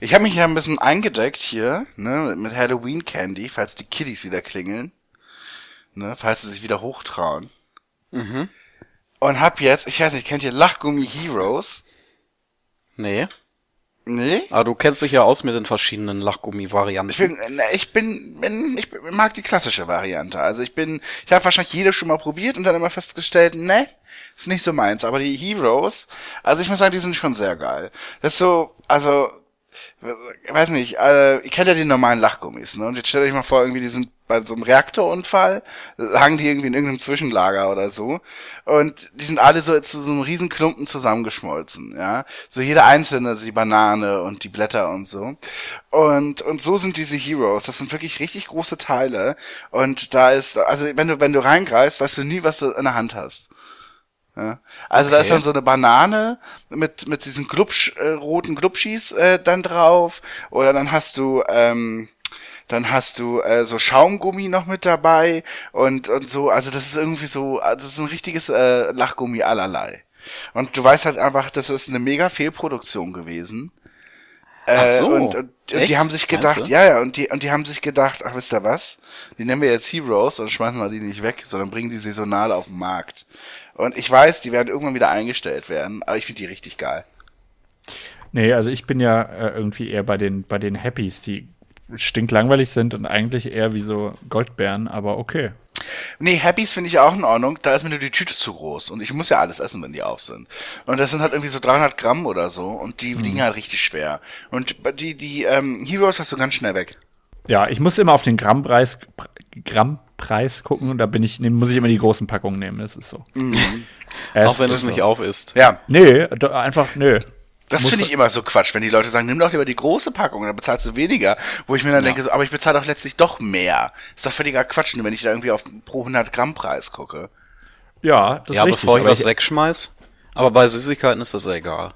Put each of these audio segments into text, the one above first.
Ich habe mich ja ein bisschen eingedeckt hier, ne, mit Halloween Candy, falls die Kiddies wieder klingeln. Ne, falls sie sich wieder hochtrauen. Mhm. Und hab jetzt, ich weiß nicht, kennt ihr Lachgummi Heroes? Nee. Nee? Aber du kennst dich ja aus mit den verschiedenen Lachgummi-Varianten. Ich bin, ne, ich bin, bin, ich mag die klassische Variante. Also ich bin, ich habe wahrscheinlich jede schon mal probiert und dann immer festgestellt, ne, ist nicht so meins. Aber die Heroes, also ich muss sagen, die sind schon sehr geil. Das ist so, also weiß nicht, äh, ihr kennt ja die normalen Lachgummis, ne? Und jetzt stellt euch mal vor, irgendwie die sind bei so einem Reaktorunfall, hangen die irgendwie in irgendeinem Zwischenlager oder so. Und die sind alle so zu so einem riesen Klumpen zusammengeschmolzen, ja. So jede einzelne, also die Banane und die Blätter und so. Und, und so sind diese Heroes. Das sind wirklich richtig große Teile. Und da ist, also wenn du, wenn du reingreifst, weißt du nie, was du in der Hand hast. Ja. Also okay. da ist dann so eine Banane mit mit diesen Glubsch, äh, roten Glubschis äh, dann drauf oder dann hast du ähm, dann hast du äh, so Schaumgummi noch mit dabei und und so also das ist irgendwie so das ist ein richtiges äh, Lachgummi allerlei und du weißt halt einfach das ist eine mega Fehlproduktion gewesen Ach so. Äh, und, und, und die haben sich gedacht, ja, ja, und die, und die haben sich gedacht, ach, wisst ihr was? Die nennen wir jetzt Heroes und schmeißen wir die nicht weg, sondern bringen die saisonal auf den Markt. Und ich weiß, die werden irgendwann wieder eingestellt werden, aber ich finde die richtig geil. Nee, also ich bin ja äh, irgendwie eher bei den, bei den Happys, die stinklangweilig sind und eigentlich eher wie so Goldbeeren, aber okay. Nee, Happys finde ich auch in Ordnung. Da ist mir nur die Tüte zu groß. Und ich muss ja alles essen, wenn die auf sind. Und das sind halt irgendwie so 300 Gramm oder so. Und die mhm. liegen halt richtig schwer. Und die, die ähm, Heroes hast du ganz schnell weg. Ja, ich muss immer auf den Grammpreis, Grammpreis gucken. Und da bin ich, muss ich immer die großen Packungen nehmen. Das ist so. Mhm. auch wenn es nicht auf ist. Ja. Nee, einfach, nö. Das finde ich immer so Quatsch, wenn die Leute sagen, nimm doch lieber die große Packung, dann bezahlst du weniger. Wo ich mir dann ja. denke, so, aber ich bezahle doch letztlich doch mehr. Ist doch völliger Quatsch, wenn ich da irgendwie auf pro 100 Gramm Preis gucke. Ja, das ja, ist richtig. bevor ich was wegschmeiß. Aber bei Süßigkeiten ist das ja egal.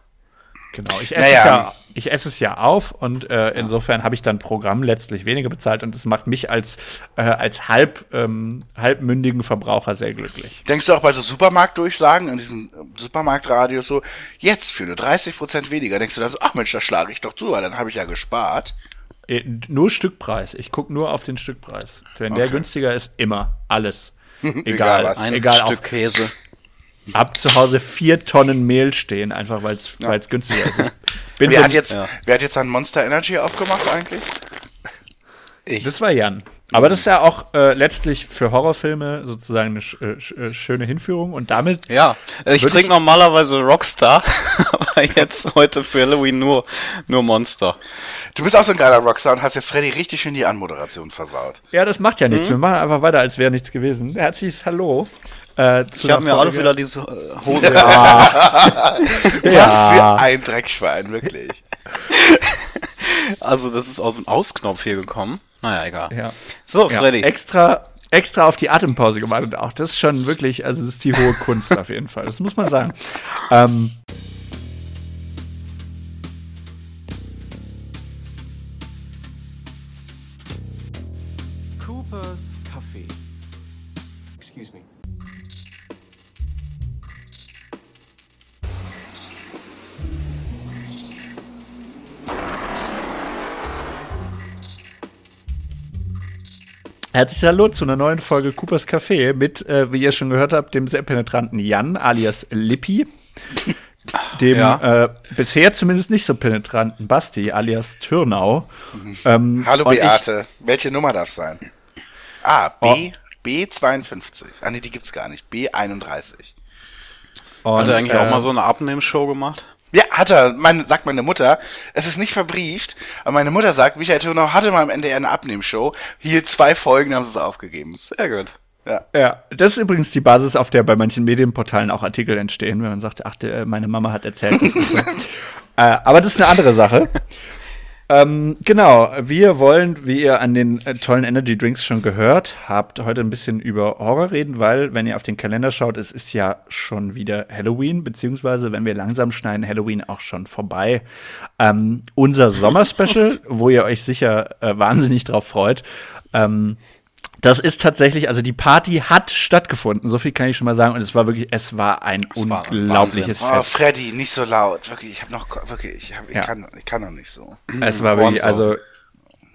Genau, ich esse, naja. es, ja, ich esse es ja auf und äh, insofern habe ich dann Programm letztlich weniger bezahlt und das macht mich als, äh, als halb, ähm, halbmündigen Verbraucher sehr glücklich. Denkst du auch bei so Supermarktdurchsagen in diesem Supermarktradio so, jetzt für nur 30 Prozent weniger, denkst du da so, ach Mensch, da schlage ich doch zu, weil dann habe ich ja gespart. Äh, nur Stückpreis. Ich gucke nur auf den Stückpreis. Wenn okay. der günstiger ist, immer alles. Egal. egal, ein egal Stück auf, Käse hab zu Hause vier Tonnen Mehl stehen, einfach weil es ja. günstiger ist. Bin wer, hat jetzt, ja. wer hat jetzt ein Monster Energy aufgemacht eigentlich? Ich. Das war Jan. Aber das ist ja auch äh, letztlich für Horrorfilme sozusagen eine sch äh, sch äh, schöne Hinführung und damit. Ja, ich trinke normalerweise Rockstar, aber jetzt heute für Halloween nur, nur Monster. Du bist auch so ein geiler Rockstar und hast jetzt Freddy richtig schön die Anmoderation versaut. Ja, das macht ja nichts. Mhm. Wir machen einfach weiter, als wäre nichts gewesen. Herzliches Hallo äh, ich habe mir auch wieder diese äh, Hose. Ja. Was für ein Dreckschwein, wirklich. Also, das ist aus dem Ausknopf hier gekommen. Naja, egal. Ja. So, Freddy. Ja, extra, extra auf die Atempause gewartet auch. Das ist schon wirklich, also das ist die hohe Kunst auf jeden Fall. Das muss man sagen. Ähm, Herzlich Hallo zu einer neuen Folge Coopers Café mit, äh, wie ihr schon gehört habt, dem sehr penetranten Jan alias Lippi, dem ja. äh, bisher zumindest nicht so penetranten Basti alias Türnau. Mhm. Ähm, Hallo Beate, ich, welche Nummer darf sein? Ah, B, oh. B52. Ah nee, die gibt's gar nicht. B31. Und, Hat er eigentlich äh, auch mal so eine Abnehmshow gemacht? Ja, hat er, mein, sagt meine Mutter. Es ist nicht verbrieft, aber meine Mutter sagt, Michael Thurnau hatte mal am Ende eine Abnehmshow, hielt zwei Folgen, haben sie es aufgegeben. Sehr gut. Ja. ja, das ist übrigens die Basis, auf der bei manchen Medienportalen auch Artikel entstehen, wenn man sagt, ach, meine Mama hat erzählt. Das ist so. äh, aber das ist eine andere Sache. Ähm, genau, wir wollen, wie ihr an den äh, tollen Energy Drinks schon gehört habt, heute ein bisschen über Horror reden, weil, wenn ihr auf den Kalender schaut, es ist ja schon wieder Halloween, beziehungsweise, wenn wir langsam schneiden, Halloween auch schon vorbei. Ähm, unser Sommerspecial, wo ihr euch sicher äh, wahnsinnig drauf freut, ähm, Das ist tatsächlich, also die Party hat stattgefunden, so viel kann ich schon mal sagen. Und es war wirklich, es war ein Es war ein unglaubliches Oh, Fest. Freddy, nicht so laut. Wirklich, ich habe noch, wirklich, ich, hab, ich, Ja. kann, ich kann noch nicht so. Es war wirklich, also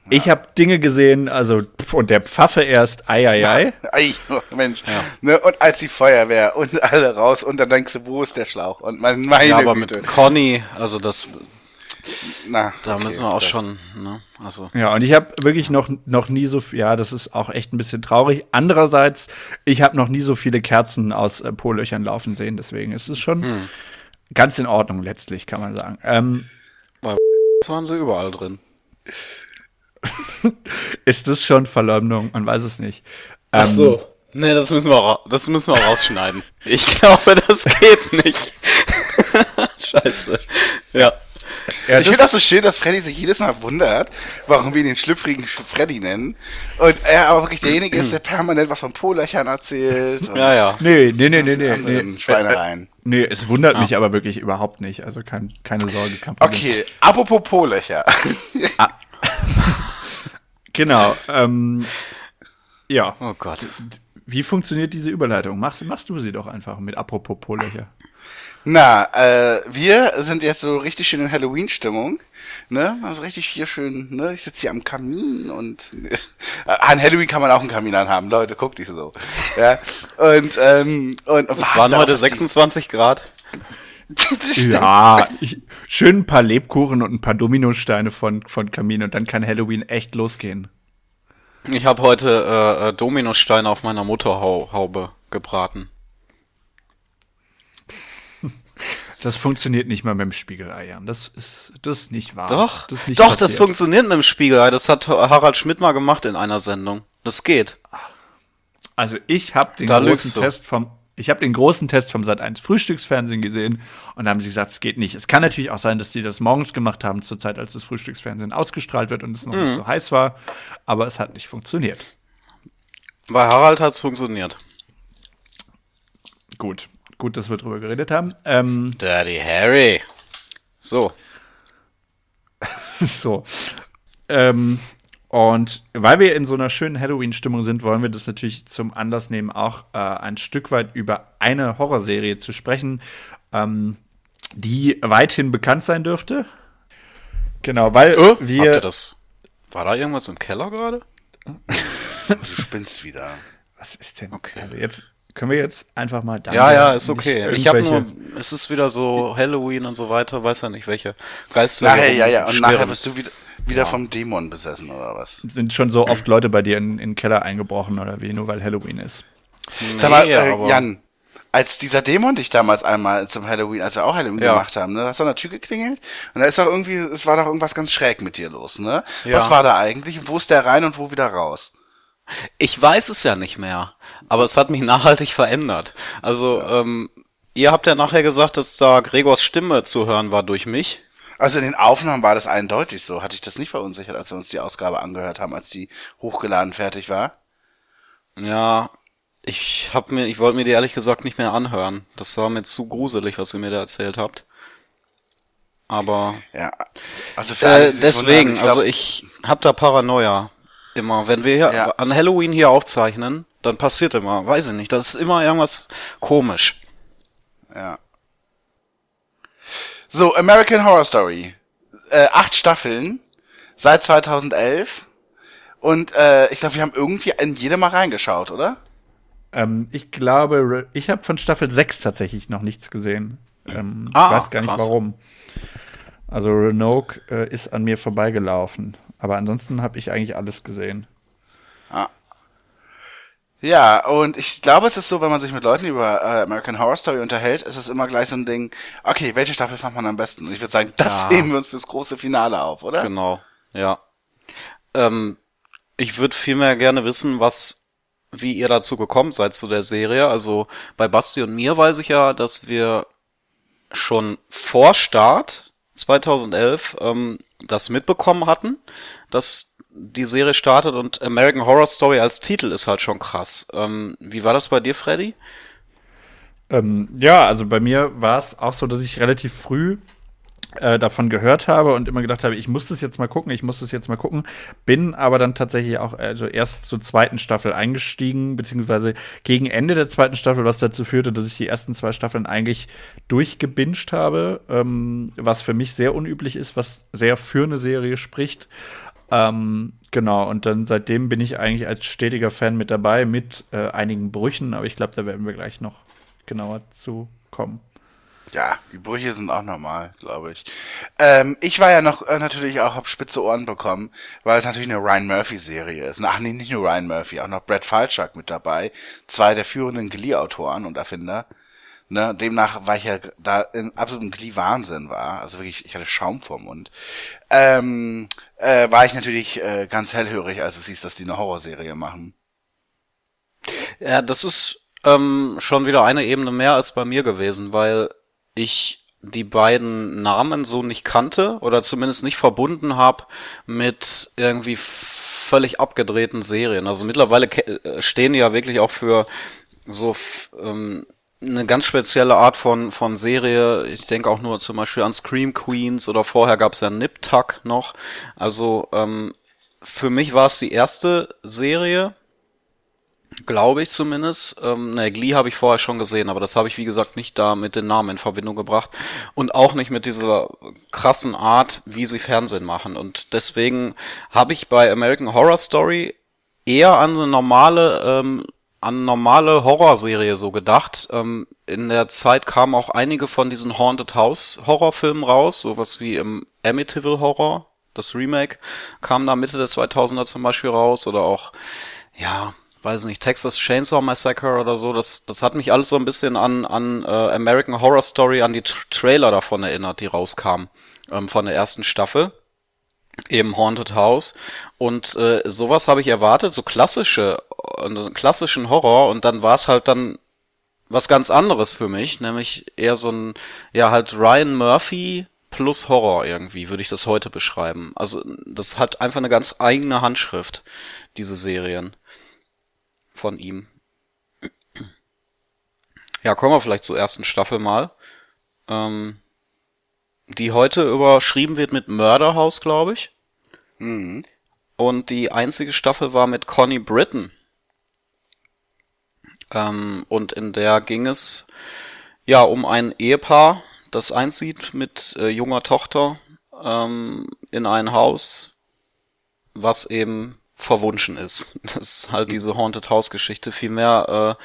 ich habe Dinge gesehen, also und der Pfaffe erst, ei, ei, ei. Ei, oh, Mensch. Ne, und als die Feuerwehr und alle raus und dann denkst du, wo ist der Schlauch? Und mein, meine Ja, aber Güte. mit Conny, also das, Na, da okay, müssen wir auch okay. schon, ne, also. Ja, und ich habe wirklich noch, noch nie so, ja, das ist auch echt ein bisschen traurig. Andererseits, ich habe noch nie so viele Kerzen aus äh, Po-Löchern laufen sehen, deswegen ist es schon ganz in Ordnung letztlich, kann man sagen. Ähm, Das waren sie überall drin. ist das schon Verleumdung? Man weiß es nicht. Ähm, Nee, das müssen wir, das müssen wir rausschneiden. Ich glaube, das geht nicht. Scheiße. Ja. Ja, Ich finde das so schön, dass Freddy sich jedes Mal wundert, warum wir ihn den schlüpfrigen Sch- Freddy nennen. Und er aber wirklich derjenige ist, der permanent was von Polöchern erzählt. Und Ja, ja. nee, nee, nee, nee, nee. nee. Schweinereien. Nee, es wundert mich aber wirklich überhaupt nicht. Also kein, keine Sorge, kein Problem. Okay, apropos Polöcher. Genau. Ähm, ja, Oh Gott. wie funktioniert diese Überleitung? Machst, machst du sie doch einfach mit apropos Po-Löcher. Na, äh, wir sind jetzt so richtig schön in Halloween-Stimmung. Ne? Also richtig hier schön, ne? Ich sitze hier am Kamin und äh, an Halloween kann man auch einen Kamin anhaben, Leute, guckt nicht so. Ja. Und, ähm, und, Es waren heute auf die- 26 Grad. Ja, ich, schön ein paar Lebkuchen und ein paar Dominosteine von, von Kamin und dann kann Halloween echt losgehen. Ich habe heute äh, äh, Dominosteine auf meiner Motorhaube gebraten. Das funktioniert nicht mal mit dem Spiegelei, Jan. Das ist, das ist nicht wahr. Doch, das nicht doch, das funktioniert mit dem Spiegelei. Das hat Harald Schmidt mal gemacht in einer Sendung. Das geht. Also ich habe den Da großen. Test vom ich habe den großen Test vom Sat1 Frühstücksfernsehen gesehen und da haben sie gesagt, es geht nicht. Es kann natürlich auch sein, dass die das morgens gemacht haben, zur Zeit, als das Frühstücksfernsehen ausgestrahlt wird und es noch Mhm. nicht so heiß war, aber es hat nicht funktioniert. Bei Harald hat's funktioniert. Gut, gut, dass wir drüber geredet haben. Ähm, Daddy Harry. So. so. Ähm, und weil wir in so einer schönen Halloween-Stimmung sind, wollen wir das natürlich zum Anlass nehmen, auch äh, ein Stück weit über eine Horrorserie zu sprechen, ähm, die weithin bekannt sein dürfte. Genau, weil Äh, Habt ihr wir. das? War da irgendwas im Keller gerade? Du spinnst wieder. Was ist denn? Okay. Also jetzt können wir jetzt einfach mal da. Ja, ja, ist okay. Ich habe nur, es ist wieder so Halloween und so weiter, weiß ja nicht welche Geiste. Nachher, ja, ja. Und schwirren. nachher wirst du wieder, wieder vom Dämon besessen, oder was? Sind schon so oft Leute bei dir in, in den Keller eingebrochen oder wie, nur weil Halloween ist. Sag mal, Nee, äh, Jan, als dieser Dämon dich damals einmal zum Halloween, als wir auch Halloween Ja. gemacht haben, ne, hast du an der Tür geklingelt und da ist doch irgendwie, es war doch irgendwas ganz schräg mit dir los, ne? Ja. Was war da eigentlich? Und Wo ist der rein und wo wieder raus? Ich weiß es ja nicht mehr, aber es hat mich nachhaltig verändert. Also, ähm, ihr habt ja nachher gesagt, dass da Gregors Stimme zu hören war durch mich. Also in den Aufnahmen war das eindeutig so. Hatte ich das nicht verunsichert, als wir uns die Ausgabe angehört haben, als die hochgeladen fertig war? Ja, ich hab mir, ich wollte mir die ehrlich gesagt nicht mehr anhören. Das war mir zu gruselig, was ihr mir da erzählt habt. Aber Ja. Also für alle, äh, deswegen, ich also glaub, ich hab da Paranoia. Immer, wenn wir hier Ja. an Halloween hier aufzeichnen, dann passiert immer, weiß ich nicht, das ist immer irgendwas komisch. Ja. So, American Horror Story. Äh, acht Staffeln seit 2011. Und äh, ich glaube, wir haben irgendwie in jede mal reingeschaut, oder? Ähm, ich glaube, ich habe von Staffel 6 tatsächlich noch nichts gesehen. Ähm, Ah, ich weiß gar nicht krass. warum. Also Roanoke äh, ist an mir vorbeigelaufen. Aber ansonsten habe ich eigentlich alles gesehen. Ja, und ich glaube, es ist so, wenn man sich mit Leuten über äh, American Horror Story unterhält, ist es immer gleich so ein Ding, okay, welche Staffel fand man am besten? Und ich würde sagen, das Ja. heben wir uns fürs große Finale auf, oder? Genau, ja. Ähm, ich würde vielmehr gerne wissen, was, wie ihr dazu gekommen seid zu der Serie. Also bei Basti und mir weiß ich ja, dass wir schon vor Start 2011 ähm, das mitbekommen hatten, dass die Serie startet und American Horror Story als Titel ist halt schon krass. Ähm, wie war das bei dir, Freddy? Ähm, ja, also bei mir war es auch so, dass ich relativ früh äh, davon gehört habe und immer gedacht habe, ich muss das jetzt mal gucken, ich muss das jetzt mal gucken. Bin aber dann tatsächlich auch also erst zur zweiten Staffel eingestiegen, beziehungsweise gegen Ende der zweiten Staffel, was dazu führte, dass ich die ersten zwei Staffeln eigentlich durchgebinged habe, ähm, was für mich sehr unüblich ist, was sehr für eine Serie spricht. Ähm, genau, und dann seitdem bin ich eigentlich als stetiger Fan mit dabei, mit äh, einigen Brüchen, aber ich glaube, da werden wir gleich noch genauer zu kommen. Ja, die Brüche sind auch normal, glaube ich. Ähm, ich war ja noch äh, natürlich auch, hab spitze Ohren bekommen, weil es natürlich eine Ryan Murphy-Serie ist. Ach nee, nicht nur Ryan Murphy, auch noch Brad Falchuk mit dabei. Zwei der führenden Glee-Autoren und Erfinder. Ne, demnach war ich ja da in absolutem Glee-Wahnsinn war. Also wirklich, ich hatte Schaum vorm Mund. Ähm, äh, war ich natürlich äh, ganz hellhörig, als es hieß, dass die eine Horrorserie machen. Ja, das ist ähm, schon wieder eine Ebene mehr als bei mir gewesen, weil ich die beiden Namen so nicht kannte oder zumindest nicht verbunden habe mit irgendwie völlig abgedrehten Serien. Also mittlerweile äh, stehen die ja wirklich auch für so ähm, eine ganz spezielle Art von, von Serie. Ich denke auch nur zum Beispiel an Scream Queens oder vorher gab es ja Nip Tuck noch. Also ähm, für mich war es die erste Serie, Glaube ich zumindest. Ähm, ne, Glee habe ich vorher schon gesehen, aber das habe ich, wie gesagt, nicht da mit den Namen in Verbindung gebracht. Und auch nicht mit dieser krassen Art, wie sie Fernsehen machen. Und deswegen habe ich bei American Horror Story eher an eine normale, ähm, an normale Horrorserie so gedacht. Ähm, in der Zeit kamen auch einige von diesen Haunted House Horrorfilmen raus, sowas wie im Amityville Horror, das Remake, kam da Mitte der 2000er zum Beispiel raus oder auch, ja, weiß nicht, Texas Chainsaw Massacre oder so, das, das hat mich alles so ein bisschen an, an äh, American Horror Story, an die T Trailer davon erinnert, die rauskamen, ähm, von der ersten Staffel. Eben Haunted House. Und äh, sowas habe ich erwartet, so klassische, äh, klassischen Horror, und dann war es halt dann was ganz anderes für mich, nämlich eher so ein, ja, halt Ryan Murphy plus Horror irgendwie, würde ich das heute beschreiben. Also das hat einfach eine ganz eigene Handschrift, diese Serien von ihm. Ja, kommen wir vielleicht zur ersten Staffel mal. Ähm, die heute überschrieben wird mit Murderhouse, glaube ich. Mhm. Und die einzige Staffel war mit Connie Britton. Ähm, und in der ging es ja um ein Ehepaar, das einzieht mit äh, junger Tochter ähm, in ein Haus, was eben verwunschen ist. Das ist halt diese Haunted House Geschichte. Viel mehr äh,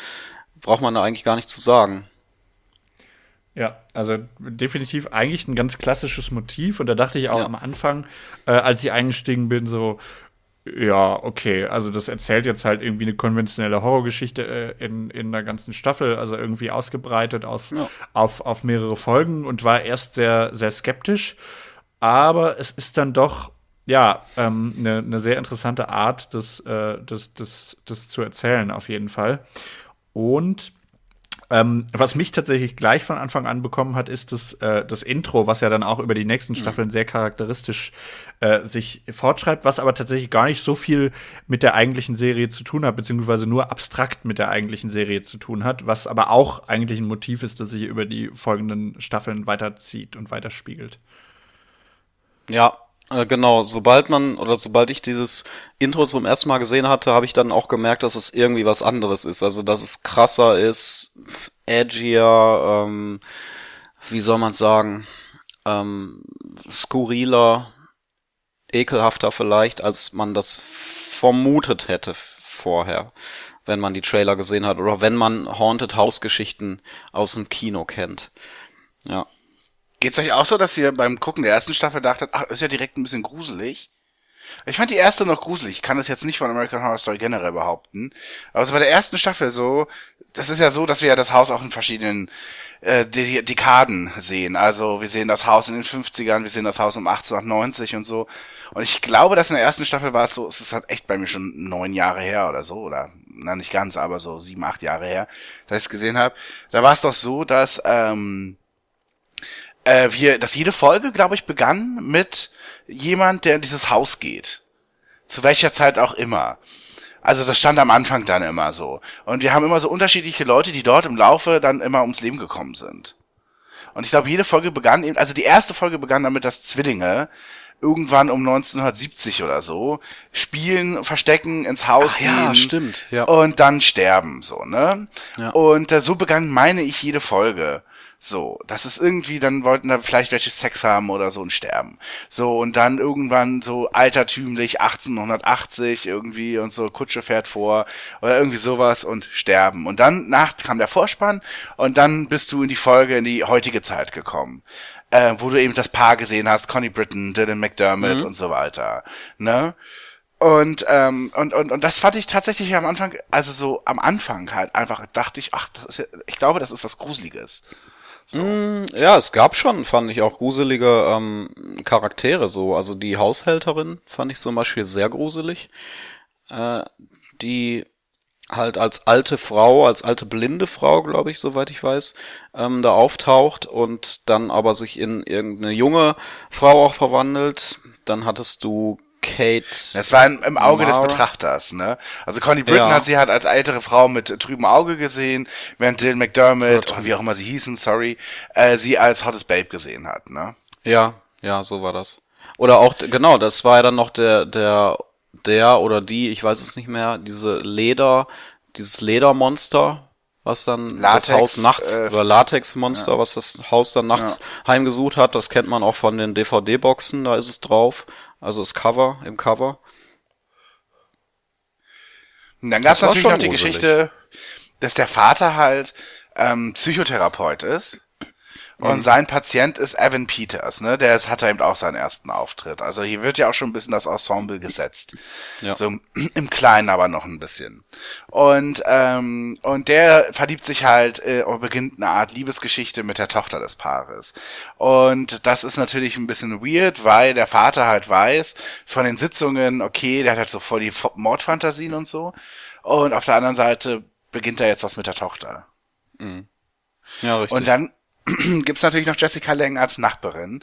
braucht man da eigentlich gar nicht zu sagen. Ja, also definitiv eigentlich ein ganz klassisches Motiv. Und da dachte ich auch ja. am Anfang, äh, als ich eingestiegen bin, so, ja, okay, also das erzählt jetzt halt irgendwie eine konventionelle Horrorgeschichte äh, in, in der ganzen Staffel, also irgendwie ausgebreitet aus, ja. auf, auf mehrere Folgen und war erst sehr, sehr skeptisch. Aber es ist dann doch ja, ähm, eine ne sehr interessante Art, das, äh, das, das, das zu erzählen, auf jeden Fall. Und ähm, was mich tatsächlich gleich von Anfang an bekommen hat, ist das, äh, das Intro, was ja dann auch über die nächsten mhm. Staffeln sehr charakteristisch äh, sich fortschreibt, was aber tatsächlich gar nicht so viel mit der eigentlichen Serie zu tun hat, beziehungsweise nur abstrakt mit der eigentlichen Serie zu tun hat, was aber auch eigentlich ein Motiv ist, das sich über die folgenden Staffeln weiterzieht und weiterspiegelt. Ja, äh, genau, sobald man oder sobald ich dieses Intro zum ersten Mal gesehen hatte, habe ich dann auch gemerkt, dass es irgendwie was anderes ist. Also dass es krasser ist, edgier, ähm, wie soll man sagen, ähm, skurriler, ekelhafter vielleicht, als man das vermutet hätte vorher, wenn man die Trailer gesehen hat oder wenn man Haunted House Geschichten aus dem Kino kennt. Ja. Geht's euch auch so, dass ihr beim Gucken der ersten Staffel dachtet, ach, ist ja direkt ein bisschen gruselig? Ich fand die erste noch gruselig. Ich kann das jetzt nicht von American Horror Story generell behaupten. Aber so bei der ersten Staffel so, das ist ja so, dass wir ja das Haus auch in verschiedenen äh, Dekaden sehen. Also wir sehen das Haus in den 50ern, wir sehen das Haus um 1890 und so. Und ich glaube, dass in der ersten Staffel war es so, es ist halt echt bei mir schon neun Jahre her oder so, oder na nicht ganz, aber so sieben, acht Jahre her, dass ich es gesehen habe. Da war es doch so, dass ähm, äh, wir, dass jede Folge, glaube ich, begann mit jemand, der in dieses Haus geht. Zu welcher Zeit auch immer. Also das stand am Anfang dann immer so. Und wir haben immer so unterschiedliche Leute, die dort im Laufe dann immer ums Leben gekommen sind. Und ich glaube, jede Folge begann eben, also die erste Folge begann damit, dass Zwillinge irgendwann um 1970 oder so spielen, verstecken, ins Haus Ach ja, gehen stimmt, ja. und dann sterben, so, ne? Ja. Und äh, so begann, meine ich, jede Folge. So, das ist irgendwie, dann wollten da vielleicht welche Sex haben oder so und sterben. So, und dann irgendwann so altertümlich 1880 irgendwie und so Kutsche fährt vor oder irgendwie sowas und sterben. Und dann nach kam der Vorspann und dann bist du in die Folge in die heutige Zeit gekommen. Äh, wo du eben das Paar gesehen hast, Connie Britton, Dylan McDermott und so weiter. Ne? Und, ähm, und, und, und das fand ich tatsächlich am Anfang, also so am Anfang halt einfach, dachte ich, ach, das ist ja, ich glaube, das ist was Gruseliges. Mm, Ja, es gab schon, fand ich, auch gruselige ähm, Charaktere so. Also die Haushälterin fand ich zum Beispiel sehr gruselig. Äh, die halt als alte Frau, als alte blinde Frau, glaube ich, soweit ich weiß, ähm, da auftaucht und dann aber sich in irgendeine junge Frau auch verwandelt. Dann hattest du Kate. Das war im, im Auge Mara. des Betrachters, ne? Also Connie Britton Ja. hat sie halt als ältere Frau mit trübem Auge gesehen, während Dylan McDermott, Oder wie auch immer sie hießen, sorry, äh, sie als Hottest Babe gesehen hat, ne? Ja, ja, so war das. Oder auch, genau, das war ja dann noch der, der, der oder die, ich weiß es nicht mehr, diese Leder, dieses Ledermonster, was dann Latex, das Haus nachts, äh, oder Latexmonster, was das Haus dann nachts heimgesucht hat, das kennt man auch von den DVD-Boxen, da ist es drauf. Also das Cover, im Cover. Und dann gab es natürlich noch die gruselig. Geschichte, dass der Vater halt ähm, Psychotherapeut ist. Und sein Patient ist Evan Peters, ne? Der ist, hat er eben auch seinen ersten Auftritt. Also hier wird ja auch schon ein bisschen das Ensemble gesetzt. Ja. So im Kleinen aber noch ein bisschen. Und, ähm, und der verliebt sich halt äh, und beginnt eine Art Liebesgeschichte mit der Tochter des Paares. Und das ist natürlich ein bisschen weird, weil der Vater halt weiß von den Sitzungen, okay, der hat halt so voll die Mordfantasien und so. Und auf der anderen Seite beginnt er jetzt was mit der Tochter. Ja, richtig. Und dann gibt's natürlich noch Jessica Lange als Nachbarin,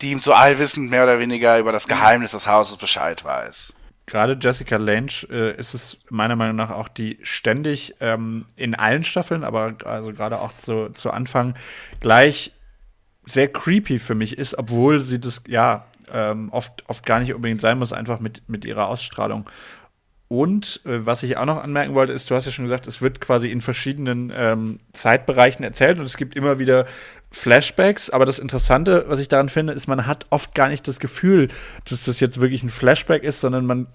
die ihm so allwissend mehr oder weniger über das Geheimnis des Hauses Bescheid weiß. Gerade Jessica Lange äh, ist es meiner Meinung nach auch die ständig ähm, in allen Staffeln, aber also gerade auch zu, zu Anfang gleich sehr creepy für mich ist, obwohl sie das ja ähm, oft, oft gar nicht unbedingt sein muss, einfach mit, mit ihrer Ausstrahlung. Und äh, was ich auch noch anmerken wollte, ist, du hast ja schon gesagt, es wird quasi in verschiedenen ähm, Zeitbereichen erzählt und es gibt immer wieder Flashbacks. Aber das Interessante, was ich daran finde, ist, man hat oft gar nicht das Gefühl, dass das jetzt wirklich ein Flashback ist, sondern man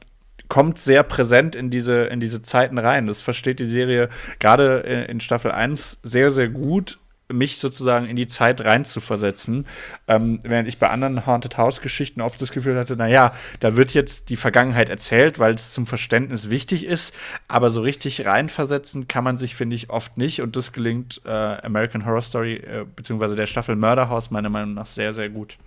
kommt sehr präsent in diese, in diese Zeiten rein. Das versteht die Serie gerade äh, in Staffel 1 sehr, sehr gut, mich sozusagen in die Zeit reinzuversetzen. Ähm, während ich bei anderen Haunted House-Geschichten oft das Gefühl hatte, naja, da wird jetzt die Vergangenheit erzählt, weil es zum Verständnis wichtig ist, aber so richtig reinversetzen kann man sich, finde ich, oft nicht. Und das gelingt äh, American Horror Story, äh, beziehungsweise der Staffel Murder House, meiner Meinung nach sehr, sehr gut.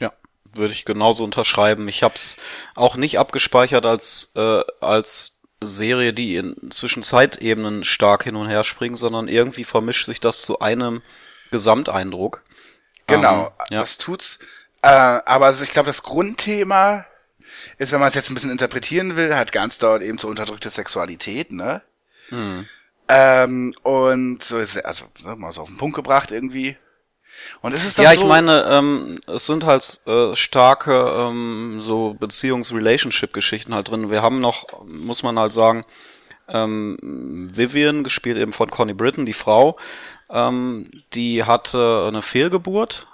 Ja, würde ich genauso unterschreiben. Ich habe es auch nicht abgespeichert als äh, als Serie, die in zwischen Zeitebenen stark hin und her springt, sondern irgendwie vermischt sich das zu einem Gesamteindruck. Genau, Ähm, ja. das tut's. Äh, aber also ich glaube, das Grundthema ist, wenn man es jetzt ein bisschen interpretieren will, halt ganz dort eben so unterdrückte Sexualität, ne? Hm. Ähm, und so ist also ne, mal so auf den Punkt gebracht irgendwie. Und es ist Ja, so, ich meine, ähm, es sind halt äh, starke ähm, so Beziehungs-Relationship-Geschichten halt drin. Wir haben noch, muss man halt sagen, ähm, Vivian, gespielt eben von Connie Britton, die Frau, ähm, die hatte eine Fehlgeburt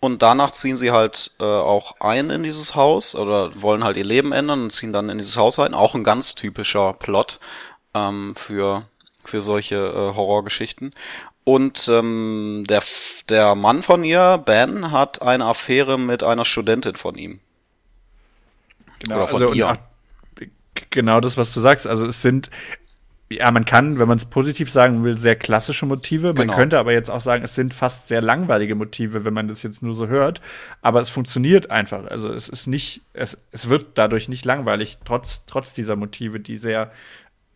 und danach ziehen sie halt äh, auch ein in dieses Haus oder wollen halt ihr Leben ändern und ziehen dann in dieses Haus ein. Auch ein ganz typischer Plot ähm, für, für solche äh, Horrorgeschichten. Und ähm, der, Der Mann von ihr, Ben, hat eine Affäre mit einer Studentin von ihm. Genau, Oder von also, ihr. genau das, was du sagst. Also es sind, ja, man kann, wenn man es positiv sagen will, sehr klassische Motive. Man Genau. könnte aber jetzt auch sagen, es sind fast sehr langweilige Motive, wenn man das jetzt nur so hört. Aber es funktioniert einfach. Also es ist nicht, es, es wird dadurch nicht langweilig, trotz, trotz dieser Motive, die sehr,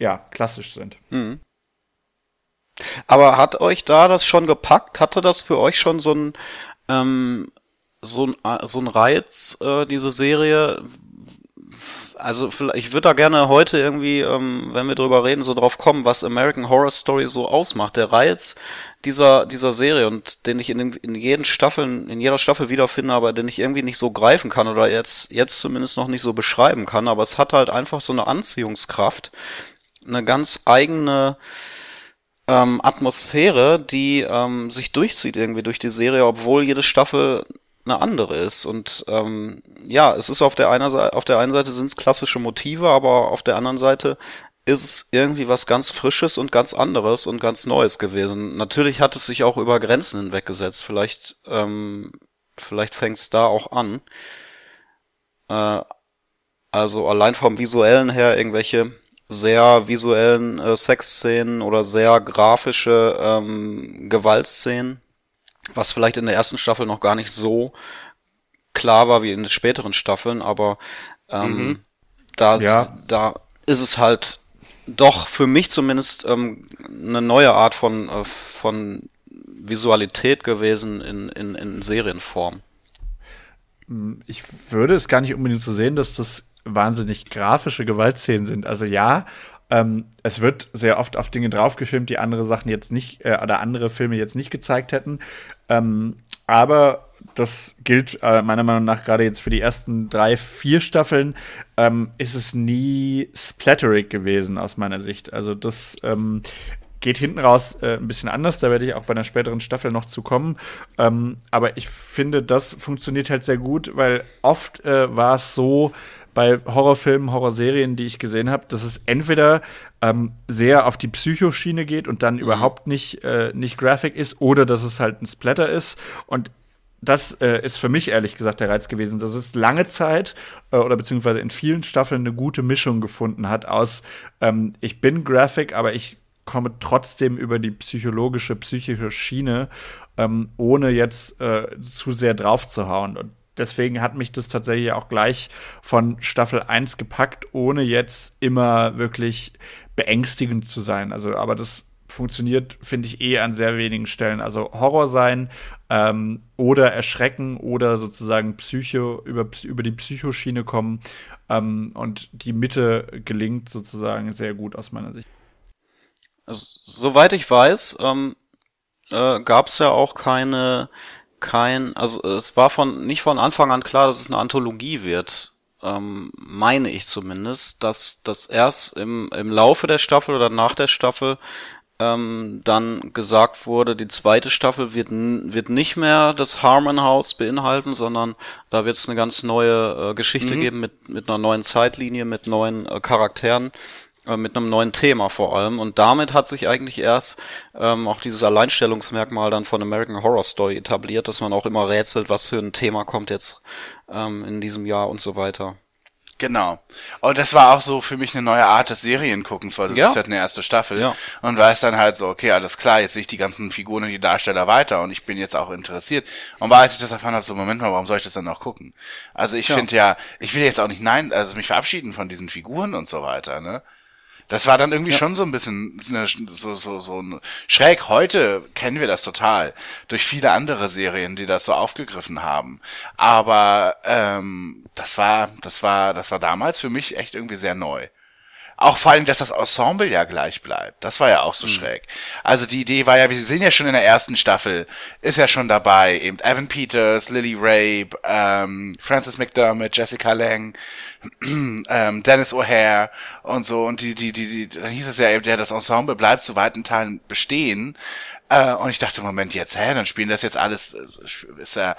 ja, klassisch sind. Aber hat euch da das schon gepackt? Hatte das für euch schon so ein ähm, so ein, äh, so ein Reiz, äh, diese Serie? also ich würde da gerne heute irgendwie, ähm, wenn wir drüber reden, so drauf kommen, was American Horror Story so ausmacht. Der Reiz dieser, dieser Serie und den ich in, den, in jeden Staffeln, in jeder Staffel wiederfinde, aber den ich irgendwie nicht so greifen kann oder jetzt, jetzt zumindest noch nicht so beschreiben kann. Aber es hat halt einfach so eine Anziehungskraft, eine ganz eigene, ähm, Atmosphäre, die ähm, sich durchzieht irgendwie durch die Serie, obwohl jede Staffel eine andere ist. Und ähm, ja, es ist auf der einer Seite, auf der einen Seite sind es klassische Motive, aber auf der anderen Seite ist es irgendwie was ganz Frisches und ganz anderes und ganz Neues gewesen. Natürlich hat es sich auch über Grenzen hinweggesetzt. Vielleicht, ähm, vielleicht fängt es da auch an. Äh, also allein vom visuellen her irgendwelche sehr visuellen äh, Sexszenen oder sehr grafische ähm, Gewaltszenen, was vielleicht in der ersten Staffel noch gar nicht so klar war wie in den späteren Staffeln, aber ähm, mhm. das, ja. da ist es halt doch für mich zumindest ähm, eine neue Art von, äh, von Visualität gewesen in, in, in Serienform. Ich würde es gar nicht unbedingt so sehen, dass das wahnsinnig grafische Gewaltszenen sind. Also ja, ähm, es wird sehr oft auf Dinge draufgefilmt, die andere Sachen jetzt nicht äh, oder andere Filme jetzt nicht gezeigt hätten. Ähm, aber das gilt äh, meiner Meinung nach gerade jetzt für die ersten drei, vier Staffeln, ähm, ist es nie splatterig gewesen aus meiner Sicht. Also das ähm, geht hinten raus äh, ein bisschen anders, da werde ich auch bei einer späteren Staffel noch zu kommen. Ähm, aber ich finde, das funktioniert halt sehr gut, weil oft äh, war es so, bei Horrorfilmen, Horrorserien, die ich gesehen habe, dass es entweder ähm, sehr auf die Psychoschiene geht und dann mhm. überhaupt nicht, äh, nicht Graphic ist, oder dass es halt ein Splatter ist. Und das äh, ist für mich ehrlich gesagt der Reiz gewesen, dass es lange Zeit äh, oder beziehungsweise in vielen Staffeln eine gute Mischung gefunden hat aus ähm, ich bin Graphic, aber ich komme trotzdem über die psychologische, psychische Schiene, ähm, ohne jetzt äh, zu sehr drauf zu hauen. Und deswegen hat mich das tatsächlich auch gleich von Staffel 1 gepackt, ohne jetzt immer wirklich beängstigend zu sein. Also, aber das funktioniert, finde ich, eh an sehr wenigen Stellen. Also Horror sein ähm, oder erschrecken oder sozusagen Psycho, über, über die Psychoschiene kommen. Ähm, und die Mitte gelingt sozusagen sehr gut aus meiner Sicht. Soweit ich weiß, ähm, äh, gab es ja auch keine kein, also es war von nicht von Anfang an klar, dass es eine Anthologie wird. Ähm, meine ich zumindest, dass das erst im, im Laufe der Staffel oder nach der Staffel ähm, dann gesagt wurde, die zweite Staffel wird, wird nicht mehr das Harmon House beinhalten, sondern da wird es eine ganz neue äh, Geschichte mhm. geben mit, mit einer neuen Zeitlinie, mit neuen äh, Charakteren mit einem neuen Thema vor allem. Und damit hat sich eigentlich erst ähm, auch dieses Alleinstellungsmerkmal dann von American Horror Story etabliert, dass man auch immer rätselt, was für ein Thema kommt jetzt ähm, in diesem Jahr und so weiter. Genau. Und das war auch so für mich eine neue Art des Serienguckens, weil das ja. ist halt eine erste Staffel. Ja. Und weiß dann halt so, okay, alles klar, jetzt sehe ich die ganzen Figuren und die Darsteller weiter und ich bin jetzt auch interessiert. Und als ich das erfahren habe, so, Moment mal, warum soll ich das dann noch gucken? Also ich ja. finde ja, ich will jetzt auch nicht nein, also mich verabschieden von diesen Figuren und so weiter, ne? Das war dann irgendwie ja. schon so ein bisschen so, so, so ein schräg. Heute kennen wir das total durch viele andere Serien, die das so aufgegriffen haben. Aber ähm, das war, das war, das war damals für mich echt irgendwie sehr neu. Auch vor allem, dass das Ensemble ja gleich bleibt. Das war ja auch so mhm. schräg. Also die Idee war ja, wir sehen ja schon in der ersten Staffel, ist ja schon dabei, eben Evan Peters, Lily Rabe, ähm, Francis McDermott, Jessica Lang, ähm, Dennis O'Hare und so. Und die, die, die, die, dann hieß es ja eben, ja, das Ensemble bleibt zu weiten Teilen bestehen. Äh, und ich dachte, Moment, jetzt, hä, dann spielen das jetzt alles, äh, ist ja,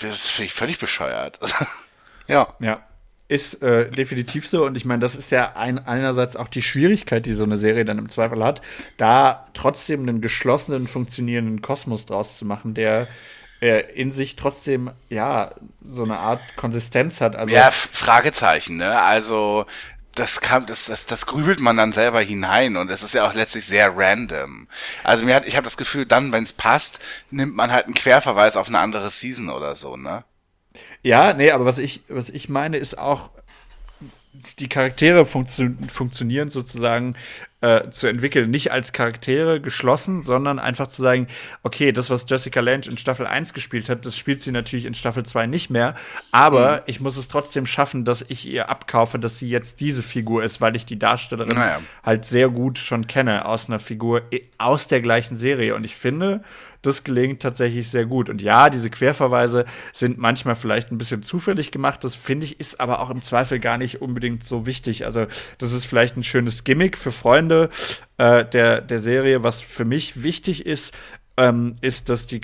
das finde ich völlig bescheuert. ja. Ja. Ist äh, definitiv so und ich meine, das ist ja ein, einerseits auch die Schwierigkeit, die so eine Serie dann im Zweifel hat, da trotzdem einen geschlossenen, funktionierenden Kosmos draus zu machen, der äh, in sich trotzdem ja so eine Art Konsistenz hat. Also ja, Fragezeichen, ne? Also das kam, das, das, das grübelt man dann selber hinein und es ist ja auch letztlich sehr random. Also mir hat, ich habe das Gefühl, dann, wenn es passt, nimmt man halt einen Querverweis auf eine andere Season oder so, ne? Ja, nee, aber was ich, was ich meine, ist auch, die Charaktere funktio funktionieren sozusagen äh, zu entwickeln, nicht als Charaktere geschlossen, sondern einfach zu sagen, okay, das, was Jessica Lange in Staffel 1 gespielt hat, das spielt sie natürlich in Staffel 2 nicht mehr, aber mhm. ich muss es trotzdem schaffen, dass ich ihr abkaufe, dass sie jetzt diese Figur ist, weil ich die Darstellerin naja. halt sehr gut schon kenne aus einer Figur aus der gleichen Serie und ich finde, das gelingt tatsächlich sehr gut. Und ja, diese Querverweise sind manchmal vielleicht ein bisschen zufällig gemacht. Das finde ich ist aber auch im Zweifel gar nicht unbedingt so wichtig. Also, das ist vielleicht ein schönes Gimmick für Freunde äh, der, der Serie. Was für mich wichtig ist, ähm, ist, dass die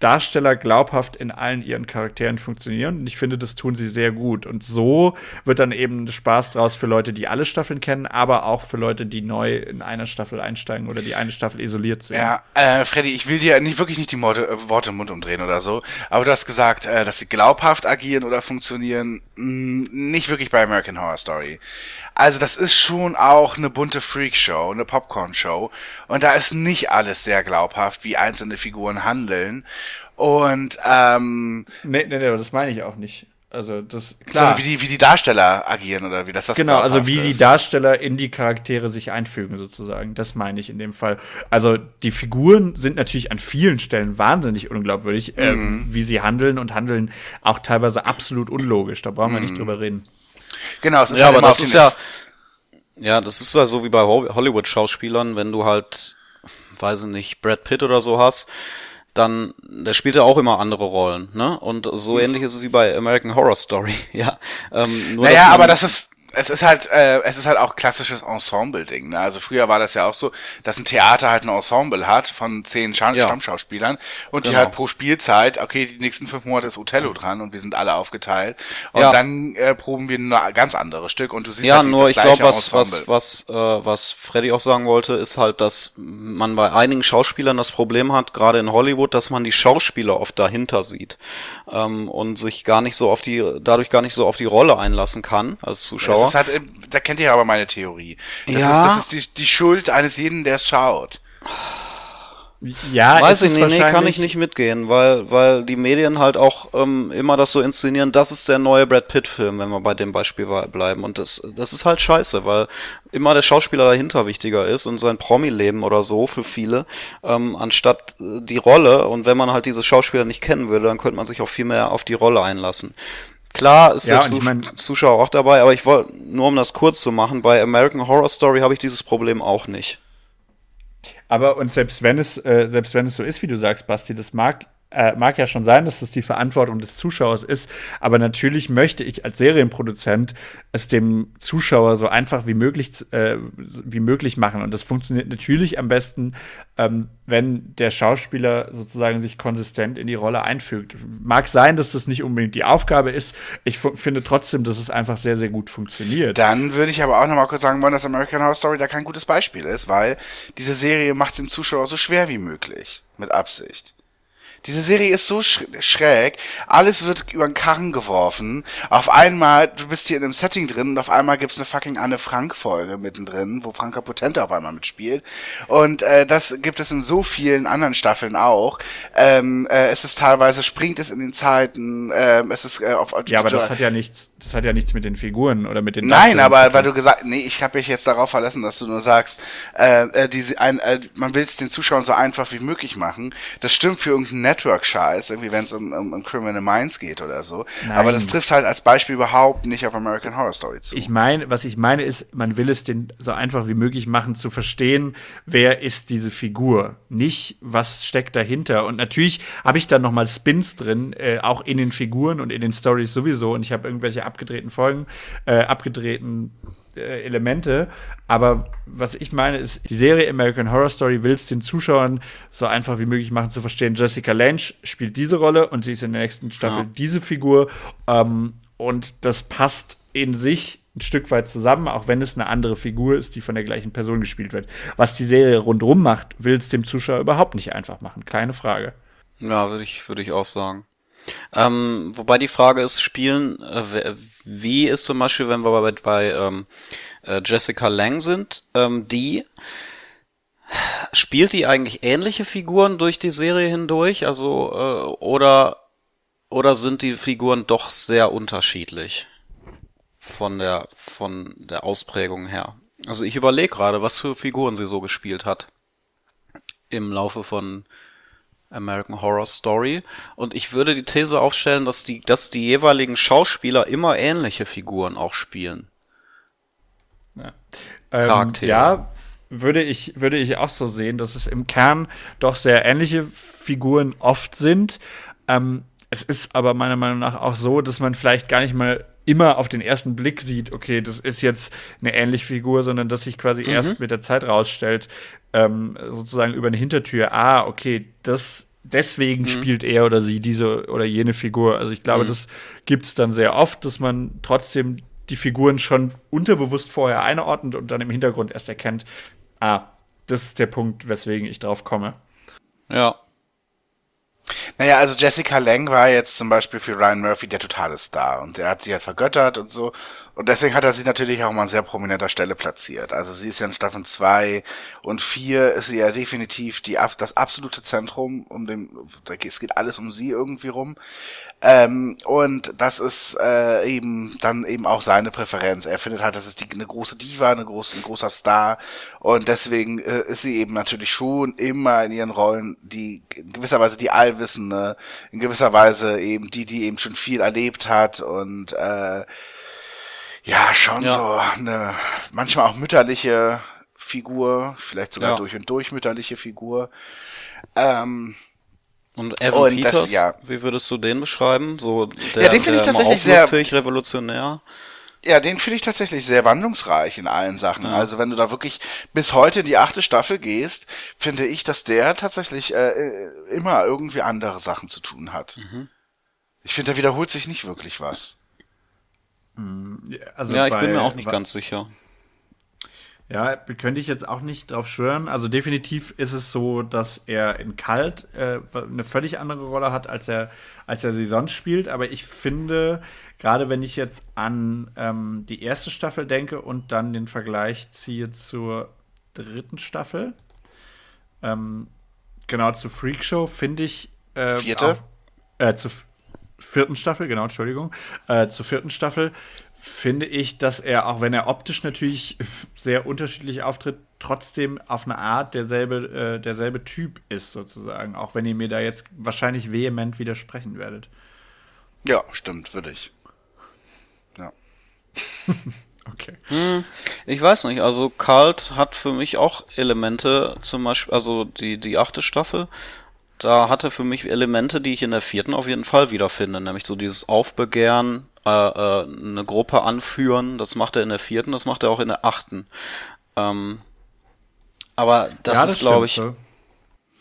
Darsteller glaubhaft in allen ihren Charakteren funktionieren. Und ich finde, das tun sie sehr gut. Und so wird dann eben Spaß draus für Leute, die alle Staffeln kennen, aber auch für Leute, die neu in einer Staffel einsteigen oder die eine Staffel isoliert sind. Ja, äh, Freddy, ich will dir nicht wirklich nicht die Worte, äh, Worte im Mund umdrehen oder so, aber du hast gesagt, äh, dass sie glaubhaft agieren oder funktionieren, mh, nicht wirklich bei American Horror Story. Also das ist schon auch eine bunte Freakshow, eine Popcorn-Show. Und da ist nicht alles sehr glaubhaft, wie einzelne Figuren handeln. Und ähm, nee, nee, nee, das meine ich auch nicht. Also das klar. So, wie die wie die Darsteller agieren oder wie das das Genau, also wie ist. die Darsteller in die Charaktere sich einfügen sozusagen. Das meine ich in dem Fall. Also die Figuren sind natürlich an vielen Stellen wahnsinnig unglaubwürdig, äh, mhm. äh, wie sie handeln und handeln auch teilweise absolut unlogisch. Da brauchen wir nicht mhm. drüber reden. Genau, es ist ja, halt aber das ist ja, ja, das ist ja so wie bei Hollywood-Schauspielern, wenn du halt, weiß ich nicht, Brad Pitt oder so hast, dann, der spielt ja auch immer andere Rollen, ne? Und so mhm. ähnlich ist es wie bei American Horror Story, ja. Ähm, nur, naja, aber das ist, es ist halt, äh, es ist halt auch klassisches Ensemble-Ding. Ne? Also früher war das ja auch so, dass ein Theater halt ein Ensemble hat von zehn Scha ja. Stammschauspielern und genau. die halt pro Spielzeit, okay, die nächsten fünf Monate ist Othello dran und wir sind alle aufgeteilt und ja. dann äh, proben wir nur ganz andere Stück und du siehst ja halt nur ich glaube was was was äh, was Freddy auch sagen wollte ist halt, dass man bei einigen Schauspielern das Problem hat, gerade in Hollywood, dass man die Schauspieler oft dahinter sieht ähm, und sich gar nicht so auf die dadurch gar nicht so auf die Rolle einlassen kann als Zuschauer das ist halt, da kennt ihr aber meine Theorie. Das ja. ist, das ist die, die Schuld eines jeden, der es schaut. Ja, weiß ich nicht, nee, kann ich nicht mitgehen, weil weil die Medien halt auch ähm, immer das so inszenieren, das ist der neue Brad Pitt Film, wenn wir bei dem Beispiel bleiben und das das ist halt scheiße, weil immer der Schauspieler dahinter wichtiger ist und sein Promi-Leben oder so für viele, ähm, anstatt äh, die Rolle und wenn man halt diese Schauspieler nicht kennen würde, dann könnte man sich auch viel mehr auf die Rolle einlassen. Klar ist ja, der Zus ich mein, Zuschauer auch dabei, aber ich wollte, nur um das kurz zu machen, bei American Horror Story habe ich dieses Problem auch nicht. Aber und selbst wenn es, äh, selbst wenn es so ist, wie du sagst, Basti, das mag äh, mag ja schon sein, dass das die Verantwortung des Zuschauers ist, aber natürlich möchte ich als Serienproduzent es dem Zuschauer so einfach wie möglich, äh, wie möglich machen. Und das funktioniert natürlich am besten, ähm, wenn der Schauspieler sozusagen sich konsistent in die Rolle einfügt. Mag sein, dass das nicht unbedingt die Aufgabe ist. Ich finde trotzdem, dass es einfach sehr, sehr gut funktioniert. Dann würde ich aber auch noch mal kurz sagen wollen, dass American Horror Story da kein gutes Beispiel ist, weil diese Serie macht es dem Zuschauer so schwer wie möglich. Mit Absicht. Diese Serie ist so schräg. Alles wird über den Karren geworfen. Auf einmal, du bist hier in einem Setting drin und auf einmal gibt's eine fucking Anne Frank Folge mittendrin, wo Franka Potente auf einmal mitspielt. Und äh, das gibt es in so vielen anderen Staffeln auch. Ähm, äh, es ist teilweise springt es in den Zeiten. Äh, es ist äh, auf ja, aber das hat ja nichts. Das hat ja nichts mit den Figuren oder mit den. Nein, aber weil du gesagt, nee, ich habe mich jetzt darauf verlassen, dass du nur sagst, äh, äh, diese, ein, äh, man will es den Zuschauern so einfach wie möglich machen. Das stimmt für irgendeinen Network-Scheiß, irgendwie wenn es um, um, um Criminal Minds geht oder so. Nein. Aber das trifft halt als Beispiel überhaupt nicht auf American Horror Story zu. Ich meine, was ich meine ist, man will es den so einfach wie möglich machen, zu verstehen, wer ist diese Figur, nicht was steckt dahinter. Und natürlich habe ich da nochmal Spins drin, äh, auch in den Figuren und in den Stories sowieso. Und ich habe irgendwelche abgedrehten Folgen, äh, abgedrehten äh, Elemente. Aber was ich meine, ist, die Serie American Horror Story will es den Zuschauern so einfach wie möglich machen zu verstehen. Jessica Lange spielt diese Rolle und sie ist in der nächsten Staffel ja. diese Figur. Ähm, und das passt in sich ein Stück weit zusammen, auch wenn es eine andere Figur ist, die von der gleichen Person gespielt wird. Was die Serie rundherum macht, will es dem Zuschauer überhaupt nicht einfach machen. Keine Frage. Ja, würde ich, würde ich auch sagen. Ähm, wobei die Frage ist, spielen, äh, wie ist zum Beispiel, wenn wir bei, bei ähm, äh, Jessica Lang sind, ähm, die spielt die eigentlich ähnliche Figuren durch die Serie hindurch, also äh, oder oder sind die Figuren doch sehr unterschiedlich von der von der Ausprägung her? Also ich überlege gerade, was für Figuren sie so gespielt hat im Laufe von American Horror Story. Und ich würde die These aufstellen, dass die, dass die jeweiligen Schauspieler immer ähnliche Figuren auch spielen. Ja. Ähm, Charaktere. Ja, würde ich, würde ich auch so sehen, dass es im Kern doch sehr ähnliche Figuren oft sind. Ähm, es ist aber meiner Meinung nach auch so, dass man vielleicht gar nicht mal immer auf den ersten Blick sieht, okay, das ist jetzt eine ähnliche Figur, sondern dass sich quasi mhm. erst mit der Zeit rausstellt, ähm, sozusagen über eine Hintertür, ah, okay, das deswegen mhm. spielt er oder sie diese oder jene Figur. Also ich glaube, mhm. das gibt's dann sehr oft, dass man trotzdem die Figuren schon unterbewusst vorher einordnet und dann im Hintergrund erst erkennt, ah, das ist der Punkt, weswegen ich drauf komme. Ja, naja, also Jessica Lang war jetzt zum Beispiel für Ryan Murphy der totale Star und der hat sie halt vergöttert und so. Und deswegen hat er sie natürlich auch mal an sehr prominenter Stelle platziert. Also sie ist ja in Staffel 2 und 4 ist sie ja definitiv die, das absolute Zentrum, um dem, es geht alles um sie irgendwie rum. Ähm, und das ist äh, eben dann eben auch seine Präferenz. Er findet halt, das ist die, eine große Diva, eine große, ein großer Star. Und deswegen äh, ist sie eben natürlich schon immer in ihren Rollen die in gewisser Weise die Allwissende, in gewisser Weise eben die, die eben schon viel erlebt hat und äh, ja, schon ja. so eine manchmal auch mütterliche Figur, vielleicht sogar ja. durch und durch mütterliche Figur. Ähm, und Evan und Peters, das, ja. wie würdest du den beschreiben? So der, ja, den finde ich tatsächlich sehr revolutionär. Ja, den finde ich tatsächlich sehr wandlungsreich in allen Sachen. Ja. Also wenn du da wirklich bis heute in die achte Staffel gehst, finde ich, dass der tatsächlich äh, äh immer irgendwie andere Sachen zu tun hat. Mhm. Ich finde, da wiederholt sich nicht wirklich was. Hm, also ja, ich bei, bin mir auch nicht ganz sicher. Ja, könnte ich jetzt auch nicht drauf schwören. Also definitiv ist es so, dass er in Kalt äh, eine völlig andere Rolle hat, als er, als er sie sonst spielt. Aber ich finde, gerade wenn ich jetzt an ähm, die erste Staffel denke und dann den Vergleich ziehe zur dritten Staffel, ähm, genau zu Freakshow, finde ich äh, Vierte? Auch, äh, zu vierten Staffel, genau, Entschuldigung, äh, zur vierten Staffel finde ich, dass er, auch wenn er optisch natürlich sehr unterschiedlich auftritt, trotzdem auf eine Art derselbe, äh, derselbe Typ ist, sozusagen. Auch wenn ihr mir da jetzt wahrscheinlich vehement widersprechen werdet. Ja, stimmt, würde ich. Ja. okay. Hm, ich weiß nicht, also Cult hat für mich auch Elemente, zum Beispiel, also die, die achte Staffel, da hatte für mich Elemente, die ich in der vierten auf jeden Fall wiederfinde, nämlich so dieses Aufbegehren, äh, äh, eine Gruppe anführen. Das macht er in der vierten, das macht er auch in der achten. Ähm, aber das, ja, das ist, glaube ich, so.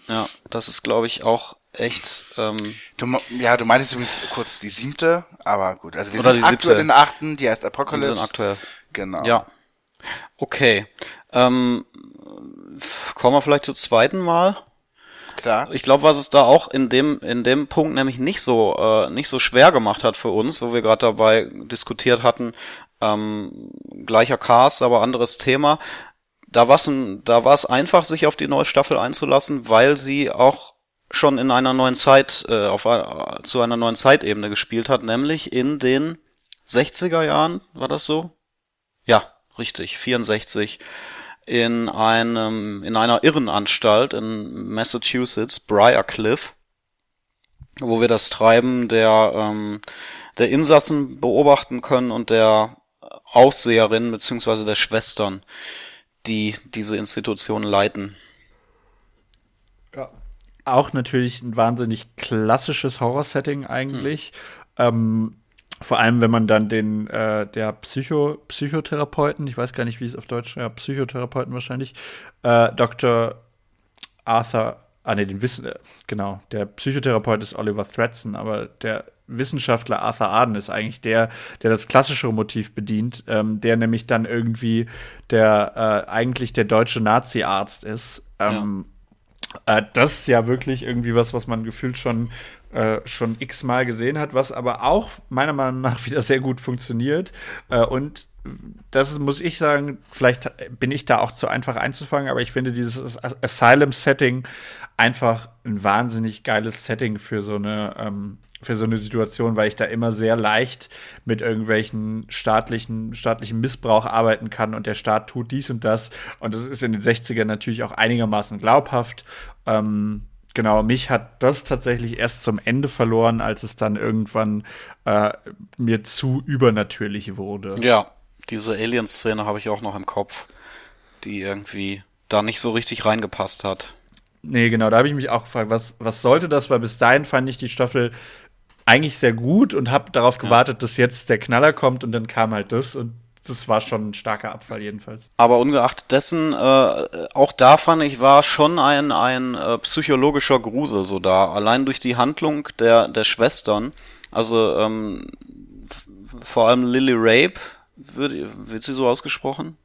ja, das ist, glaube ich, auch echt. Ähm, du, ja, du meintest übrigens kurz die siebte, aber gut. Also wir Oder sind aktuell in der achten, die heißt Apocalypse. Wir sind aktuell. Genau. Ja. Okay. Ähm, kommen wir vielleicht zum zweiten Mal. Klar. Ich glaube, was es da auch in dem in dem Punkt nämlich nicht so äh, nicht so schwer gemacht hat für uns, wo wir gerade dabei diskutiert hatten, ähm, gleicher Cast, aber anderes Thema. Da war es da war es einfach, sich auf die neue Staffel einzulassen, weil sie auch schon in einer neuen Zeit äh, auf äh, zu einer neuen Zeitebene gespielt hat, nämlich in den 60er Jahren, war das so? Ja, richtig, 64 in einem in einer Irrenanstalt in Massachusetts, Briarcliff, wo wir das Treiben der ähm, der Insassen beobachten können und der Aufseherin beziehungsweise der Schwestern, die diese Institution leiten. Ja. Auch natürlich ein wahnsinnig klassisches Horror-Setting eigentlich. Hm. Ähm, vor allem, wenn man dann den, äh, der Psycho, Psychotherapeuten, ich weiß gar nicht, wie es auf Deutsch, ja, Psychotherapeuten wahrscheinlich, äh, Dr. Arthur, ah ne, den Wissen, äh, genau, der Psychotherapeut ist Oliver Thredson, aber der Wissenschaftler Arthur Arden ist eigentlich der, der das klassische Motiv bedient, ähm, der nämlich dann irgendwie der, äh, eigentlich der deutsche Nazi-Arzt ist. Ähm, ja. Äh, das ist ja wirklich irgendwie was, was man gefühlt schon äh, schon x-mal gesehen hat, was aber auch meiner Meinung nach wieder sehr gut funktioniert. Äh, und das muss ich sagen, vielleicht bin ich da auch zu einfach einzufangen, aber ich finde dieses Asylum-Setting einfach ein wahnsinnig geiles Setting für so eine ähm, für so eine Situation, weil ich da immer sehr leicht mit irgendwelchen staatlichen, staatlichen Missbrauch arbeiten kann und der Staat tut dies und das. Und das ist in den 60ern natürlich auch einigermaßen glaubhaft. Ähm, genau, mich hat das tatsächlich erst zum Ende verloren, als es dann irgendwann äh, mir zu übernatürlich wurde. Ja, diese Alien-Szene habe ich auch noch im Kopf, die irgendwie da nicht so richtig reingepasst hat. Nee, genau, da habe ich mich auch gefragt, was, was sollte das? Weil bis dahin fand ich die Staffel eigentlich sehr gut und habe darauf gewartet, ja. dass jetzt der Knaller kommt und dann kam halt das und das war schon ein starker Abfall jedenfalls. Aber ungeachtet dessen, äh, auch da fand ich, war schon ein, ein äh, psychologischer Grusel so da. Allein durch die Handlung der, der Schwestern. Also ähm, vor allem Lily Rape, wird, wird sie so ausgesprochen?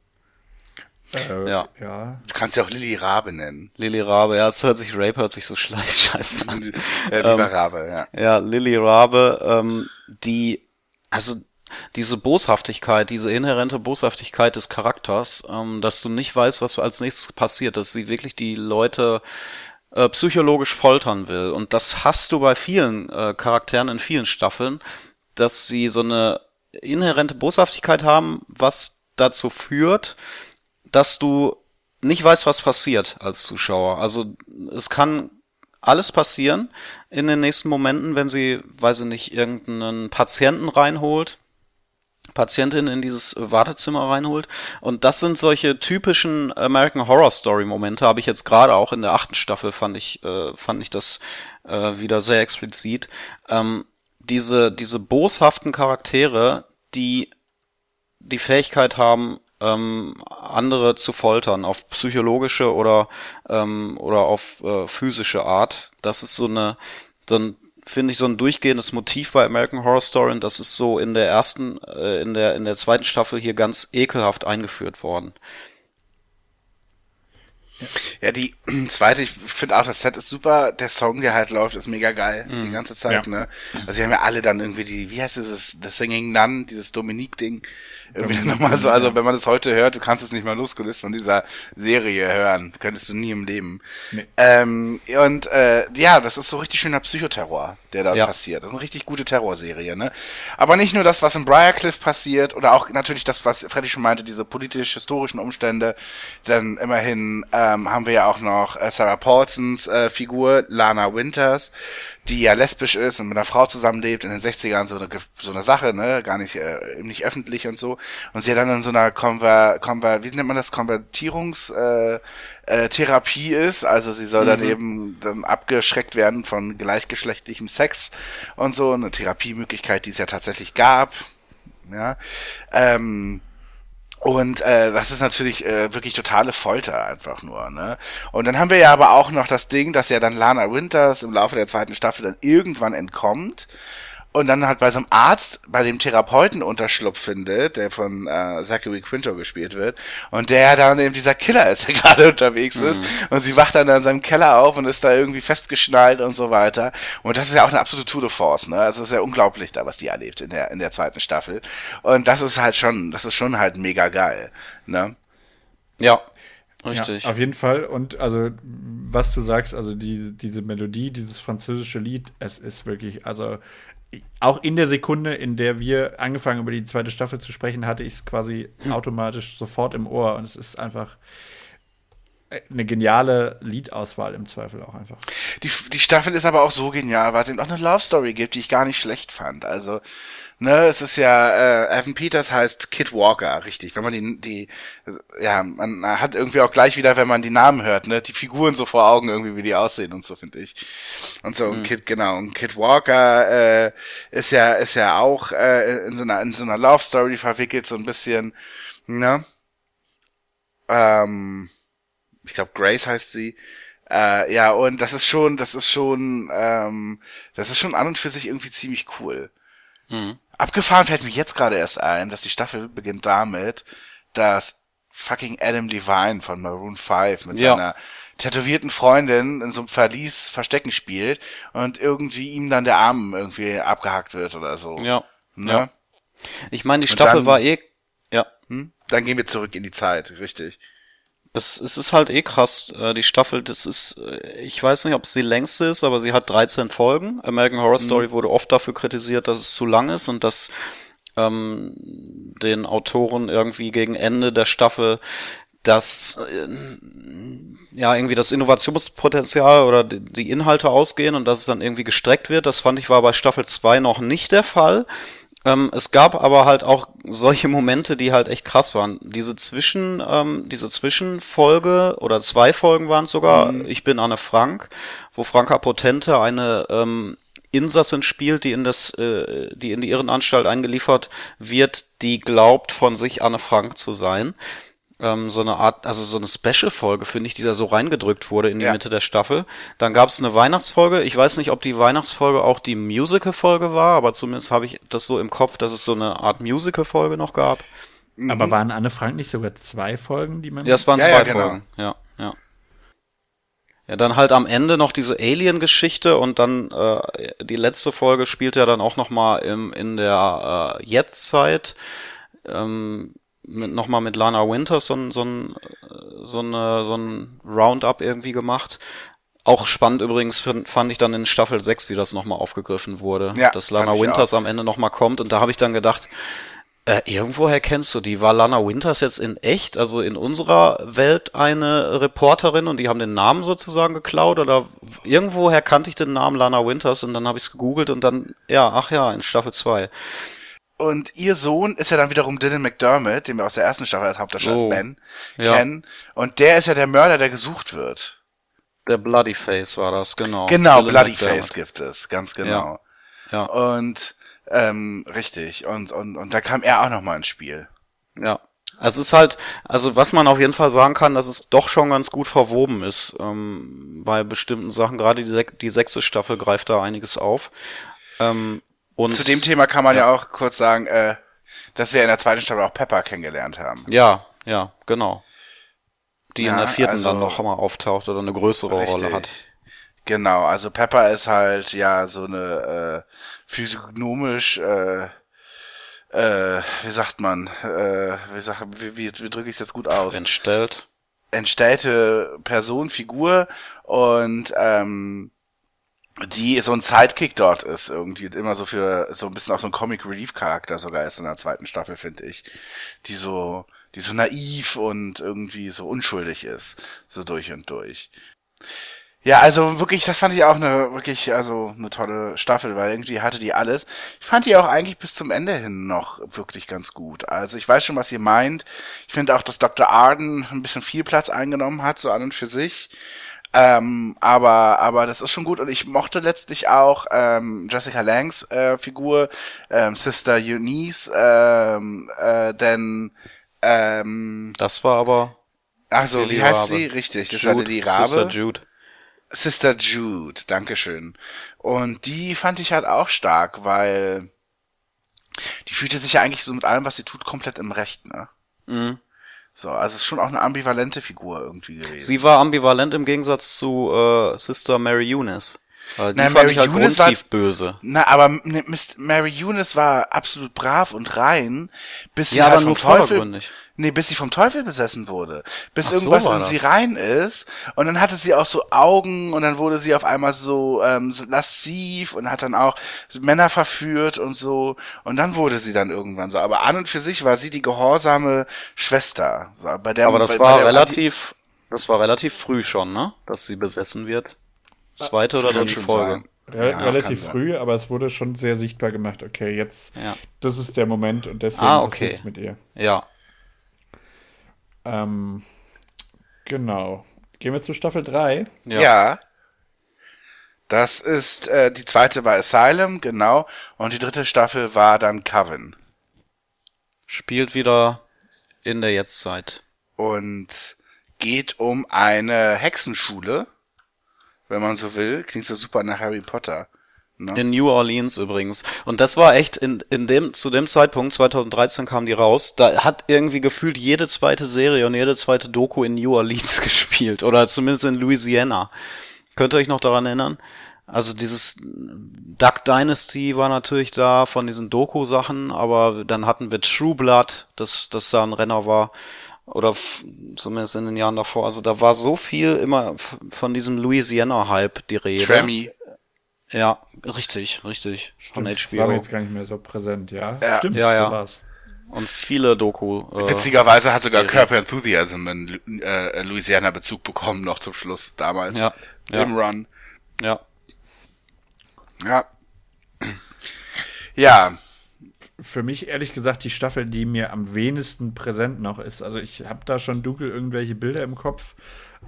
Äh, ja. ja. Du kannst ja auch Lilly Rabe nennen. Lilly Rabe, ja, es hört sich, Rape hört sich so scheiße an. äh, lieber ähm, Rabe, ja. Ja, Lilly Rabe, ähm, die, also diese Boshaftigkeit, diese inhärente Boshaftigkeit des Charakters, ähm, dass du nicht weißt, was als nächstes passiert, dass sie wirklich die Leute äh, psychologisch foltern will. Und das hast du bei vielen äh, Charakteren in vielen Staffeln, dass sie so eine inhärente Boshaftigkeit haben, was dazu führt, dass du nicht weißt, was passiert als Zuschauer. Also es kann alles passieren in den nächsten Momenten, wenn sie, weiß ich nicht, irgendeinen Patienten reinholt, Patientin in dieses Wartezimmer reinholt. Und das sind solche typischen American Horror Story Momente, habe ich jetzt gerade auch in der achten Staffel fand ich, äh, fand ich das äh, wieder sehr explizit. Ähm, diese, diese boshaften Charaktere, die die Fähigkeit haben, ähm, andere zu foltern auf psychologische oder ähm, oder auf äh, physische Art. Das ist so eine so ein finde ich so ein durchgehendes Motiv bei American Horror Story und das ist so in der ersten äh, in der in der zweiten Staffel hier ganz ekelhaft eingeführt worden. Ja, die zweite, ich finde auch, das Set ist super. Der Song, der halt läuft, ist mega geil. Mm. Die mhm. ganze Zeit, ja. ne? Also, wir haben ja alle dann irgendwie die, wie heißt dieses, The Singing Nun, dieses Dominique-Ding irgendwie nochmal so, also wenn man das heute hört, du kannst es nicht mal losgelöst von dieser Serie hören. Könntest du nie im Leben. Nee. Ähm, und äh, ja, das ist so richtig schöner Psychoterror, der da ja. passiert. Das ist eine richtig gute Terrorserie, ne? Aber nicht nur das, was in Briarcliff passiert, oder auch natürlich das, was Freddy schon meinte, diese politisch-historischen Umstände. Denn immerhin ähm, haben wir ja auch noch äh, Sarah Paulsons äh, Figur, Lana Winters, die ja lesbisch ist und mit einer Frau zusammenlebt, in den 60ern so eine, so eine Sache, ne, gar nicht, äh, nicht öffentlich und so. Und sie ja dann in so einer Konver, Konver, wie nennt man das, Konvertierungs, äh, äh, Therapie ist, also sie soll mhm. dann eben dann abgeschreckt werden von gleichgeschlechtlichem Sex und so, eine Therapiemöglichkeit, die es ja tatsächlich gab, ja, ähm, und äh, das ist natürlich äh, wirklich totale Folter einfach nur. Ne? Und dann haben wir ja aber auch noch das Ding, dass ja dann Lana Winters im Laufe der zweiten Staffel dann irgendwann entkommt und dann halt bei so einem Arzt, bei dem Therapeuten Unterschlupf findet, der von äh, Zachary Quinto gespielt wird, und der dann eben dieser Killer ist, der gerade unterwegs mhm. ist, und sie wacht dann in seinem Keller auf und ist da irgendwie festgeschnallt und so weiter. Und das ist ja auch eine absolute Tour de Force, ne? Also es ist ja unglaublich da, was die erlebt in der, in der zweiten Staffel. Und das ist halt schon, das ist schon halt mega geil, ne? Ja, Richtig. Ja, auf jeden Fall. Und also, was du sagst, also die, diese Melodie, dieses französische Lied, es ist wirklich, also auch in der Sekunde, in der wir angefangen über die zweite Staffel zu sprechen, hatte ich es quasi hm. automatisch sofort im Ohr und es ist einfach eine geniale Liedauswahl im Zweifel auch einfach. Die, die Staffel ist aber auch so genial, weil es eben auch eine Love Story gibt, die ich gar nicht schlecht fand. Also ne, es ist ja, äh, Evan Peters heißt Kid Walker, richtig. Wenn man die, die, ja, man hat irgendwie auch gleich wieder, wenn man die Namen hört, ne, die Figuren so vor Augen irgendwie, wie die aussehen und so, finde ich. Und so, mhm. Kid, genau, und Kid Walker, äh, ist ja, ist ja auch, äh, in so einer, in so einer Love Story verwickelt, so ein bisschen, ne, ähm, ich glaube Grace heißt sie, äh, ja, und das ist schon, das ist schon, ähm, das ist schon an und für sich irgendwie ziemlich cool. Mhm. Abgefahren fällt mir jetzt gerade erst ein, dass die Staffel beginnt damit, dass fucking Adam Levine von Maroon 5 mit ja. seiner tätowierten Freundin in so einem Verlies Verstecken spielt und irgendwie ihm dann der Arm irgendwie abgehackt wird oder so. Ja. Ne? ja. Ich meine, die Staffel dann, war eh Ja. Hm? Dann gehen wir zurück in die Zeit, richtig. Es, es ist halt eh krass. Äh, die Staffel, das ist, äh, ich weiß nicht, ob es die längste ist, aber sie hat 13 Folgen. American Horror Story mhm. wurde oft dafür kritisiert, dass es zu lang ist und dass ähm, den Autoren irgendwie gegen Ende der Staffel das äh, ja irgendwie das Innovationspotenzial oder die Inhalte ausgehen und dass es dann irgendwie gestreckt wird. Das fand ich war bei Staffel 2 noch nicht der Fall. Ähm, es gab aber halt auch solche Momente, die halt echt krass waren. Diese Zwischen, ähm, diese Zwischenfolge oder zwei Folgen waren es sogar. Mhm. Ich bin Anne Frank, wo Franka Potente eine ähm, Insassin spielt, die in das, äh, die in die Irrenanstalt eingeliefert wird, die glaubt von sich Anne Frank zu sein ähm, so eine Art, also so eine Special-Folge, finde ich, die da so reingedrückt wurde in die ja. Mitte der Staffel. Dann gab es eine Weihnachtsfolge. Ich weiß nicht, ob die Weihnachtsfolge auch die Musical-Folge war, aber zumindest habe ich das so im Kopf, dass es so eine Art Musical-Folge noch gab. Aber mhm. waren Anne Frank nicht sogar zwei Folgen, die man. Ja, es waren ja, zwei ja, genau. Folgen, ja, ja. Ja, dann halt am Ende noch diese Alien-Geschichte und dann äh, die letzte Folge spielt ja dann auch noch mal im, in der äh, Jetztzeit. Ähm, mit, nochmal mit Lana Winters so ein, so so eine, so ein Roundup irgendwie gemacht. Auch spannend übrigens fand ich dann in Staffel 6, wie das nochmal aufgegriffen wurde. Ja, dass Lana Winters am Ende nochmal kommt und da habe ich dann gedacht, äh, irgendwoher kennst du die. War Lana Winters jetzt in echt, also in unserer Welt eine Reporterin und die haben den Namen sozusagen geklaut oder irgendwoher kannte ich den Namen Lana Winters und dann habe ich es gegoogelt und dann, ja, ach ja, in Staffel 2. Und ihr Sohn ist ja dann wiederum Dylan McDermott, den wir aus der ersten Staffel als Hauptdarsteller oh, als Ben ja. kennen. Und der ist ja der Mörder, der gesucht wird. Der Bloody Face war das, genau. Genau, Dylan Bloody McDermott. Face gibt es, ganz genau. Ja. ja. Und ähm, richtig. Und, und, und da kam er auch nochmal ins Spiel. Ja. Also es ist halt, also was man auf jeden Fall sagen kann, dass es doch schon ganz gut verwoben ist ähm, bei bestimmten Sachen. Gerade die, die sechste Staffel greift da einiges auf. Ähm, und Zu dem Thema kann man ja, ja auch kurz sagen, äh, dass wir in der zweiten Staffel auch Pepper kennengelernt haben. Ja, ja, genau. Die ja, in der vierten also, dann noch mal auftaucht oder eine größere richtig. Rolle hat. Genau, also Pepper ist halt ja so eine äh, physiognomisch, äh, äh, wie sagt man, äh, wie, sag, wie, wie, wie drücke ich es jetzt gut aus? Entstellt. Entstellte Person, Figur und ähm, die so ein Sidekick dort ist, irgendwie immer so für so ein bisschen auch so ein Comic Relief Charakter sogar ist in der zweiten Staffel, finde ich, die so, die so naiv und irgendwie so unschuldig ist, so durch und durch. Ja, also wirklich, das fand ich auch eine wirklich also eine tolle Staffel, weil irgendwie hatte die alles. Ich fand die auch eigentlich bis zum Ende hin noch wirklich ganz gut. Also ich weiß schon, was ihr meint. Ich finde auch, dass Dr. Arden ein bisschen viel Platz eingenommen hat, so an und für sich. Ähm, aber, aber das ist schon gut und ich mochte letztlich auch ähm, Jessica Langs äh, Figur, ähm, Sister Eunice, ähm, äh, denn ähm, das war aber also wie heißt Rabe. sie richtig? Das Jude, war die Rabe. Sister Jude. Sister Jude, Dankeschön. Und die fand ich halt auch stark, weil die fühlte sich ja eigentlich so mit allem, was sie tut, komplett im Recht, ne? Mhm. So, also ist schon auch eine ambivalente Figur irgendwie gewesen. Sie war ambivalent im Gegensatz zu äh, Sister Mary Eunice. Äh, die na, fand Mary ich halt Eunice grundtief war, böse. Na, aber Mary Eunice war absolut brav und rein, bis sie ja, halt vom Teufel, Nee, bis sie vom Teufel besessen wurde. Bis Ach, irgendwas so in sie rein ist. Und dann hatte sie auch so Augen und dann wurde sie auf einmal so ähm, lassiv und hat dann auch Männer verführt und so. Und dann wurde sie dann irgendwann so. Aber an und für sich war sie die gehorsame Schwester. So, bei der, Aber das bei, war bei relativ, das war relativ früh schon, ne? Dass sie besessen wird. Zweite das oder dritte Folge. Re ja, relativ früh, aber es wurde schon sehr sichtbar gemacht. Okay, jetzt, ja. das ist der Moment und deswegen ah, okay. mit ihr. Ja, ähm, genau. Gehen wir zu Staffel 3. Ja. ja. Das ist, äh, die zweite war Asylum, genau. Und die dritte Staffel war dann Coven. Spielt wieder in der Jetztzeit. Und geht um eine Hexenschule, wenn man so will. Klingt so super nach Harry Potter. Ne? In New Orleans übrigens. Und das war echt in, in dem, zu dem Zeitpunkt, 2013 kam die raus, da hat irgendwie gefühlt jede zweite Serie und jede zweite Doku in New Orleans gespielt. Oder zumindest in Louisiana. Könnt ihr euch noch daran erinnern? Also dieses Duck Dynasty war natürlich da von diesen Doku-Sachen, aber dann hatten wir True Blood, das, das da ein Renner war. Oder zumindest in den Jahren davor. Also da war so viel immer von diesem Louisiana-Hype die Rede. Trammy. Ja, richtig, richtig. Stimmt, von HBO. Das war mir jetzt gar nicht mehr so präsent, ja. ja. Stimmt, ja, ja. So Und viele Doku. Äh, Witzigerweise hat sogar Curb Enthusiasm einen äh, Louisiana-Bezug bekommen, noch zum Schluss damals. Ja. Im ja. Run. Ja. Ja. Ja. Für mich ehrlich gesagt die Staffel, die mir am wenigsten präsent noch ist. Also ich habe da schon dunkel irgendwelche Bilder im Kopf,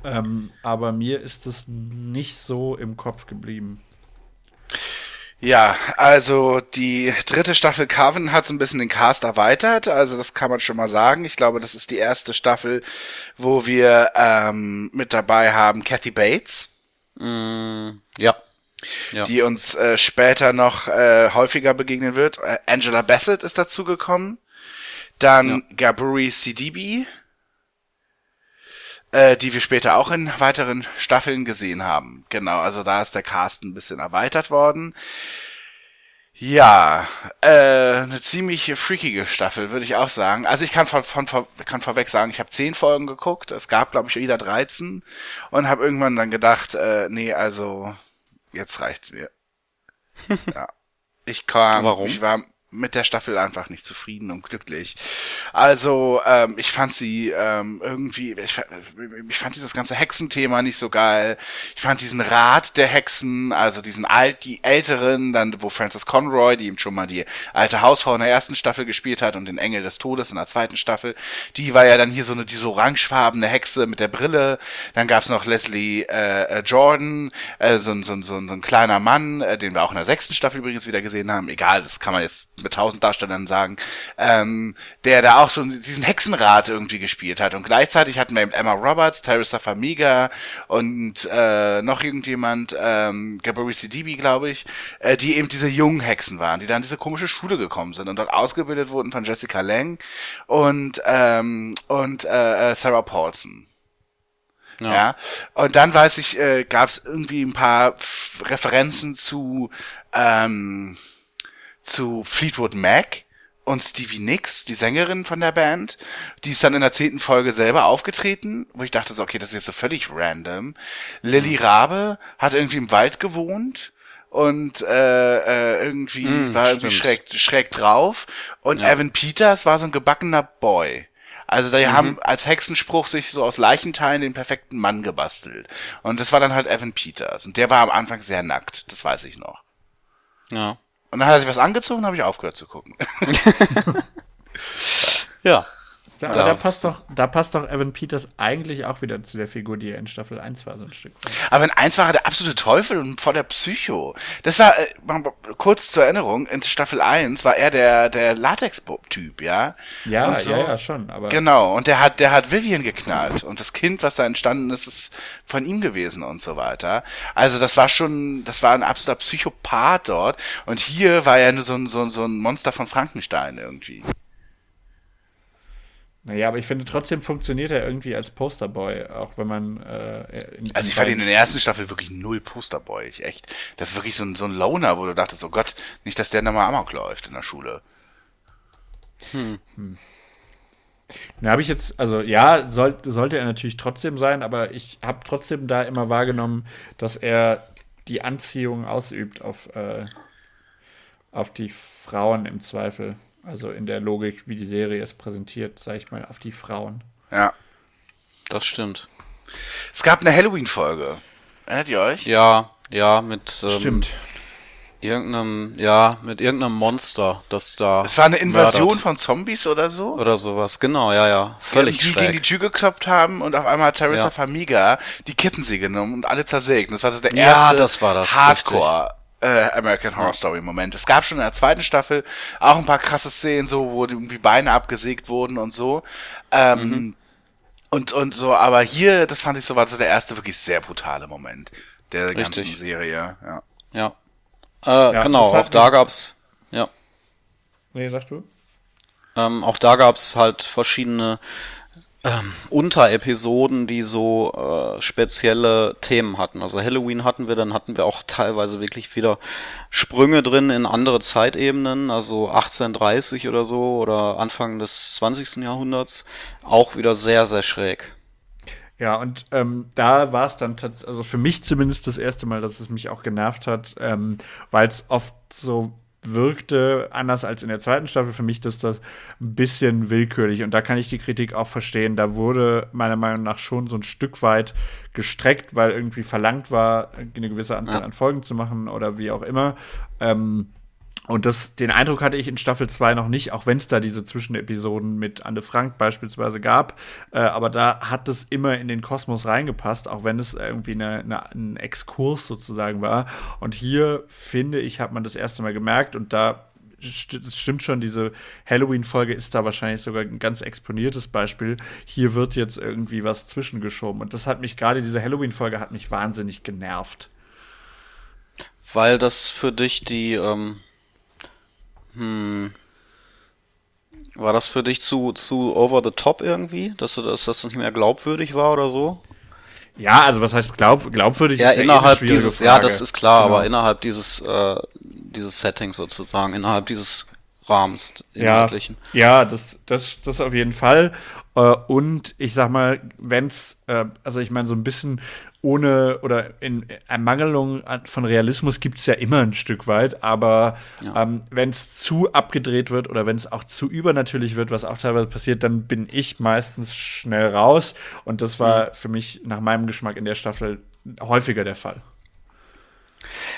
ähm, aber mir ist es nicht so im Kopf geblieben. Ja, also die dritte Staffel Carven hat so ein bisschen den Cast erweitert, also das kann man schon mal sagen. Ich glaube, das ist die erste Staffel, wo wir ähm, mit dabei haben Kathy Bates. Mm, ja. Ja. die uns äh, später noch äh, häufiger begegnen wird. Äh, Angela Bassett ist dazugekommen. Dann ja. Gaburi Sidibe, äh, die wir später auch in weiteren Staffeln gesehen haben. Genau, also da ist der Cast ein bisschen erweitert worden. Ja, äh, eine ziemlich freakige Staffel, würde ich auch sagen. Also ich kann von, von, von kann vorweg sagen, ich habe zehn Folgen geguckt. Es gab, glaube ich, wieder 13 und habe irgendwann dann gedacht, äh, nee, also jetzt reicht's mir. ja. Ich kam, Warum? ich war mit der Staffel einfach nicht zufrieden und glücklich. Also, ähm, ich fand sie ähm, irgendwie, ich, ich fand dieses ganze Hexenthema nicht so geil. Ich fand diesen Rat der Hexen, also diesen alt, die Älteren, dann wo Frances Conroy, die eben schon mal die alte Hausfrau in der ersten Staffel gespielt hat und den Engel des Todes in der zweiten Staffel, die war ja dann hier so eine diese orangefarbene Hexe mit der Brille. Dann gab's noch Leslie äh, äh Jordan, äh, so, so, so, so ein kleiner Mann, äh, den wir auch in der sechsten Staffel übrigens wieder gesehen haben. Egal, das kann man jetzt mit tausend Darstellern sagen, ähm, der da auch so diesen Hexenrat irgendwie gespielt hat. Und gleichzeitig hatten wir eben Emma Roberts, Teresa Famiga und äh, noch irgendjemand, ähm, Gabrielle Sidibe, glaube ich, äh, die eben diese jungen Hexen waren, die dann diese komische Schule gekommen sind und dort ausgebildet wurden von Jessica Lang und ähm, und äh, äh Sarah Paulson. Ja. ja. Und dann weiß ich, äh, gab es irgendwie ein paar Referenzen zu ähm, zu Fleetwood Mac und Stevie Nicks, die Sängerin von der Band, die ist dann in der zehnten Folge selber aufgetreten, wo ich dachte so, okay, das ist jetzt so völlig random. Lilly Rabe hat irgendwie im Wald gewohnt und äh, äh, irgendwie mm, war irgendwie schräg, schräg drauf und ja. Evan Peters war so ein gebackener Boy. Also die mhm. haben als Hexenspruch sich so aus Leichenteilen den perfekten Mann gebastelt. Und das war dann halt Evan Peters. Und der war am Anfang sehr nackt, das weiß ich noch. Ja. Und dann hat er sich was angezogen, habe ich aufgehört zu gucken. ja. Da, da, passt doch, da passt doch Evan Peters eigentlich auch wieder zu der Figur, die er in Staffel 1 war, so ein Stück. Aber in 1 war er der absolute Teufel und vor der Psycho. Das war, äh, kurz zur Erinnerung, in Staffel 1 war er der, der Latex-Typ, ja? Ja, so. ja, ja, schon, aber. Genau, und der hat, der hat Vivian geknallt und das Kind, was da entstanden ist, ist von ihm gewesen und so weiter. Also das war schon, das war ein absoluter Psychopath dort und hier war er nur so ein, so, so ein Monster von Frankenstein irgendwie. Naja, aber ich finde trotzdem funktioniert er irgendwie als Posterboy, auch wenn man. Äh, in, also ich fand ihn in der ersten Staffel wirklich null Posterboy, ich echt. Das ist wirklich so ein, so ein Loner, wo du dachtest, oh Gott, nicht, dass der nochmal Amok läuft in der Schule. Hm. hm. Da habe ich jetzt, also ja, soll, sollte er natürlich trotzdem sein, aber ich habe trotzdem da immer wahrgenommen, dass er die Anziehung ausübt auf, äh, auf die Frauen im Zweifel. Also in der Logik, wie die Serie es präsentiert, sage ich mal, auf die Frauen. Ja. Das stimmt. Es gab eine Halloween-Folge. Erinnert ihr euch? Ja, ja, mit. Ähm, Stimmt. Irgendeinem, ja, mit irgendeinem Monster, das da. Es war eine Invasion mördert. von Zombies oder so? Oder sowas, genau, ja, ja. Völlig Die schräg. gegen die Tür gekloppt haben und auf einmal hat Teresa ja. Famiga die Kettensäge genommen und alle zersägt. Das war so der erste ja, das war das, Hardcore äh, American Horror Story Moment. Es gab schon in der zweiten Staffel auch ein paar krasse Szenen, so wo irgendwie Beine abgesägt wurden und so. Ähm, mhm. Und und so, aber hier, das fand ich so war so der erste wirklich sehr brutale Moment der Richtig. ganzen Serie. Ja. Ja. Äh, ja genau. Auch da gab's. Ja. Nee, sagst du? Ähm, auch da gab's halt verschiedene ähm, Unterepisoden, die so äh, spezielle Themen hatten. Also Halloween hatten wir, dann hatten wir auch teilweise wirklich wieder Sprünge drin in andere Zeitebenen, also 1830 oder so oder Anfang des 20. Jahrhunderts. Auch wieder sehr, sehr schräg. Ja, und ähm, da war es dann tatsächlich, also für mich zumindest das erste Mal, dass es mich auch genervt hat, ähm, weil es oft so wirkte, anders als in der zweiten Staffel, für mich dass das ein bisschen willkürlich. Und da kann ich die Kritik auch verstehen. Da wurde meiner Meinung nach schon so ein Stück weit gestreckt, weil irgendwie verlangt war, eine gewisse Anzahl an Folgen zu machen oder wie auch immer. Ähm, und das, den Eindruck hatte ich in Staffel 2 noch nicht, auch wenn es da diese Zwischenepisoden mit Anne Frank beispielsweise gab. Äh, aber da hat es immer in den Kosmos reingepasst, auch wenn es irgendwie eine, eine, ein Exkurs sozusagen war. Und hier, finde ich, hat man das erste Mal gemerkt und da es stimmt schon, diese Halloween-Folge ist da wahrscheinlich sogar ein ganz exponiertes Beispiel. Hier wird jetzt irgendwie was zwischengeschoben. Und das hat mich gerade, diese Halloween-Folge hat mich wahnsinnig genervt. Weil das für dich die, ähm, hm. War das für dich zu, zu over the top irgendwie? Dass, du, dass das nicht mehr glaubwürdig war oder so? Ja, also was heißt glaub, glaubwürdig? Ja, ist ja innerhalb eh dieses, Frage. ja, das ist klar, genau. aber innerhalb dieses, äh, dieses Settings sozusagen, innerhalb dieses Rahmens ja, ja, das, das, das auf jeden Fall. Äh, und ich sag mal, wenn's, äh, also ich meine, so ein bisschen ohne oder in Ermangelung von Realismus gibt es ja immer ein Stück weit, aber ja. ähm, wenn es zu abgedreht wird oder wenn es auch zu übernatürlich wird, was auch teilweise passiert, dann bin ich meistens schnell raus. Und das war mhm. für mich nach meinem Geschmack in der Staffel häufiger der Fall.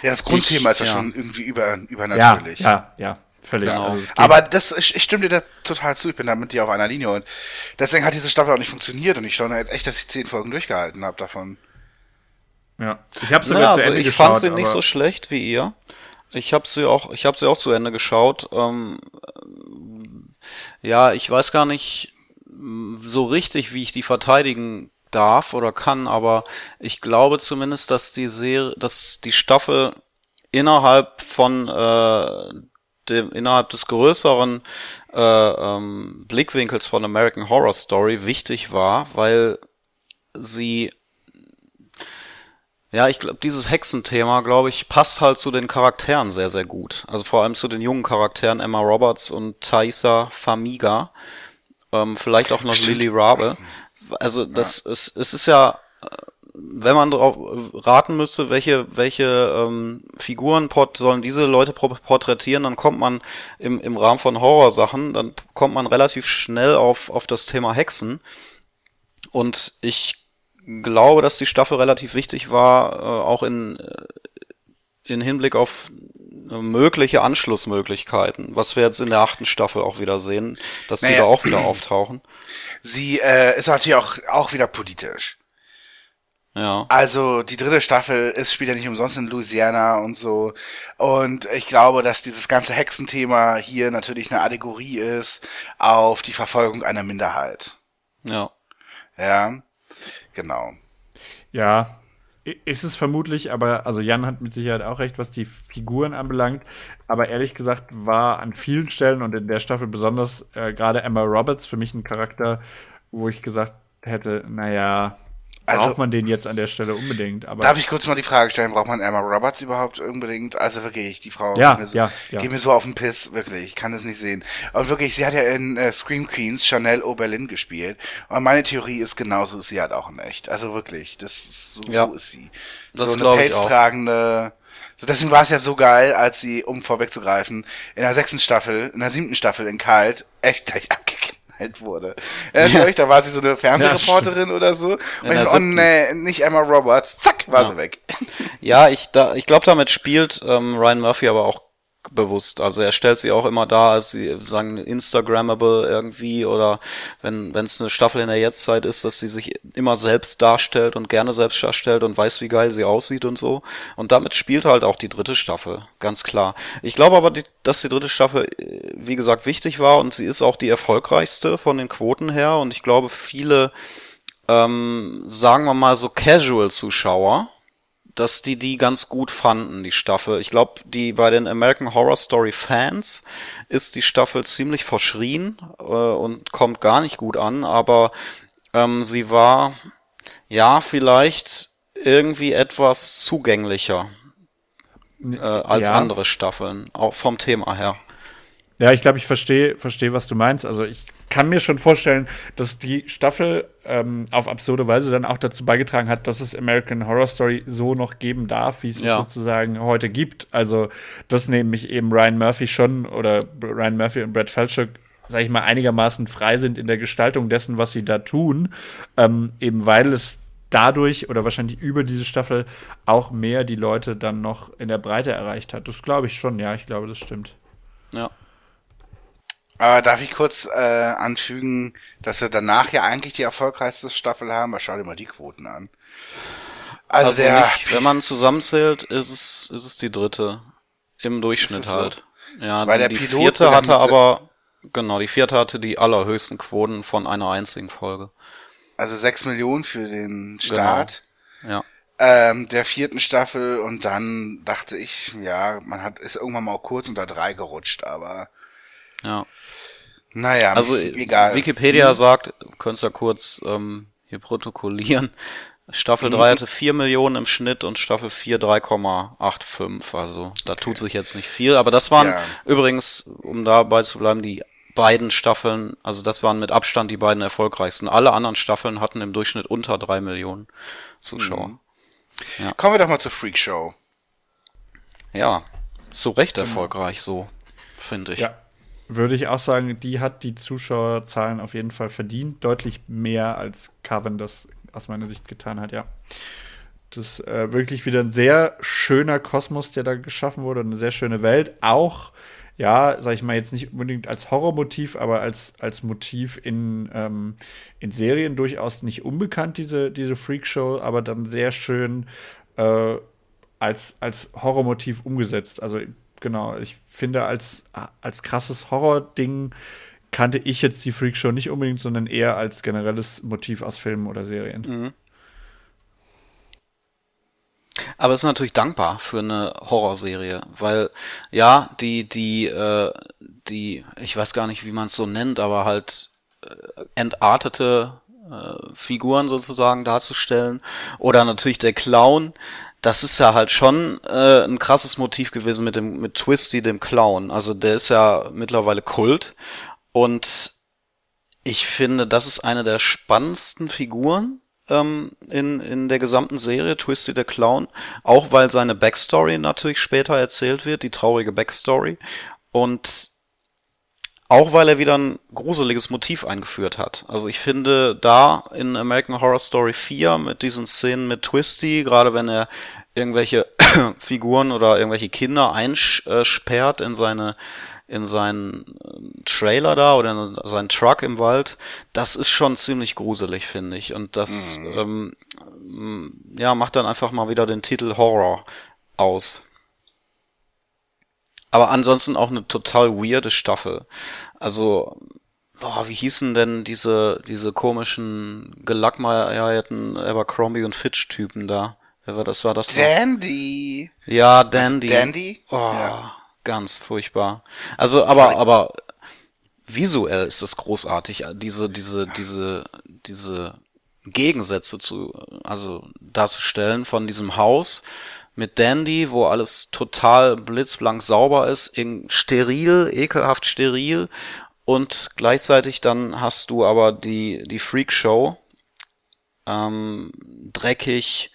Ja, das Grundthema ich, ist ja, ja, schon irgendwie über, übernatürlich. Ja, ja, ja. Völlig. Genau. Also aber das, ich, ich stimme dir da total zu, ich bin da mit dir auf einer Linie und deswegen hat diese Staffel auch nicht funktioniert und ich staune halt echt, dass ich zehn Folgen durchgehalten habe davon. Ja. Ich habe sogar naja, zu also Ende ich geschaut. Ich fand sie nicht so schlecht wie ihr. Ich habe sie auch, ich habe sie auch zu Ende geschaut. Ähm, ja, ich weiß gar nicht so richtig, wie ich die verteidigen darf oder kann, aber ich glaube zumindest, dass die Serie, dass die Staffel innerhalb von äh, dem, innerhalb des größeren äh, ähm, Blickwinkels von American Horror Story wichtig war, weil sie ja, ich glaube, dieses Hexenthema, glaube ich, passt halt zu den Charakteren sehr, sehr gut. Also vor allem zu den jungen Charakteren Emma Roberts und Thaisa Famiga. Ähm, vielleicht auch noch Lily Rabe. Also das ja. ist, es ist ja, wenn man drauf raten müsste, welche, welche ähm, Figuren sollen diese Leute porträtieren, dann kommt man im, im Rahmen von Horrorsachen, dann kommt man relativ schnell auf, auf das Thema Hexen. Und ich glaube, dass die Staffel relativ wichtig war, äh, auch in, äh, in Hinblick auf äh, mögliche Anschlussmöglichkeiten, was wir jetzt in der achten Staffel auch wieder sehen, dass naja, sie da auch wieder auftauchen. Sie äh, ist natürlich auch, auch wieder politisch. Ja. Also die dritte Staffel ist spielt ja nicht umsonst in Louisiana und so. Und ich glaube, dass dieses ganze Hexenthema hier natürlich eine Allegorie ist auf die Verfolgung einer Minderheit. Ja. Ja. Genau. Ja, ist es vermutlich, aber also Jan hat mit Sicherheit auch recht, was die Figuren anbelangt. Aber ehrlich gesagt war an vielen Stellen und in der Staffel besonders äh, gerade Emma Roberts für mich ein Charakter, wo ich gesagt hätte, naja, also, braucht man den jetzt an der Stelle unbedingt. Aber darf ich kurz mal die Frage stellen, braucht man Emma Roberts überhaupt unbedingt? Also wirklich, die Frau ja, geht, mir so, ja, ja. geht mir so auf den Piss, wirklich, ich kann das nicht sehen. Und wirklich, sie hat ja in äh, Scream Queens Chanel Oberlin gespielt. Und meine Theorie ist genauso ist sie halt auch in echt. Also wirklich, das ist, so, ja. so ist sie. Das so eine pelztragende so, deswegen war es ja so geil, als sie, um vorwegzugreifen, in der sechsten Staffel, in der siebten Staffel in Kalt echt gleich abgeknallt alt wurde. Ja. da war sie so eine Fernsehreporterin ja, oder so. Und ich dachte, oh nee, nicht Emma Roberts. Zack, war ja. sie weg. Ja, ich, da, ich glaube, damit spielt ähm, Ryan Murphy aber auch bewusst. Also er stellt sie auch immer da, als sie sagen Instagrammable irgendwie oder wenn wenn es eine Staffel in der Jetztzeit ist, dass sie sich immer selbst darstellt und gerne selbst darstellt und weiß, wie geil sie aussieht und so. Und damit spielt halt auch die dritte Staffel, ganz klar. Ich glaube aber, die, dass die dritte Staffel, äh, wie gesagt, wichtig war und sie ist auch die erfolgreichste von den Quoten her und ich glaube, viele ähm, sagen wir mal so Casual-Zuschauer, dass die die ganz gut fanden, die Staffel. Ich glaube, die bei den American Horror Story Fans ist die Staffel ziemlich verschrien äh, und kommt gar nicht gut an, aber Ähm, sie war, ja, vielleicht irgendwie etwas zugänglicher äh, als Ja. andere Staffeln, auch vom Thema her. Ja, ich glaube, ich verstehe, verstehe, was du meinst. Also ich kann mir schon vorstellen, dass die Staffel ähm, auf absurde Weise dann auch dazu beigetragen hat, dass es American Horror Story so noch geben darf, wie es Ja. es sozusagen heute gibt. Also, dass nämlich eben Ryan Murphy schon oder Ryan Murphy und Brad Falchuk, sag ich mal, einigermaßen frei sind in der Gestaltung dessen, was sie da tun, ähm, eben weil es dadurch oder wahrscheinlich über diese Staffel auch mehr die Leute dann noch in der Breite erreicht hat. Das glaube ich schon, ja, ich glaube, das stimmt. Ja. Aber darf ich kurz äh, anfügen, dass wir danach ja eigentlich die erfolgreichste Staffel haben? Aber schau dir mal die Quoten an. Also, Also der, nicht, wenn man zusammenzählt, ist es, ist es die dritte. Im Durchschnitt es so? halt. Ja, Weil die, der die Pilot vierte hatte aber, genau, die vierte hatte die allerhöchsten Quoten von einer einzigen Folge. also sechs Millionen für den Start Ja. ähm, der vierten Staffel und dann dachte ich, ja, man hat ist irgendwann mal kurz unter drei gerutscht, aber Ja. naja, Also egal. Wikipedia sagt, könnt's ja kurz ähm, hier protokollieren. Staffel 3 hatte 4 Millionen im Schnitt und Staffel 4 3,85. Also da tut sich jetzt nicht viel. Aber das waren Ja. übrigens, um dabei zu bleiben, die beiden Staffeln, also das waren mit Abstand die beiden erfolgreichsten. Alle anderen Staffeln hatten im Durchschnitt unter 3 Millionen Zuschauer. Kommen wir doch mal zur Freak Show. Ja, zu Recht erfolgreich so, finde ich. Ja, würde ich auch sagen, die hat die Zuschauerzahlen auf jeden Fall verdient. Deutlich mehr als Coven das aus meiner Sicht getan hat, ja. Das ist äh, wirklich wieder ein sehr schöner Kosmos, der da geschaffen wurde, eine sehr schöne Welt. Auch, ja, sag ich mal, jetzt nicht unbedingt als Horrormotiv, aber als, als Motiv in, ähm, in Serien durchaus nicht unbekannt, diese, diese Freakshow, aber dann sehr schön äh, als, als Horrormotiv umgesetzt. Also genau, ich finde, als, als krasses Horror-Ding kannte ich jetzt die Freakshow nicht unbedingt, sondern eher als generelles Motiv aus Filmen oder Serien. Aber es ist natürlich dankbar für eine Horrorserie, weil ja, die, die, äh, die, ich weiß gar nicht, wie man es so nennt, aber halt äh, entartete äh, Figuren sozusagen darzustellen. Oder natürlich der Clown. Das ist ja halt schon äh, ein krasses Motiv gewesen mit dem mit Twisty, dem Clown. Also der ist ja mittlerweile Kult. Und ich finde, das ist eine der spannendsten Figuren ähm, in, in der gesamten Serie, Twisty der Clown. Auch weil seine Backstory natürlich später erzählt wird, die traurige Backstory. Und auch weil er wieder ein gruseliges Motiv eingeführt hat. Also ich finde da in American Horror Story 4 mit diesen Szenen mit Twisty, gerade wenn er irgendwelche Figuren oder irgendwelche Kinder einsperrt in seine in seinen äh, Trailer da oder in seinen Truck im Wald, das ist schon ziemlich gruselig, finde ich. Und das ähm, ähm, ja macht dann einfach mal wieder den Titel Horror aus. Aber ansonsten auch eine total weirde Staffel. Also, boah, wie hießen denn diese, diese komischen gelackmeierten Abercrombie und Fitch Typen da? Wer war das? War das? Dandy. Ja, Dandy. Dandy? Oh, Ja. ganz furchtbar. Also, aber, aber visuell ist das großartig. Diese, diese, diese, diese Gegensätze zu, also darzustellen von diesem Haus mit Dandy, wo alles total blitzblank sauber ist, in steril, ekelhaft steril und gleichzeitig dann hast du aber die, die Freak-Show, ähm, dreckig,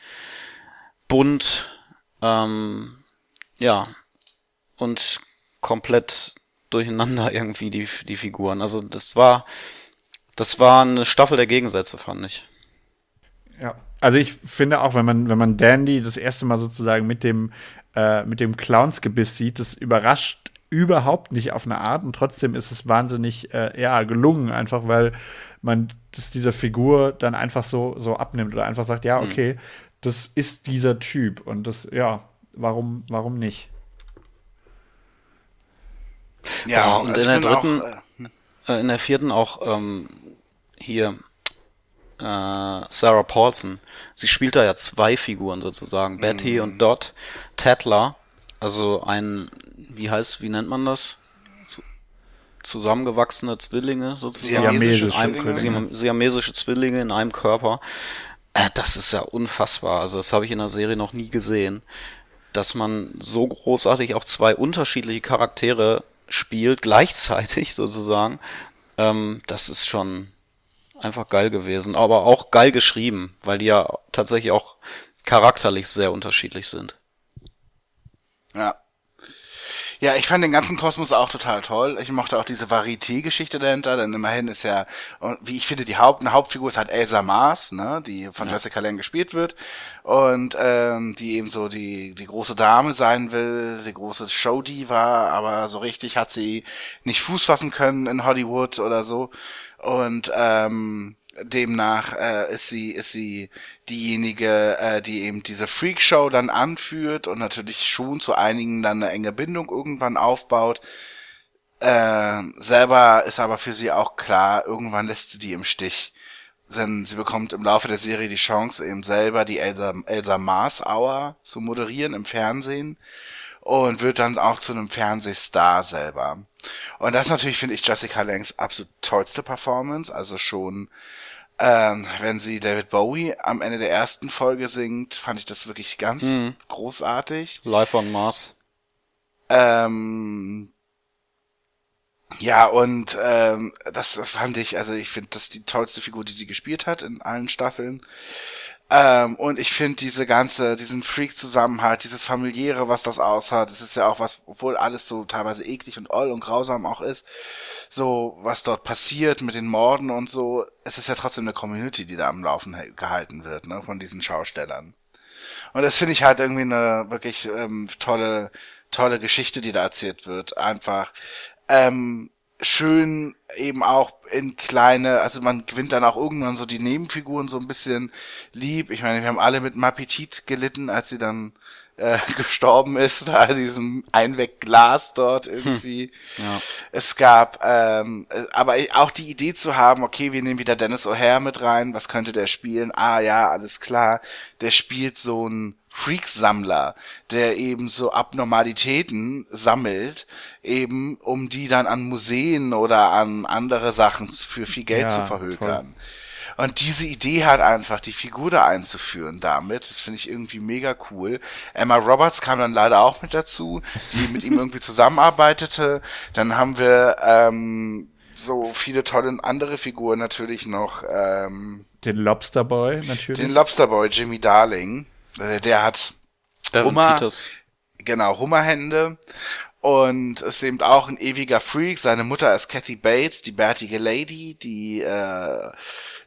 bunt, ähm, ja, und komplett durcheinander irgendwie die, die Figuren. Also das war, das war eine Staffel der Gegensätze, fand ich. Ja. Also ich finde auch, wenn man, wenn man Dandy das erste Mal sozusagen mit dem, äh, mit dem Clownsgebiss sieht, das überrascht überhaupt nicht auf eine Art und trotzdem ist es wahnsinnig äh, ja, gelungen, einfach weil man das dieser Figur dann einfach so, so abnimmt oder einfach sagt, ja, okay, das ist dieser Typ und das, ja, warum, warum nicht? Ja, und also in der dritten- Auch, äh, Äh, in der vierten auch ähm, hier äh, Sarah Paulson. Sie spielt da ja zwei Figuren sozusagen, Betty und Dot Tatler. Also ein, wie heißt, wie nennt man das? Zusammengewachsene Zwillinge sozusagen. Siamesische Zwillinge. Siam- Siamesische Zwillinge in einem Körper. Äh, Das ist ja unfassbar. Also das habe ich in der Serie noch nie gesehen. Dass man so großartig auch zwei unterschiedliche Charaktere spielt, gleichzeitig sozusagen. Ähm, das ist schon einfach geil gewesen. Aber auch geil geschrieben, weil die ja tatsächlich auch charakterlich sehr unterschiedlich sind. Ja. Ja, ich fand den ganzen Kosmos auch total toll. Ich mochte auch diese Varieté-Geschichte dahinter, denn immerhin ist ja, wie ich finde, die Haupt, eine Hauptfigur ist halt Elsa Mars, ne, die von Jessica Lange gespielt wird und ähm, die eben so die die große Dame sein will, die große Showdiva, aber so richtig hat sie nicht Fuß fassen können in Hollywood oder so und ähm, demnach äh, ist sie ist sie diejenige, äh, die eben diese Freakshow dann anführt und natürlich schon zu einigen dann eine enge Bindung irgendwann aufbaut. Äh, selber ist aber für sie auch klar, irgendwann lässt sie die im Stich. Denn sie bekommt im Laufe der Serie die Chance, eben selber die Elsa, Elsa Mars Hour zu moderieren im Fernsehen und wird dann auch zu einem Fernsehstar selber. Und das natürlich finde ich Jessica Langs absolut tollste Performance, also schon ähm, wenn sie David Bowie am Ende der ersten Folge singt, fand ich das wirklich ganz großartig. Live on Mars. Ähm, ja, und ähm, das fand ich, also ich finde, das die tollste Figur, die sie gespielt hat in allen Staffeln. Ähm, und ich finde diese ganze, diesen Freak-Zusammenhalt, dieses familiäre, was das aushat, das ist ja auch was, obwohl alles so teilweise eklig und oll und grausam auch ist, so was dort passiert mit den Morden und so, es ist ja trotzdem eine Community, die da am Laufen gehalten wird, ne, von diesen Schaustellern. Und das finde ich halt irgendwie eine wirklich ähm, tolle, tolle Geschichte, die da erzählt wird. Einfach ähm, schön eben auch in kleine, also man gewinnt dann auch irgendwann so die Nebenfiguren so ein bisschen lieb. Ich meine, wir haben alle mit Mapitit gelitten, als sie dann äh, gestorben ist, da in diesem Einwegglas dort irgendwie. Ja. Es gab, ähm, äh, aber auch die Idee zu haben, okay, wir nehmen wieder Dennis O'Hare mit rein, was könnte der spielen? Ah ja, alles klar, der spielt so ein Freak-Sammler, der eben so Abnormalitäten sammelt, eben um die dann an Museen oder an andere Sachen für viel Geld Ja, zu toll. verhökern. Und diese Idee hat einfach, die Figur da einzuführen damit, das finde ich irgendwie mega cool. Emma Roberts kam dann leider auch mit dazu, die mit ihm irgendwie zusammenarbeitete. Dann haben wir ähm, so viele tolle andere Figuren natürlich noch. Ähm, Den Lobsterboy natürlich. den Lobsterboy Jimmy Darling, der hat Evan Hummer. Peters. genau, Hummerhände und ist eben auch ein ewiger Freak. Seine Mutter ist Kathy Bates, die bärtige Lady, die äh,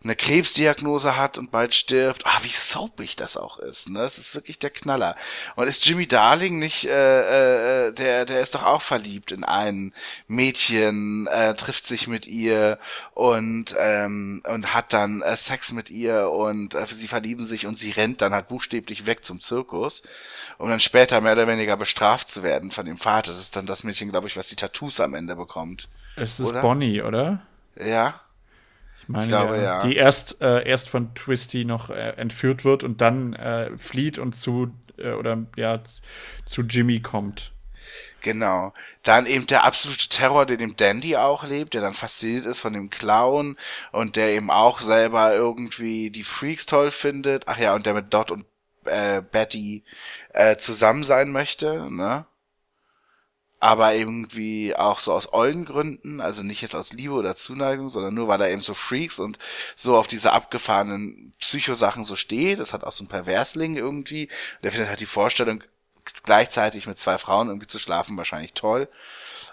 eine Krebsdiagnose hat und bald stirbt. Ah, wie soapig das auch ist. Ne? Das ist wirklich der Knaller. Und ist Jimmy Darling nicht, äh, äh, der, der ist doch auch verliebt in ein Mädchen, äh, trifft sich mit ihr und ähm, und hat dann äh, Sex mit ihr und äh, sie verlieben sich und sie rennt dann halt buchstäblich weg zum Zirkus um dann später mehr oder weniger bestraft zu werden von dem Vater. Das ist dann das Mädchen, glaube ich, was die Tattoos am Ende bekommt. es ist oder? Bonnie, oder? Ja? Meine, Ich glaube, ja. Die erst, äh, erst von Twisty noch äh, entführt wird und dann äh, flieht und zu, äh, oder ja, zu Jimmy kommt. Genau. Dann eben der absolute Terror, den dem Dandy auch lebt, der dann fasziniert ist von dem Clown und der eben auch selber irgendwie die Freaks toll findet. Ach ja, und der mit Dot und äh, Betty äh, zusammen sein möchte, ne? Aber irgendwie auch so aus ollen Gründen, also nicht jetzt aus Liebe oder Zuneigung, sondern nur weil er eben so Freaks und so auf diese abgefahrenen Psychosachen so steht. Das hat auch so ein Perversling irgendwie. Der findet halt die Vorstellung, gleichzeitig mit zwei Frauen irgendwie zu schlafen, wahrscheinlich toll.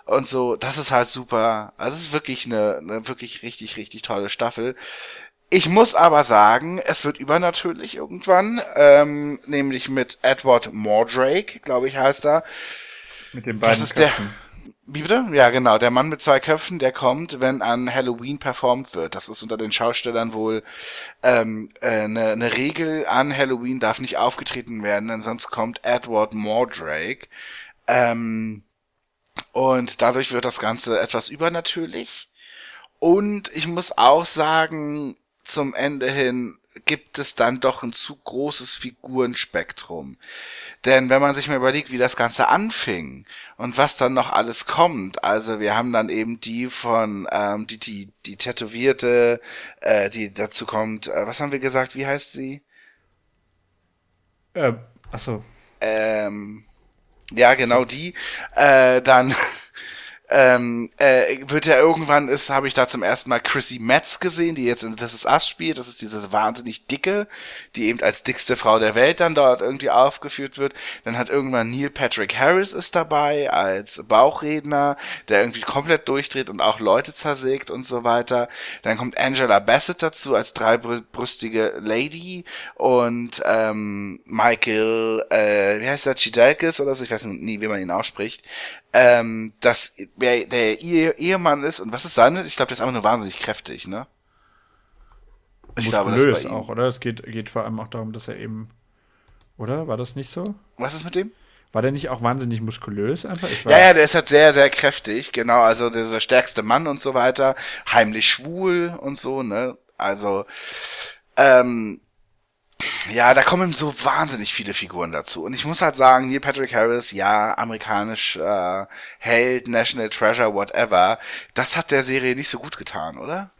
Und so, das ist halt super. Also es ist wirklich eine, eine wirklich richtig, richtig tolle Staffel. Ich muss aber sagen, es wird übernatürlich irgendwann, ähm, nämlich mit Edward Mordrake, glaube ich, heißt er. Mit den Das beiden ist der, Köpfen. wie bitte? Ja, genau, der Mann mit zwei Köpfen, der kommt, wenn an Halloween performt wird. Das ist unter den Schaustellern wohl ähm, äh, eine, eine Regel. An Halloween darf nicht aufgetreten werden, denn sonst kommt Edward Mordrake. Ähm, und dadurch wird das Ganze etwas übernatürlich. Und ich muss auch sagen, zum Ende hin gibt es dann doch ein zu großes Figurenspektrum. Denn wenn man sich mal überlegt, wie das Ganze anfing und was dann noch alles kommt, also wir haben dann eben die von, ähm, die, die, die Tätowierte, äh, die dazu kommt, äh, was haben wir gesagt, wie heißt sie? Äh, achso. Ähm, ja, genau die. Äh, dann ähm, äh, wird ja irgendwann ist, habe ich da zum ersten Mal Chrissy Metz gesehen, die jetzt in This Is Us spielt. Das ist diese wahnsinnig dicke, die eben als dickste Frau der Welt dann dort irgendwie aufgeführt wird. Dann hat irgendwann Neil Patrick Harris ist dabei als Bauchredner, der irgendwie komplett durchdreht und auch Leute zersägt und so weiter. Dann kommt Angela Bassett dazu als dreibrüstige Lady und ähm, Michael, äh, wie heißt der, Chidelkis oder so, ich weiß nie, wie man ihn ausspricht, ähm, dass wer der Ehemann ist und was ist seine? Ich glaube, der ist einfach nur wahnsinnig kräftig, ne? Ich Muskulös glaube, auch, oder? Es geht, geht vor allem auch darum, dass er eben, oder? War das nicht so? Was ist mit dem? War der nicht auch wahnsinnig muskulös einfach? ja, ja, der ist halt sehr, sehr kräftig, genau, also der, der stärkste Mann und so weiter, heimlich schwul und so, ne? Also, ähm, ja, da kommen so wahnsinnig viele Figuren dazu. Und ich muss halt sagen, Neil Patrick Harris, ja, amerikanisch äh, Held, National Treasure, whatever, das hat der Serie nicht so gut getan, oder?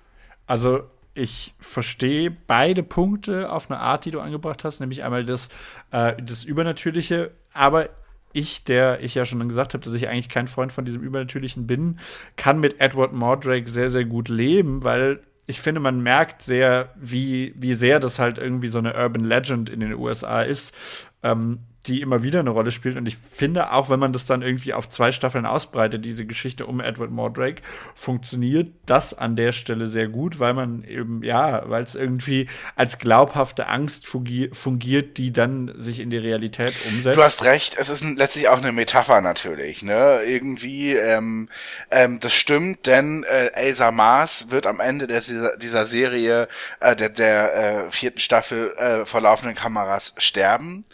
Also ich verstehe beide Punkte auf eine Art, die du angebracht hast, nämlich einmal das, äh, das Übernatürliche, aber ich, der ich ja schon gesagt habe, dass ich eigentlich kein Freund von diesem Übernatürlichen bin, kann mit Edward Mordrake sehr, sehr gut leben, weil ich finde, man merkt sehr, wie, wie sehr das halt irgendwie so eine Urban Legend in den USA ist. Ähm, die immer wieder eine Rolle spielt. Und ich finde, auch wenn man das dann irgendwie auf zwei Staffeln ausbreitet, diese Geschichte um Edward Mordrake, funktioniert das an der Stelle sehr gut, weil man eben, ja, weil es irgendwie als glaubhafte Angst fungiert, die dann sich in die Realität umsetzt. Du hast recht, es ist letztlich auch eine Metapher natürlich, ne? Irgendwie, ähm, ähm, das stimmt, denn äh, Elsa Maas wird am Ende der, dieser Serie, äh, der, der äh, vierten Staffel äh, vor laufenden Kameras sterben.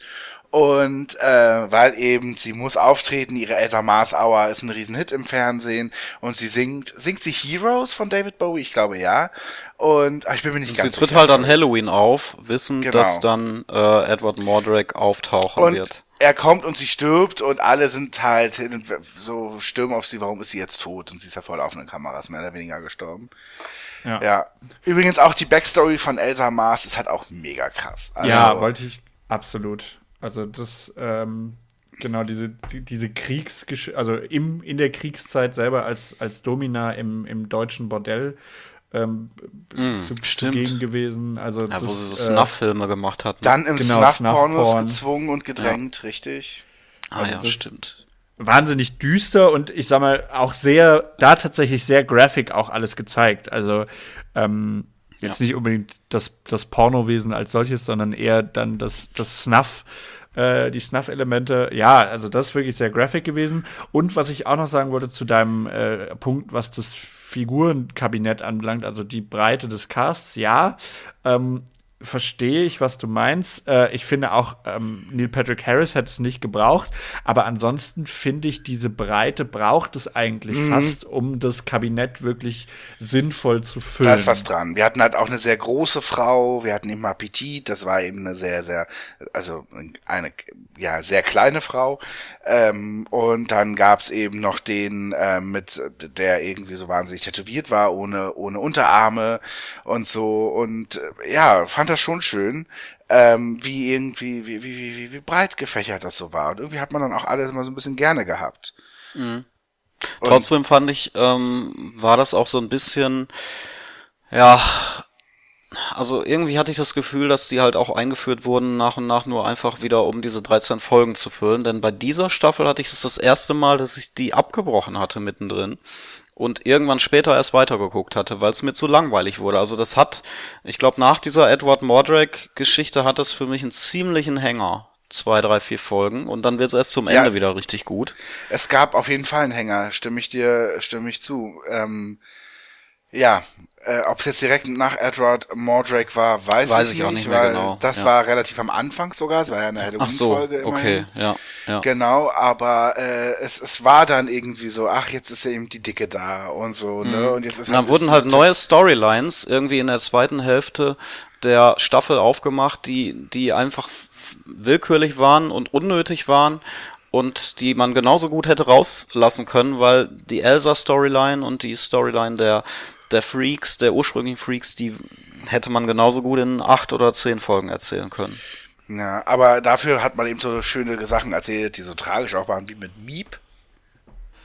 Und äh, weil eben sie muss auftreten, ihre Elsa Mars Hour ist ein Riesenhit im Fernsehen und sie singt, singt sie Heroes von David Bowie? Ich glaube ja. Und ach, ich bin mir nicht und ganz sicher. Sie tritt halt an Halloween auf, wissen, genau. dass dann äh, Edward Mordrake auftauchen und wird. Er kommt und sie stirbt und alle sind halt so stürmen auf sie, warum ist sie jetzt tot? Und sie ist ja voll auf den Kameras mehr oder weniger gestorben. Ja. ja. Übrigens auch die Backstory von Elsa Mars ist halt auch mega krass. Also, ja, wollte ich absolut. Also das, ähm, genau, diese, die, diese Kriegsgeschichte, also im, in der Kriegszeit selber als, als Domina im, im deutschen Bordell ähm, mm, zu, zugegen gewesen. Also ja, das, wo sie so äh, Snuff-Filme gemacht hat. Ne? Dann im genau, Snuff-Pornos Snuff gezwungen und gedrängt, ja. richtig. Ah also ja, stimmt. Wahnsinnig düster und ich sag mal auch sehr, da tatsächlich sehr graphic auch alles gezeigt. Also ähm, Jetzt ja. nicht unbedingt das, das Pornowesen als solches, sondern eher dann das, das Snuff, äh, die Snuff-Elemente. Ja, also das ist wirklich sehr graphic gewesen. Und was ich auch noch sagen wollte zu deinem äh, Punkt, was das Figurenkabinett anbelangt, also die Breite des Casts, ja. Ähm, verstehe ich, was du meinst. Äh, ich finde auch, ähm, Neil Patrick Harris hätte es nicht gebraucht, aber ansonsten finde ich, diese Breite braucht es eigentlich mhm. fast, um das Kabinett wirklich sinnvoll zu füllen. Da ist was dran. Wir hatten halt auch eine sehr große Frau, wir hatten eben Appetit, das war eben eine sehr, sehr, also eine ja sehr kleine Frau. Ähm, und dann gab's eben noch den äh, mit, der irgendwie so wahnsinnig tätowiert war, ohne ohne Unterarme und so. Und äh, ja, fand das schon schön, ähm, wie irgendwie wie, wie wie wie breit gefächert das so war. Und irgendwie hat man dann auch alles immer so ein bisschen gerne gehabt. Mhm. Trotzdem fand ich, ähm, war das auch so ein bisschen, ja, also irgendwie hatte ich das Gefühl, dass die halt auch eingeführt wurden nach und nach nur einfach wieder, um diese 13 Folgen zu füllen. Denn bei dieser Staffel hatte ich es das erste Mal, dass ich die abgebrochen hatte mittendrin und irgendwann später erst weitergeguckt hatte, weil es mir zu langweilig wurde. Also das hat, ich glaube, nach dieser Edward Mordrake-Geschichte hat es für mich einen ziemlichen Hänger. Zwei, drei, vier Folgen und dann wird es erst zum Ende ja, wieder richtig gut. Es gab auf jeden Fall einen Hänger, stimme ich dir, stimme ich zu. Ähm, ja, äh, ob es jetzt direkt nach Edward Mordrake war, weiß, Weiß ich, ich auch nicht, mehr weil genau, das ja. war relativ am Anfang sogar, es war ja eine Ach so, Halloween-Folge okay, ja, ja. Genau, aber äh, es, es war dann irgendwie so, ach, jetzt ist ja eben die Dicke da und so, ne? Und jetzt ist Und dann wurden halt neue Storylines irgendwie in der zweiten Hälfte der Staffel aufgemacht, die, die einfach willkürlich waren und unnötig waren und die man genauso gut hätte rauslassen können, weil die Elsa-Storyline und die Storyline der, der Freaks, der ursprünglichen Freaks, die hätte man genauso gut in acht oder zehn Folgen erzählen können. Ja, aber dafür hat man eben so schöne Sachen erzählt, die so tragisch auch waren, wie mit Miep,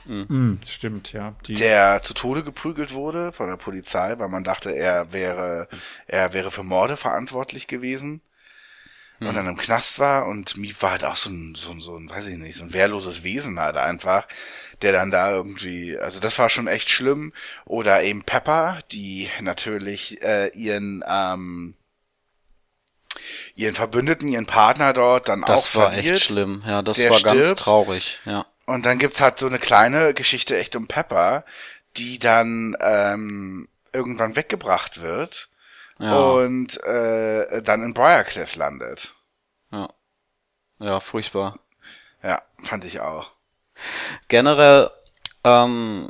Hm, stimmt, ja. Die, der zu Tode geprügelt wurde von der Polizei, weil man dachte, er wäre, er wäre für Morde verantwortlich gewesen. Und dann im Knast war und Miep war halt auch so ein, so ein, so ein, weiß ich nicht, so ein wehrloses Wesen halt einfach, der dann da irgendwie, also das war schon echt schlimm. Oder eben Pepper, die natürlich äh, ihren, ähm, ihren Verbündeten, ihren Partner dort dann auch Das war verliert. echt schlimm, ja, das Der war ganz stirbt. traurig, ja. Und dann gibt's halt so eine kleine Geschichte echt um Pepper, die dann ähm, irgendwann weggebracht wird Ja. und äh, dann in Briarcliff landet. Ja. Ja, furchtbar. Ja, fand ich auch. Generell, ähm,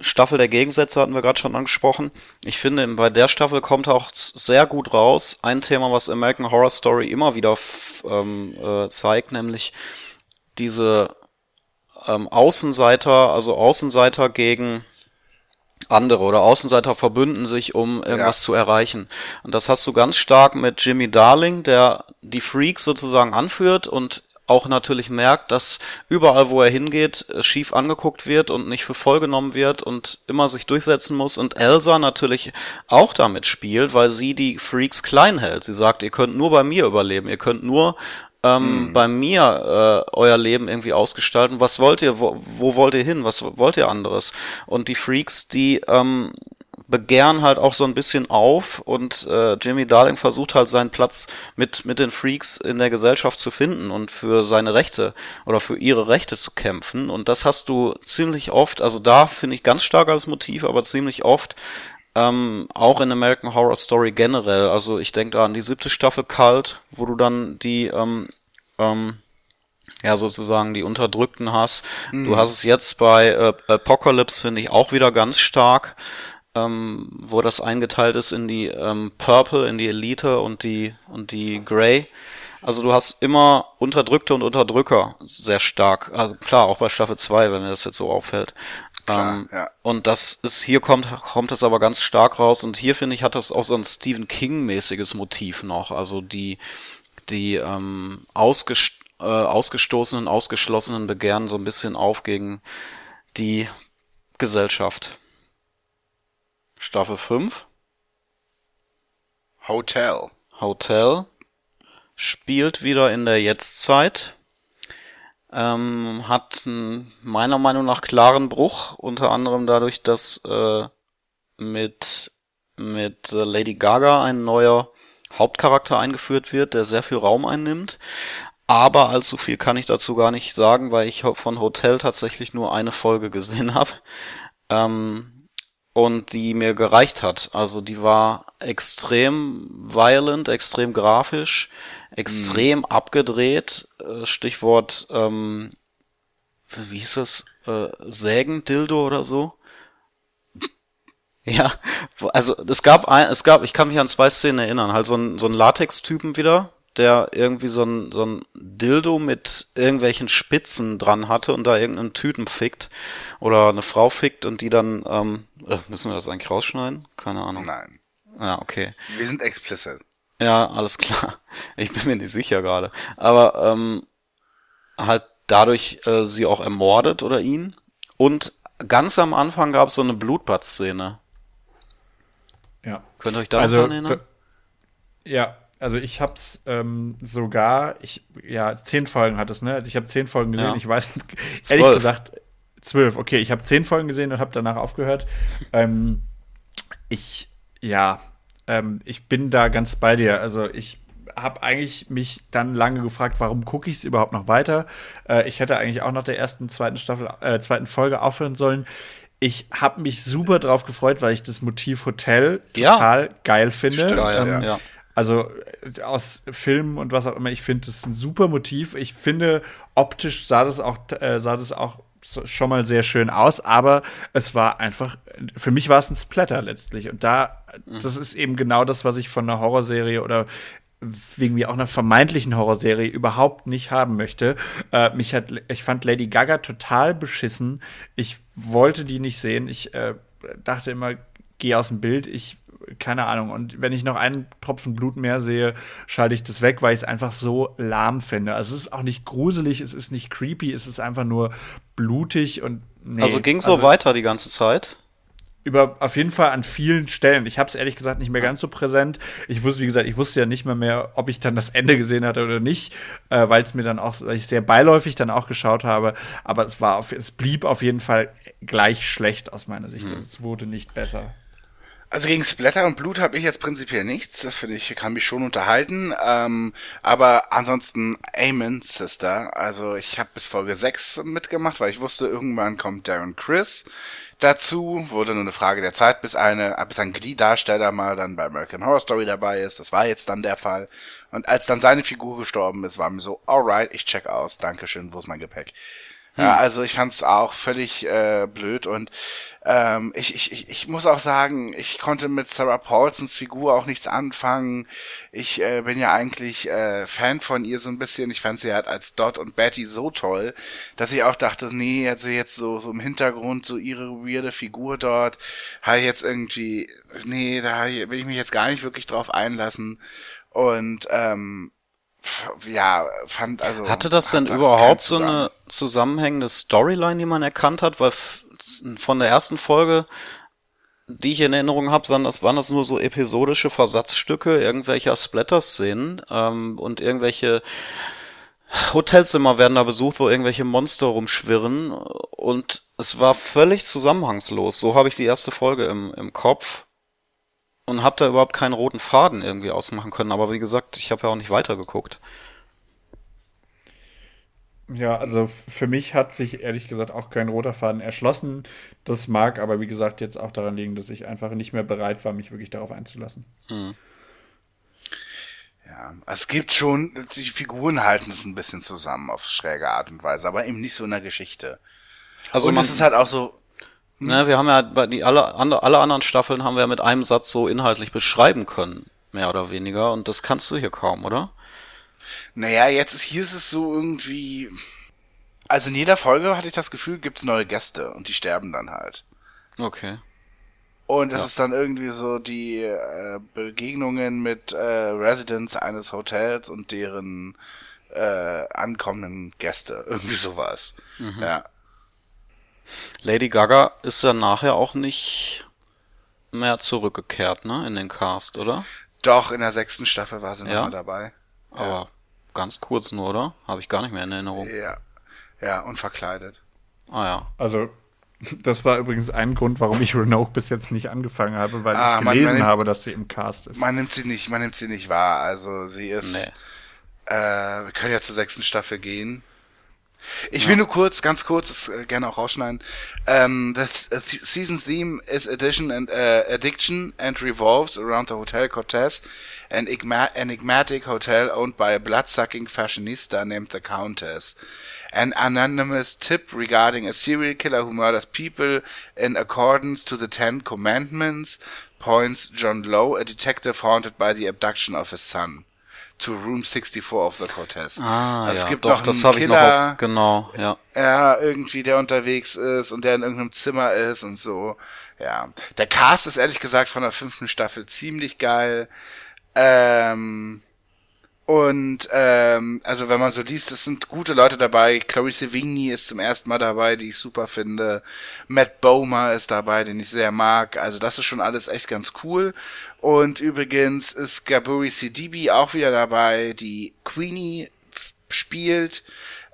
Staffel der Gegensätze hatten wir gerade schon angesprochen. Ich finde, bei der Staffel kommt auch sehr gut raus ein Thema, was American Horror Story immer wieder ähm, äh, zeigt, nämlich diese ähm, Außenseiter, also Außenseiter gegen andere oder Außenseiter verbünden sich, um irgendwas Ja. zu erreichen. Und das hast du ganz stark mit Jimmy Darling, der die Freaks sozusagen anführt und auch natürlich merkt, dass überall, wo er hingeht, äh, schief angeguckt wird und nicht für voll genommen wird und immer sich durchsetzen muss. Und Elsa natürlich auch damit spielt, weil sie die Freaks klein hält. Sie sagt, ihr könnt nur bei mir überleben, ihr könnt nur ähm, bei mir äh, euer Leben irgendwie ausgestalten. Was wollt ihr? Wo, wo wollt ihr hin? Was wollt ihr anderes? Und die Freaks, die ähm, begehren halt auch so ein bisschen auf und äh, Jimmy Darling versucht halt seinen Platz mit mit den Freaks in der Gesellschaft zu finden und für seine Rechte oder für ihre Rechte zu kämpfen und das hast du ziemlich oft, also da finde ich ganz stark als Motiv, aber ziemlich oft ähm, auch in American Horror Story generell. Also ich denke da an die siebte Staffel Cult, wo du dann die ähm, ähm, ja sozusagen die Unterdrückten hast. Du hast es jetzt bei äh, Apocalypse finde ich auch wieder ganz stark, ähm, wo das eingeteilt ist in die ähm, Purple, in die Elite und die und die Grey. Also du hast immer Unterdrückte und Unterdrücker sehr stark. Also klar, auch bei Staffel 2, wenn mir das jetzt so auffällt. Klar, ähm, ja. Und das ist, hier kommt, kommt das aber ganz stark raus. Und hier finde ich, hat das auch so ein Stephen King-mäßiges Motiv noch. Also die, die ähm, ausgest äh, ausgestoßenen, ausgeschlossenen begehren so ein bisschen auf gegen die Gesellschaft. Staffel 5, Hotel. Hotel, spielt wieder in der Jetztzeit. Ähm, hat einen meiner Meinung nach klaren Bruch, unter anderem dadurch, dass äh, mit, mit Lady Gaga ein neuer Hauptcharakter eingeführt wird, der sehr viel Raum einnimmt. Aber allzu viel kann ich dazu gar nicht sagen, weil ich von Hotel tatsächlich nur eine Folge gesehen habe. Ähm, und die mir gereicht hat. Also die war extrem violent, extrem grafisch, extrem abgedreht. Äh, Stichwort, ähm, wie hieß das? Äh, Sägendildo oder so? Ja, also es gab ein, es gab, ich kann mich an zwei Szenen erinnern, halt so ein, so ein Latex-Typen wieder, der irgendwie so ein, so ein Dildo mit irgendwelchen Spitzen dran hatte und da irgendeinen Typen fickt oder eine Frau fickt und die dann, ähm, äh, müssen wir das eigentlich rausschneiden? Keine Ahnung. Nein. Ja, okay. Wir sind explicit. Ja, alles klar. Ich bin mir nicht sicher gerade. Aber ähm, halt dadurch äh, sie auch ermordet oder ihn. Und ganz am Anfang gab es so eine Blutbad-Szene. ja. Könnt ihr euch da also, dran erinnern? ja, also ich hab's ähm, sogar, ich, ja, zehn Folgen hat es, ne? Also ich habe zehn Folgen gesehen, Ja. ich weiß, ehrlich gesagt, zwölf, okay, ich habe zehn Folgen gesehen und habe danach aufgehört. ähm, ich, ja, ähm, ich bin da ganz bei dir. Also ich habe eigentlich mich dann lange gefragt, warum gucke ich es überhaupt noch weiter? Äh, ich hätte eigentlich auch nach der ersten, zweiten Staffel, äh, zweiten Folge aufhören sollen. ich habe mich super drauf gefreut, weil ich das Motiv Hotel total ja. geil finde. Stimmt, ähm, ja. Also äh, aus Filmen und was auch immer, ich finde das ein super Motiv. Ich finde, optisch sah das auch, äh, sah das auch schon mal sehr schön aus, aber es war einfach, für mich war es ein Splatter letztlich. Und da, mhm. das ist eben genau das, was ich von einer Horrorserie oder wegen mir auch einer vermeintlichen Horrorserie überhaupt nicht haben möchte. Äh, mich hat, ich fand Lady Gaga total beschissen. Ich wollte die nicht sehen. Ich äh, dachte immer, geh aus dem Bild. Ich, keine Ahnung. Und wenn ich noch einen Tropfen Blut mehr sehe, schalte ich das weg, weil ich es einfach so lahm finde. Also es ist auch nicht gruselig, es ist nicht creepy, es ist einfach nur blutig und nee. Also ging so also, weiter die ganze Zeit? über auf jeden Fall an vielen Stellen. Ich habe es ehrlich gesagt nicht mehr ganz so präsent. Ich wusste, wie gesagt, ich wusste ja nicht mehr mehr, ob ich dann das Ende gesehen hatte oder nicht, äh, weil es mir dann auch, ich sehr beiläufig dann auch geschaut habe. Aber es war, auf, es blieb auf jeden Fall gleich schlecht aus meiner Sicht. Mhm. Es wurde nicht besser. Also gegen Splatter und Blut habe ich jetzt prinzipiell nichts. Das finde ich, kann mich schon unterhalten. Ähm, aber ansonsten Amen, Sister. Also ich habe bis Folge 6 mitgemacht, weil ich wusste, irgendwann kommt Darren Chris dazu. Wurde nur eine Frage der Zeit, bis eine, bis ein Glee-Darsteller mal dann bei American Horror Story dabei ist. Das war jetzt dann der Fall. Und als dann seine Figur gestorben ist, war mir so, alright, ich check aus. Dankeschön, wo ist mein Gepäck? Ja, hm. also ich fand's auch völlig äh, blöd und ähm, ich, ich, ich muss auch sagen, ich konnte mit Sarah Paulsons Figur auch nichts anfangen. Ich äh, bin ja eigentlich äh, Fan von ihr so ein bisschen. Ich fand sie halt als Dot und Betty so toll, dass ich auch dachte, nee, also jetzt so, so im Hintergrund, so ihre weirde Figur dort, halt jetzt irgendwie, nee, da will ich mich jetzt gar nicht wirklich drauf einlassen. Und ähm, ja, fand also. Hatte das denn überhaupt so eine zusammenhängende Storyline, die man erkannt hat? Weil von der ersten Folge, die ich in Erinnerung habe, waren das, waren das nur so episodische Versatzstücke irgendwelcher Splatter-Szenen ähm, und irgendwelche Hotelzimmer werden da besucht, wo irgendwelche Monster rumschwirren und es war völlig zusammenhangslos. So habe ich die erste Folge im, im Kopf und habe da überhaupt keinen roten Faden irgendwie ausmachen können. Aber wie gesagt, ich habe ja auch nicht weitergeguckt. Ja, also für mich hat sich ehrlich gesagt auch kein roter Faden erschlossen. Das mag aber, wie gesagt, jetzt auch daran liegen, dass ich einfach nicht mehr bereit war, mich wirklich darauf einzulassen. Mhm. Ja, es gibt schon, die Figuren halten es ein bisschen zusammen auf schräge Art und Weise, aber eben nicht so in der Geschichte. Also und es ist halt auch so, Ne, wir haben ja bei die alle, alle anderen Staffeln haben wir mit einem Satz so inhaltlich beschreiben können, mehr oder weniger. Und das kannst du hier kaum, oder? Naja, jetzt ist hier ist es so irgendwie. Also in jeder Folge hatte ich das Gefühl, gibt's neue Gäste und die sterben dann halt. Okay. Und es ja. ist dann irgendwie so die äh, Begegnungen mit äh, Residents eines Hotels und deren äh, ankommenden Gäste. Irgendwie sowas. Mhm. Ja. Lady Gaga ist ja nachher auch nicht mehr zurückgekehrt, ne, in den Cast, oder? Doch, in der sechsten Staffel war sie ja? nochmal dabei. Aber ja. ganz kurz nur, oder? Habe ich gar nicht mehr in Erinnerung. Ja. Ja, und verkleidet. Ah ja. Also, das war übrigens ein Grund, warum ich Roanoke bis jetzt nicht angefangen habe, weil ah, ich gelesen man, man habe, dass sie im Cast ist. Man nimmt sie nicht, man nimmt sie nicht wahr. Also sie ist. Nee. Äh, wir können ja zur sechsten Staffel gehen. Ich ja. will nur kurz, ganz kurz, das äh, gerne auch rausschneiden. Um, the, th the season theme is addition and uh, addiction and revolves around the Hotel Cortez, an enigmatic hotel owned by a blood-sucking fashionista named the Countess. An anonymous tip regarding a serial killer who murders people in accordance to the Ten Commandments points John Lowe, a detective haunted by the abduction of his son to Room 64 of the Cortez. Ah, also ja, es gibt doch, noch das habe ich noch aus, genau, ja. Ja, irgendwie, der unterwegs ist und der in irgendeinem Zimmer ist und so. Ja. Der Cast ist ehrlich gesagt von der fünften Staffel ziemlich geil. Ähm, und ähm, also wenn man so liest, es sind gute Leute dabei. Chloe Sevigny ist zum ersten Mal dabei, die ich super finde. Matt Bomer ist dabei, den ich sehr mag. Also das ist schon alles echt ganz cool. Und übrigens ist Gaburi Sidibe auch wieder dabei, die Queenie spielt.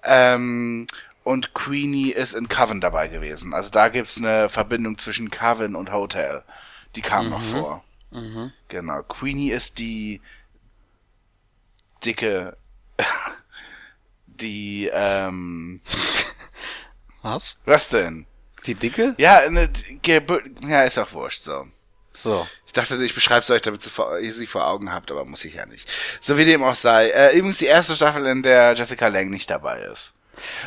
Ähm, und Queenie ist in Coven dabei gewesen. Also da gibt's eine Verbindung zwischen Coven und Hotel. Die kam mhm. noch vor. Mhm. Genau. Queenie ist die dicke, die, ähm, was? Was denn? Die dicke? Ja, eine, ja, ist auch wurscht, so. So. Ich dachte, ich beschreibe es euch, damit ihr sie vor Augen habt, aber muss ich ja nicht. So wie dem auch sei. Äh, übrigens die erste Staffel, in der Jessica Lang nicht dabei ist.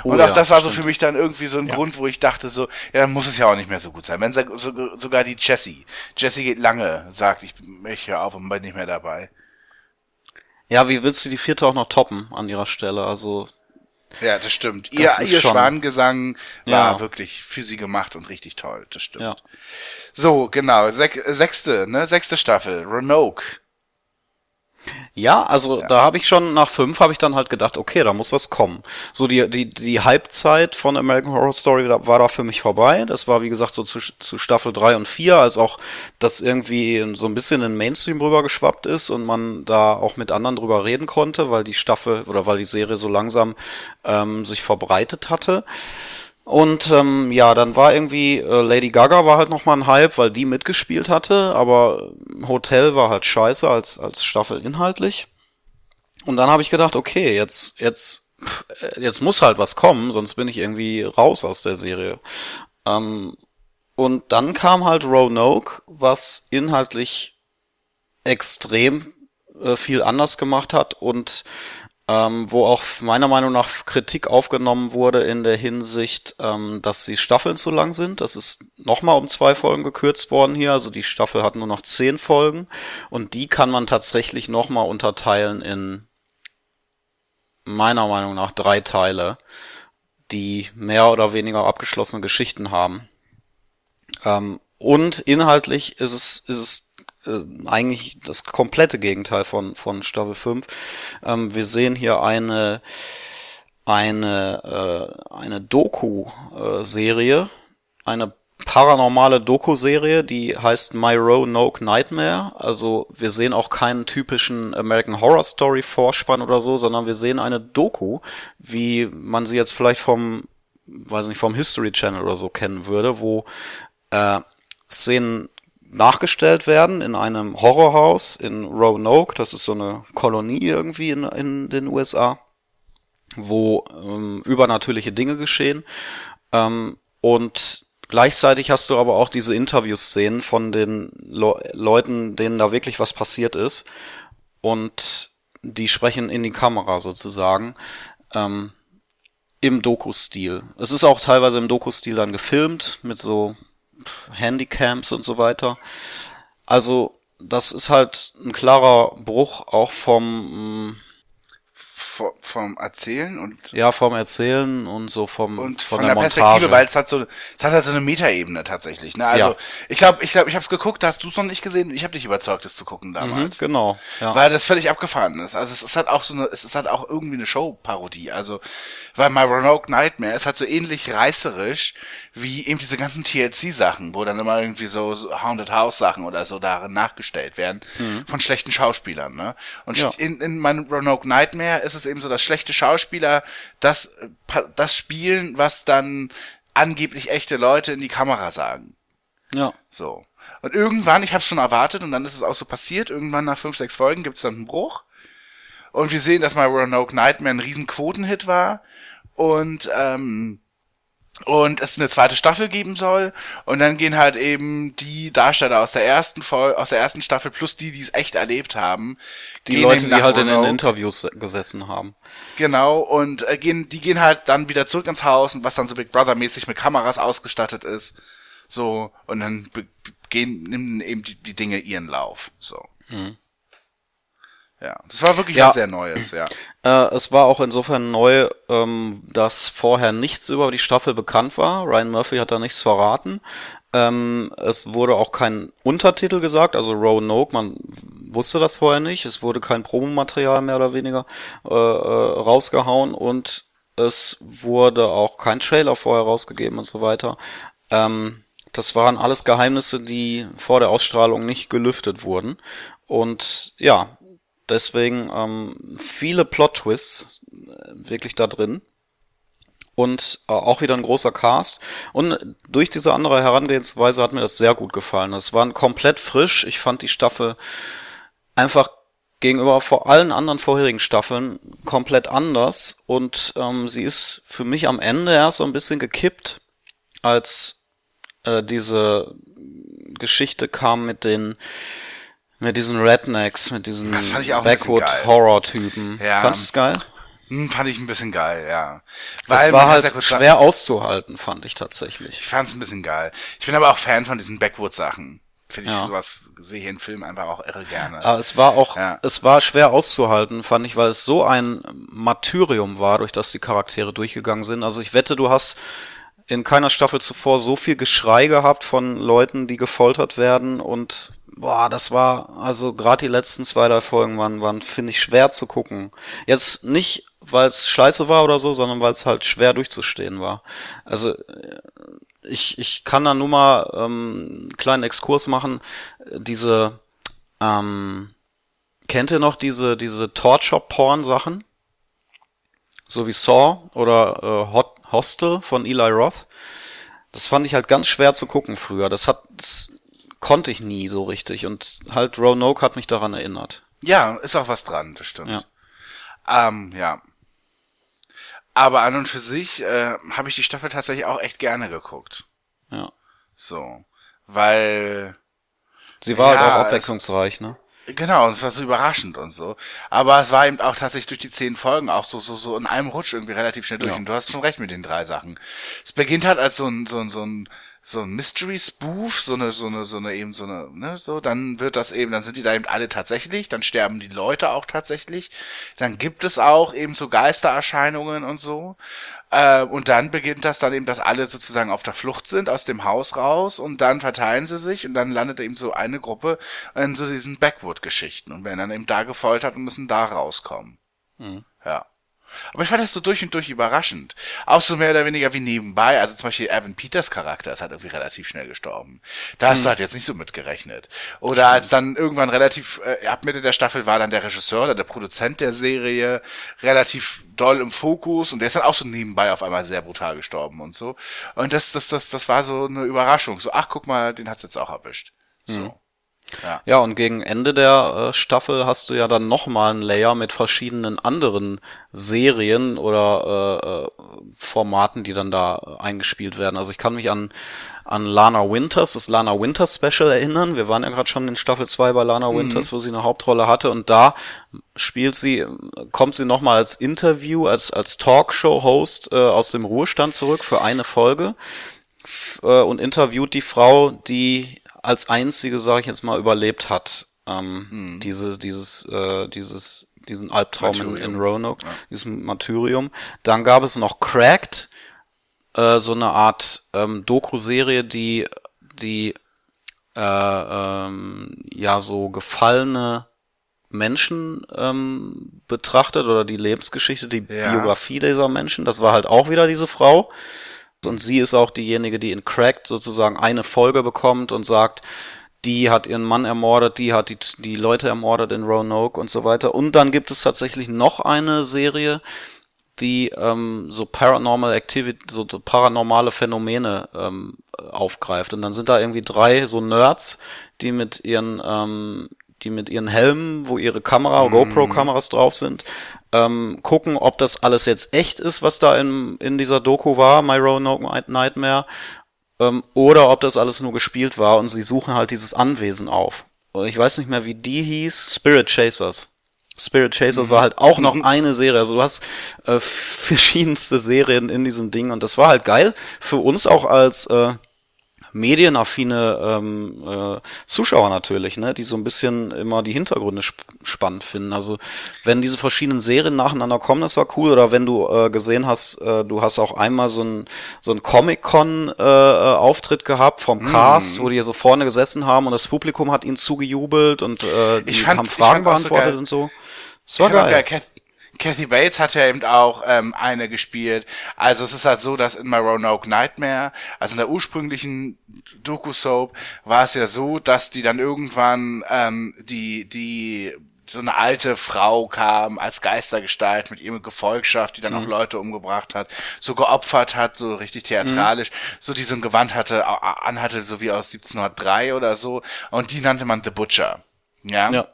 Oh und auch ja, das war so stimmt. für mich dann irgendwie so ein Ja. Grund, wo ich dachte so, ja, dann muss es ja auch nicht mehr so gut sein. Wenn so, so, sogar die Jessie, Jessie geht lange, sagt, ich, ich höre auf und bin nicht mehr dabei. Ja, wie willst du die vierte auch noch toppen an ihrer Stelle? Also, Ja, das stimmt. Ihr, Das ist ihr schon- Schwanengesang war Ja. wirklich für sie gemacht und richtig toll. Das stimmt. ja. So, genau. Sech, sechste, ne? Sechste Staffel. Roanoke. Ja, also da habe ich schon nach fünf habe ich dann halt gedacht, okay, da muss was kommen. So die die die Halbzeit von American Horror Story war da für mich vorbei. Das war wie gesagt so zu, zu Staffel drei und vier, als auch das irgendwie so ein bisschen in den Mainstream rübergeschwappt ist und man da auch mit anderen drüber reden konnte, weil die Staffel oder weil die Serie so langsam ähm, sich verbreitet hatte. Und ähm, ja, dann war irgendwie äh, Lady Gaga war halt noch mal ein Hype, weil die mitgespielt hatte, aber Hotel war halt scheiße als als Staffel inhaltlich. Und dann habe ich gedacht, okay, jetzt jetzt äh, jetzt muss halt was kommen, sonst bin ich irgendwie raus aus der Serie. Ähm, und dann kam halt Roanoke, was inhaltlich extrem äh, viel anders gemacht hat und ähm, wo auch meiner Meinung nach Kritik aufgenommen wurde in der Hinsicht, ähm, dass die Staffeln zu lang sind. Das ist nochmal um zwei Folgen gekürzt worden hier. Also die Staffel hat nur noch zehn Folgen und die kann man tatsächlich nochmal unterteilen in meiner Meinung nach drei Teile, die mehr oder weniger abgeschlossene Geschichten haben. Ähm, und inhaltlich ist es, ist es äh, eigentlich das komplette Gegenteil von, von Staffel 5. Ähm, wir sehen hier eine, eine, äh, eine Doku-Serie, eine paranormale Doku-Serie, die heißt My Roanoke Nightmare. Also wir sehen auch keinen typischen American Horror Story Vorspann oder so, sondern wir sehen eine Doku, wie man sie jetzt vielleicht vom, weiß nicht, vom History Channel oder so kennen würde, wo äh, Szenen nachgestellt werden in einem Horrorhaus in Roanoke. Das ist so eine Kolonie irgendwie in, in den USA, wo ähm, übernatürliche Dinge geschehen. Ähm, und gleichzeitig hast du aber auch diese Interviewszenen von den Le Leuten, denen da wirklich was passiert ist. Und die sprechen in die Kamera sozusagen. Ähm, im Doku-Stil. Es ist auch teilweise im Doku-Stil dann gefilmt mit so Handycams und so weiter. Also das ist halt ein klarer Bruch auch vom mm, vom, Erzählen und ja vom Erzählen und so vom und von, von, der, der, Montage. Perspektive, weil es hat so, es hat halt so eine Metaebene tatsächlich. Ne? Also Ja. ich glaube, ich glaube, ich habe es geguckt, da hast du es noch nicht gesehen. Ich habe dich überzeugt, es zu gucken mhm, damals, genau. Ja. weil das völlig abgefahren ist. Also es ist halt auch so eine, es ist halt auch irgendwie eine Show-Parodie. Also weil My Roanoke Nightmare ist halt so ähnlich reißerisch wie eben diese ganzen TLC-Sachen, wo dann immer irgendwie so, so Haunted House-Sachen oder so darin nachgestellt werden von schlechten Schauspielern. Ne? Und Mhm. Ja. in, in My Roanoke Nightmare ist es eben so, dass schlechte Schauspieler das, das spielen, was dann angeblich echte Leute in die Kamera sagen. ja. So. Und irgendwann, ich habe schon erwartet und dann ist es auch so passiert, irgendwann nach fünf, sechs Folgen gibt's dann einen Bruch. Und wir sehen, dass My Roanoke Nightmare ein riesen Quotenhit war. Und, ähm, und es eine zweite Staffel geben soll. Und dann gehen halt eben die Darsteller aus der ersten Folge, aus der ersten Staffel plus die, die es echt erlebt haben. Die Leute, die halt in den. Interviews gesessen haben. Genau, und äh, gehen, die gehen halt dann wieder zurück ins Haus und was dann so Big Brother mäßig mit Kameras ausgestattet ist. So, und dann gehen, nehmen eben die, die Dinge ihren Lauf. So. Ja, das war wirklich. Ja. was sehr Neues, ja. Äh, es war auch insofern neu, ähm, dass vorher nichts über die Staffel bekannt war. Ryan Murphy hat da nichts verraten. Ähm, es wurde auch kein Untertitel gesagt, also Roanoke, man wusste das vorher nicht. Es wurde kein Promomaterial mehr oder weniger äh, äh, rausgehauen und es wurde auch kein Trailer vorher rausgegeben und so weiter. Ähm, das waren alles Geheimnisse, die vor der Ausstrahlung nicht gelüftet wurden. Und ja, deswegen ähm, viele Plot-Twists äh, wirklich da drin. Und äh, auch wieder ein großer Cast. Und durch diese andere Herangehensweise hat mir das sehr gut gefallen. Es war komplett frisch. Ich fand die Staffel einfach gegenüber vor allen anderen vorherigen Staffeln komplett anders. Und ähm, sie ist für mich am Ende erst so ein bisschen gekippt, als äh, diese Geschichte kam mit den mit diesen Rednecks, mit diesen Das fand ich auch ein bisschen Backwood geil. Horror Typen. Ja. Fandest du es geil? Hm, fand ich ein bisschen geil, ja. Das man war halt ja schwer auszuhalten, fand ich tatsächlich. Ich fand's ein bisschen geil. Ich bin aber auch Fan von diesen Backwood-Sachen. Finde ich Ja. sowas, sehe ich in Filmen einfach auch irre gerne. Aber es war auch, Ja. es war schwer auszuhalten, fand ich, weil es so ein Martyrium war, durch das die Charaktere durchgegangen sind. Also ich wette, du hast in keiner Staffel zuvor so viel Geschrei gehabt von Leuten, die gefoltert werden und boah, das war, also gerade die letzten zwei, drei Folgen waren, waren finde ich, schwer zu gucken. Jetzt nicht, weil es scheiße war oder so, sondern weil es halt schwer durchzustehen war. Also ich, ich kann da nur mal ähm, einen kleinen Exkurs machen. Diese, ähm, kennt ihr noch diese, diese Torture-Porn-Sachen? So wie Saw oder äh, Hot Hostel von Eli Roth. Das fand ich halt ganz schwer zu gucken früher. Das hat, das konnte ich nie so richtig. Und halt Roanoke hat mich daran erinnert. ja, ist auch was dran, das stimmt. Ja. Ähm, ja. Aber an und für sich äh, habe ich die Staffel tatsächlich auch echt gerne geguckt. Ja. So. Weil, Sie war Ja, halt auch es- abwechslungsreich, ne? genau, es war so überraschend und so. Aber es war eben auch tatsächlich durch die zehn Folgen auch so, so, so in einem Rutsch irgendwie relativ schnell durch. Ja. Und du hast schon recht mit den drei Sachen. Es beginnt halt als so ein, so ein, so ein, so ein Mystery-Spoof, so eine, so eine, so eine eben so eine, ne, so, dann wird das eben, dann sind die da eben alle tatsächlich, dann sterben die Leute auch tatsächlich, dann gibt es auch eben so Geistererscheinungen und so. Äh, und dann beginnt das dann eben, dass alle sozusagen auf der Flucht sind, aus dem Haus raus und dann verteilen sie sich und dann landet eben so eine Gruppe in so diesen Backwood-Geschichten und werden dann eben da gefoltert und müssen da rauskommen. Ja. Aber ich fand das so durch und durch überraschend. Auch so mehr oder weniger wie nebenbei. Also zum Beispiel Evan Peters Charakter ist halt irgendwie relativ schnell gestorben. Da hast du halt jetzt nicht so mitgerechnet. Oder als dann irgendwann relativ, äh, ab Mitte der Staffel war dann der Regisseur oder der Produzent der Serie relativ doll im Fokus und der ist dann auch so nebenbei auf einmal sehr brutal gestorben und so. Und das, das, das, das war so eine Überraschung. So, ach guck mal, den hat's jetzt auch erwischt. So. Ja, und gegen Ende der äh, Staffel hast du ja dann nochmal einen Layer mit verschiedenen anderen Serien oder äh, äh, Formaten, die dann da eingespielt werden. Also ich kann mich an an Lana Winters, das Lana Winters Special erinnern. Wir waren ja gerade schon in Staffel 2 bei Lana Winters, wo sie eine Hauptrolle hatte und da spielt sie, kommt sie nochmal als Interview, als, als Talkshow-Host äh, aus dem Ruhestand zurück für eine Folge äh, und interviewt die Frau, die als einzige, sage ich jetzt mal, überlebt hat. Ähm, diese, dieses, äh, dieses, diesen Albtraum in, in. Roanoke, dieses Martyrium. Dann gab es noch Cracked, äh, so eine Art ähm, Doku-Serie, die, die äh, ähm, ja so gefallene Menschen ähm, betrachtet oder die Lebensgeschichte, die Ja. Biografie dieser Menschen. Das war halt auch wieder diese Frau. Und sie ist auch diejenige, die in Cracked sozusagen eine Folge bekommt und sagt, die hat ihren Mann ermordet, die hat die, die Leute ermordet in Roanoke und so weiter. Und dann gibt es tatsächlich noch eine Serie, die ähm, so Paranormal Activity, so paranormale Phänomene ähm, aufgreift. Und dann sind da irgendwie drei so Nerds, die mit ihren ähm, die mit ihren Helmen, wo ihre Kamera, GoPro-Kameras drauf sind, ähm, gucken, ob das alles jetzt echt ist, was da in, in dieser Doku war, My Roanoke Nightmare, ähm, oder ob das alles nur gespielt war und sie suchen halt dieses Anwesen auf. Und ich weiß nicht mehr, wie die hieß, Spirit Chasers. Spirit Chasers war halt auch noch eine Serie. Also du hast äh, verschiedenste Serien in diesem Ding und das war halt geil für uns auch als äh, medienaffine ähm, äh, Zuschauer natürlich, ne, die so ein bisschen immer die Hintergründe sp spannend finden. Also wenn diese verschiedenen Serien nacheinander kommen, das war cool. Oder wenn du äh, gesehen hast, äh, du hast auch einmal so ein so ein Comic Con äh, Auftritt gehabt vom Cast, wo die so vorne gesessen haben und das Publikum hat ihnen zugejubelt und äh, die Ich fand- haben Fragen so beantwortet geil. und so. Das war geil. Kathy Bates hat ja eben auch ähm, eine gespielt. Also es ist halt so, dass in My Roanoke Nightmare, also in der ursprünglichen Doku-Soap, war es ja so, dass die dann irgendwann ähm, die die so eine alte Frau kam als Geistergestalt mit ihrem Gefolgschaft, die dann auch Leute umgebracht hat, so geopfert hat, so richtig theatralisch, so die so ein Gewand hatte, anhatte, so wie aus 1703 oder so. Und die nannte man The Butcher. Ja. Ja.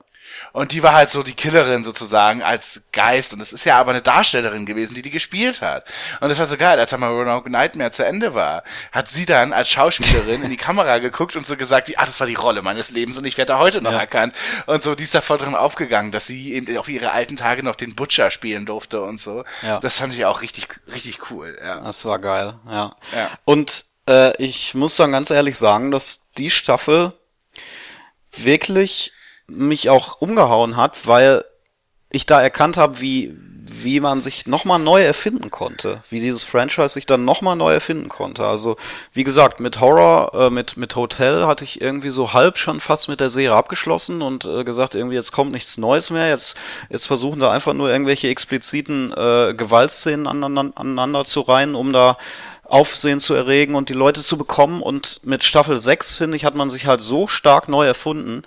Und die war halt so die Killerin sozusagen als Geist. Und es ist ja aber eine Darstellerin gewesen, die die gespielt hat. Und das war so geil, als einmal Roanoke Nightmare zu Ende war, hat sie dann als Schauspielerin in die Kamera geguckt und so gesagt, wie, ah, das war die Rolle meines Lebens und ich werde da heute noch Ja. erkannt. Und so, die ist da voll drin aufgegangen, dass sie eben auf ihre alten Tage noch den Butcher spielen durfte und so. Ja. Das fand ich auch richtig, richtig cool, ja. Das war geil, ja. Ja. Und äh, ich muss dann ganz ehrlich sagen, dass die Staffel wirklich mich auch umgehauen hat, weil ich da erkannt habe, wie wie man sich nochmal neu erfinden konnte, wie dieses Franchise sich dann nochmal neu erfinden konnte. Also wie gesagt, mit Horror, äh, mit mit Hotel hatte ich irgendwie so halb schon fast mit der Serie abgeschlossen und äh, gesagt, irgendwie jetzt kommt nichts Neues mehr. Jetzt jetzt versuchen da einfach nur irgendwelche expliziten äh, Gewaltszenen aneinander, aneinander zu reihen, um da Aufsehen zu erregen und die Leute zu bekommen. Und mit Staffel 6, finde ich, hat man sich halt so stark neu erfunden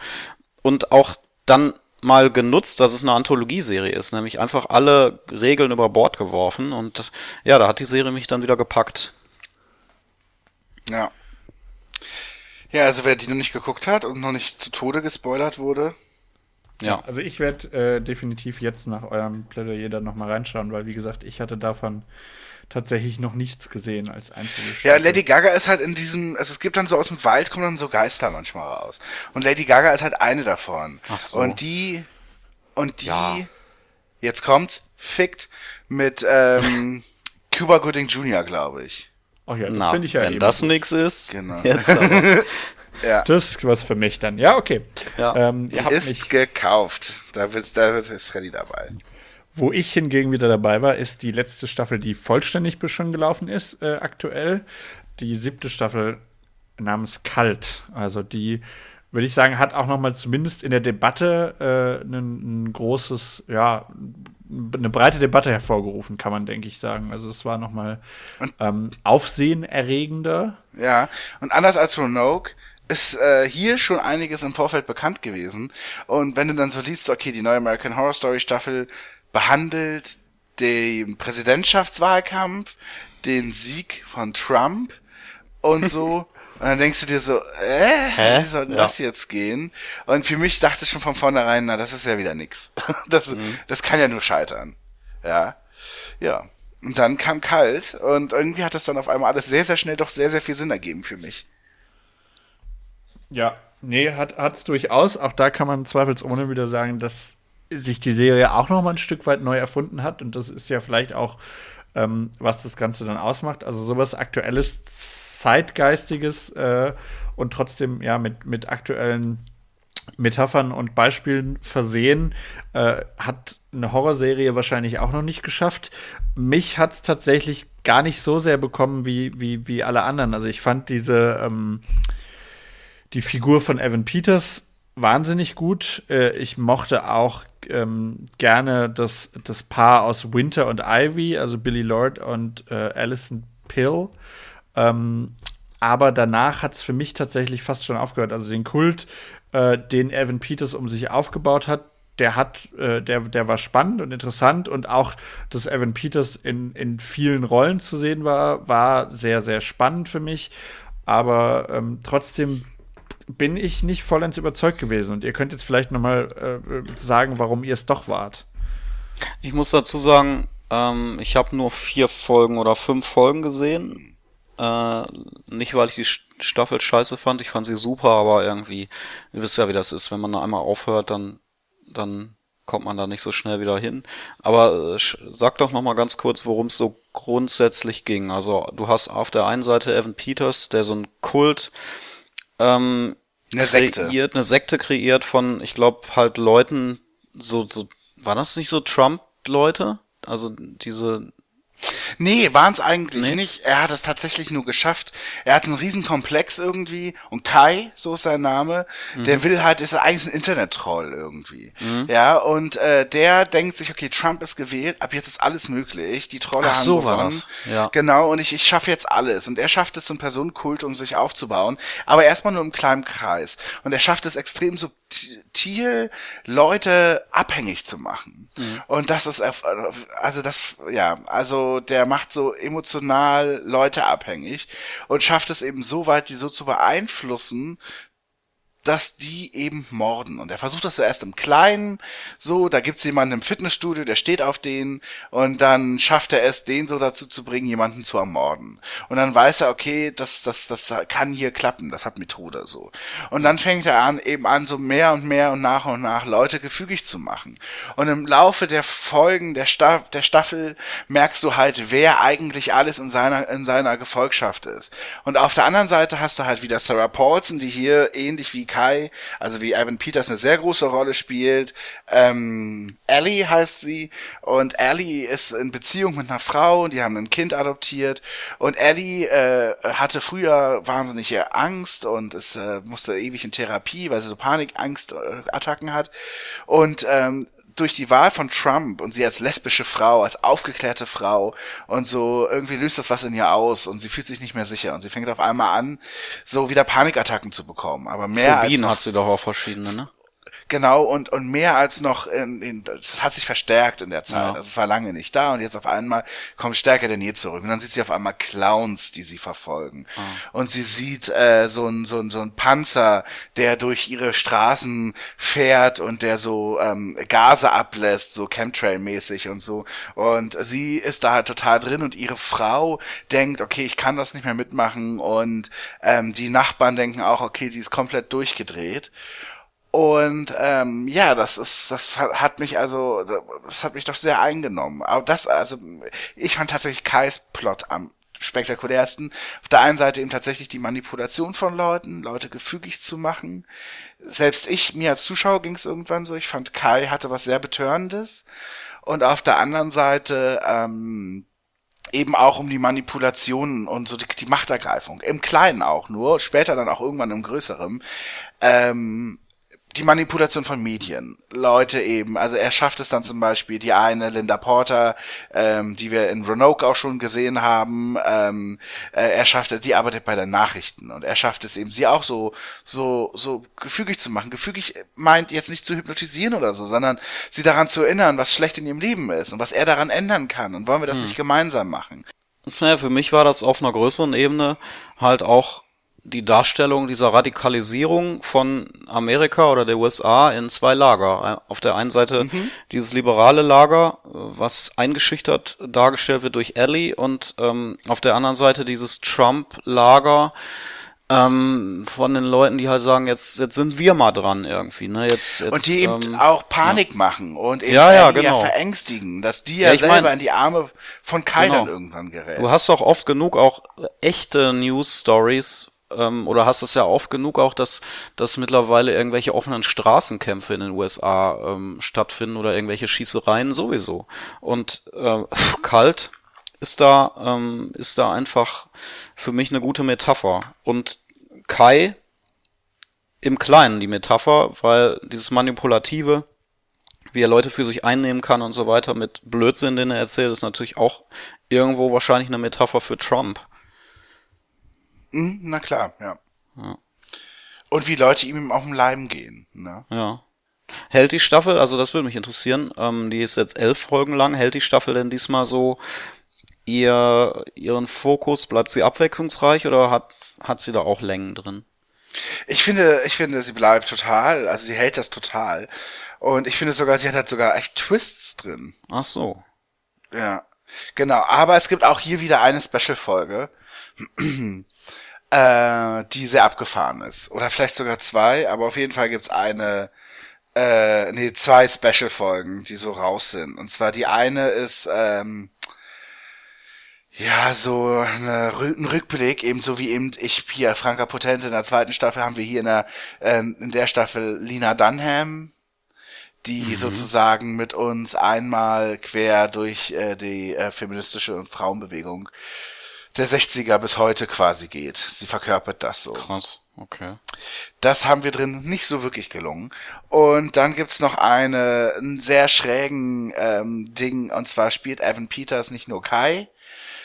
und auch dann mal genutzt, dass es eine Anthologieserie ist, nämlich einfach alle Regeln über Bord geworfen und ja, da hat die Serie mich dann wieder gepackt. Ja. Ja, also wer die noch nicht geguckt hat und noch nicht zu Tode gespoilert wurde, Ja. Also ich werde äh, definitiv jetzt nach eurem Plädoyer dann nochmal reinschauen, weil wie gesagt, ich hatte davon tatsächlich noch nichts gesehen als einzige Ja, Staffel. Lady Gaga ist halt in diesem, also es gibt dann so aus dem Wald kommen dann so Geister manchmal raus. Und Lady Gaga ist halt eine davon. Ach so. Und die, und die, Ja. jetzt kommt's, fickt mit ähm, Cuba Gooding Jr., glaube ich. Oh ja, das finde ich ja wenn eben das nix ist, Genau. jetzt aber. Ja. Das ist was für mich dann. Ja, okay. Ja. Ähm, ihr habt ist mich, gekauft. Da wird, da wird ist Freddy dabei. Wo ich hingegen wieder dabei war, ist die letzte Staffel, die vollständig bis schon gelaufen ist, äh, aktuell. Die siebte Staffel namens Kalt. Also die, würde ich sagen, hat auch noch mal zumindest in der Debatte äh, ein, ein großes, ja, eine breite Debatte hervorgerufen, kann man, denke ich, sagen. Also es war noch mal ähm, aufsehenerregender. Ja, und anders als Roanoke ist äh, hier schon einiges im Vorfeld bekannt gewesen. Und wenn du dann so liest, okay, die neue American Horror Story Staffel behandelt den Präsidentschaftswahlkampf, den Sieg von Trump und so. Und dann denkst du dir so, äh, Hä? wie soll denn Ja. das jetzt gehen? Und für mich dachte ich schon von vornherein, na, das ist ja wieder nix. Das, das kann ja nur scheitern. Ja. Ja. Und dann kam kalt und irgendwie hat das dann auf einmal alles sehr, sehr schnell doch sehr, sehr viel Sinn ergeben für mich. Ja, nee, hat es durchaus. Auch da kann man zweifelsohne wieder sagen, dass sich die Serie auch noch mal ein Stück weit neu erfunden hat. Und das ist ja vielleicht auch, ähm, was das Ganze dann ausmacht. Also sowas Aktuelles, Zeitgeistiges äh, und trotzdem ja mit, mit aktuellen Metaphern und Beispielen versehen, äh, hat eine Horrorserie wahrscheinlich auch noch nicht geschafft. Mich hat es tatsächlich gar nicht so sehr bekommen wie, wie, wie alle anderen. Also ich fand diese ähm, die Figur von Evan Peters wahnsinnig gut. Äh, ich mochte auch ähm, gerne das, das Paar aus Winter und Ivy, also Billy Lord und äh, Alison Pill. Ähm, aber danach hat es für mich tatsächlich fast schon aufgehört. Also den Kult, äh, den Evan Peters um sich aufgebaut hat, der hat, äh, der, der war spannend und interessant und auch, dass Evan Peters in, in vielen Rollen zu sehen war, war sehr, sehr spannend für mich. Aber ähm, trotzdem bin ich nicht vollends überzeugt gewesen. Und ihr könnt jetzt vielleicht noch mal äh, sagen, warum ihr es doch wart. Ich muss dazu sagen, ähm, ich habe nur vier Folgen oder fünf Folgen gesehen. Äh, nicht, weil ich die Staffel scheiße fand, ich fand sie super, aber irgendwie, ihr wisst ja, wie das ist, wenn man da einmal aufhört, dann, dann kommt man da nicht so schnell wieder hin. Aber äh, sag doch noch mal ganz kurz, worum es so grundsätzlich ging. Also du hast auf der einen Seite Evan Peters, der so ein Kult ähm, Eine Sekte. kreiert, eine Sekte kreiert von, ich glaube, halt Leuten, so, so, war das nicht so Trump-Leute? Also diese, Nee, waren es eigentlich Nee? nicht. Er hat es tatsächlich nur geschafft. Er hat einen riesen Komplex irgendwie. Und Kai, so ist sein Name, Mhm. der will halt, ist eigentlich ein Internet-Troll irgendwie. Ja, und äh, der denkt sich, okay, Trump ist gewählt, ab jetzt ist alles möglich. Die Trolle Ach, haben so war gewonnen. das. Ja. Genau, und ich, ich schaffe jetzt alles. Und er schafft es, so einen Personenkult um sich aufzubauen. Aber erstmal nur im kleinen Kreis. Und er schafft es extrem subtil, Leute abhängig zu machen. Und das ist, also das, ja, also der macht so emotional Leute abhängig und schafft es eben so weit, die so zu beeinflussen, dass die eben morden. Und er versucht das zuerst im Kleinen, so, da gibt's jemanden im Fitnessstudio, der steht auf den und dann schafft er es, den so dazu zu bringen, jemanden zu ermorden. Und dann weiß er, okay, das, das, das kann hier klappen, das hat Methode so. Und dann fängt er an, eben an, so mehr und mehr und nach und nach Leute gefügig zu machen. Und im Laufe der Folgen der, Sta der Staffel merkst du halt, wer eigentlich alles in seiner, in seiner Gefolgschaft ist. Und auf der anderen Seite hast du halt wieder Sarah Paulson, die hier ähnlich wie Kai, also wie Evan Peters eine sehr große Rolle spielt. Ähm, Ellie heißt sie. Und Ellie ist in Beziehung mit einer Frau und die haben ein Kind adoptiert. Und Ellie äh, hatte früher wahnsinnige Angst und es äh, musste ewig in Therapie, weil sie so Panikangstattacken hat. Und ähm, durch die Wahl von Trump und sie als lesbische Frau, als aufgeklärte Frau und so irgendwie löst das was in ihr aus und sie fühlt sich nicht mehr sicher und sie fängt auf einmal an, so wieder Panikattacken zu bekommen. Aber mehr Phobien als hat sie doch auch verschiedene, ne? Genau, und, und mehr als noch, in, in, das hat sich verstärkt in der Zeit. Ja. Also es war lange nicht da und jetzt auf einmal kommt stärker denn je zurück. Und dann sieht sie auf einmal Clowns, die sie verfolgen. Und sie sieht äh, so ein so ein so ein Panzer, der durch ihre Straßen fährt und der so ähm, Gase ablässt, so Chemtrail-mäßig und so. Und sie ist da halt total drin und ihre Frau denkt, okay, ich kann das nicht mehr mitmachen. Und ähm, die Nachbarn denken auch, okay, die ist komplett durchgedreht. Und ähm, ja, das ist, das hat mich also, das hat mich doch sehr eingenommen. Aber das, also, ich fand tatsächlich Kais Plot am spektakulärsten. Auf der einen Seite eben tatsächlich die Manipulation von Leuten, Leute gefügig zu machen. Selbst ich, mir als Zuschauer ging es irgendwann so, ich fand Kai hatte was sehr Betörendes. Und auf der anderen Seite, ähm, eben auch um die Manipulationen und so die, die Machtergreifung. Im Kleinen auch nur, später dann auch irgendwann im Größeren. Ähm, die Manipulation von Medien. Leute eben, also er schafft es dann zum Beispiel, die eine, Linda Porter, ähm, die wir in Roanoke auch schon gesehen haben, ähm, äh, er schafft es, die arbeitet bei den Nachrichten und er schafft es eben, sie auch so, so, so gefügig zu machen. Gefügig meint jetzt nicht zu hypnotisieren oder so, sondern sie daran zu erinnern, was schlecht in ihrem Leben ist und was er daran ändern kann und wollen wir das nicht gemeinsam machen. Naja, für mich war das auf einer größeren Ebene halt auch die Darstellung dieser Radikalisierung von Amerika oder der USA in zwei Lager. Auf der einen Seite dieses liberale Lager, was eingeschüchtert dargestellt wird durch Ellie und ähm, auf der anderen Seite dieses Trump-Lager ähm, von den Leuten, die halt sagen, jetzt, jetzt sind wir mal dran irgendwie. Ne? Jetzt, jetzt, Und die eben ähm, auch Panik machen und eben Ja, ja, genau. verängstigen, dass die Ja, ja, selber mein- in die Arme von dann Genau. irgendwann gerät. Du hast doch oft genug auch echte News-Stories ähm, oder hast es ja oft genug auch, dass, dass mittlerweile irgendwelche offenen Straßenkämpfe in den USA ähm, stattfinden oder irgendwelche Schießereien sowieso. Und äh, kalt ist da, ähm, ist da einfach für mich eine gute Metapher. Und Kai im Kleinen die Metapher, weil dieses Manipulative, wie er Leute für sich einnehmen kann und so weiter mit Blödsinn, den er erzählt, ist natürlich auch irgendwo wahrscheinlich eine Metapher für Trump. Mhm, na klar, ja. Ja. Und wie Leute ihm auf den Leim gehen. Ne? Ja. Hält die Staffel, also das würde mich interessieren, ähm, die ist jetzt elf Folgen lang, hält die Staffel denn diesmal so ihr, ihren Fokus, bleibt sie abwechslungsreich oder hat, hat sie da auch Längen drin? Ich finde, ich finde, sie bleibt total, also sie hält das total. Und ich finde sogar, sie hat halt sogar echt Twists drin. Ach so. Ja, genau. Aber es gibt auch hier wieder eine Special-Folge, äh, die sehr abgefahren ist. Oder vielleicht sogar zwei, aber auf jeden Fall gibt's eine, äh, nee, zwei Special-Folgen, die so raus sind. Und zwar die eine ist, ähm, ja, so eine, ein Rückblick, ebenso wie eben ich hier, Franka Potente in der zweiten Staffel haben wir hier in der, äh, in der Staffel Lina Dunham, die sozusagen mit uns einmal quer durch äh, die äh, feministische und Frauenbewegung der 60er bis heute quasi geht. Sie verkörpert das so. Krass. Okay. Das haben wir drin nicht so wirklich gelungen. Und dann gibt's noch eine, einen sehr schrägen ähm, Ding, und zwar spielt Evan Peters nicht nur Kai,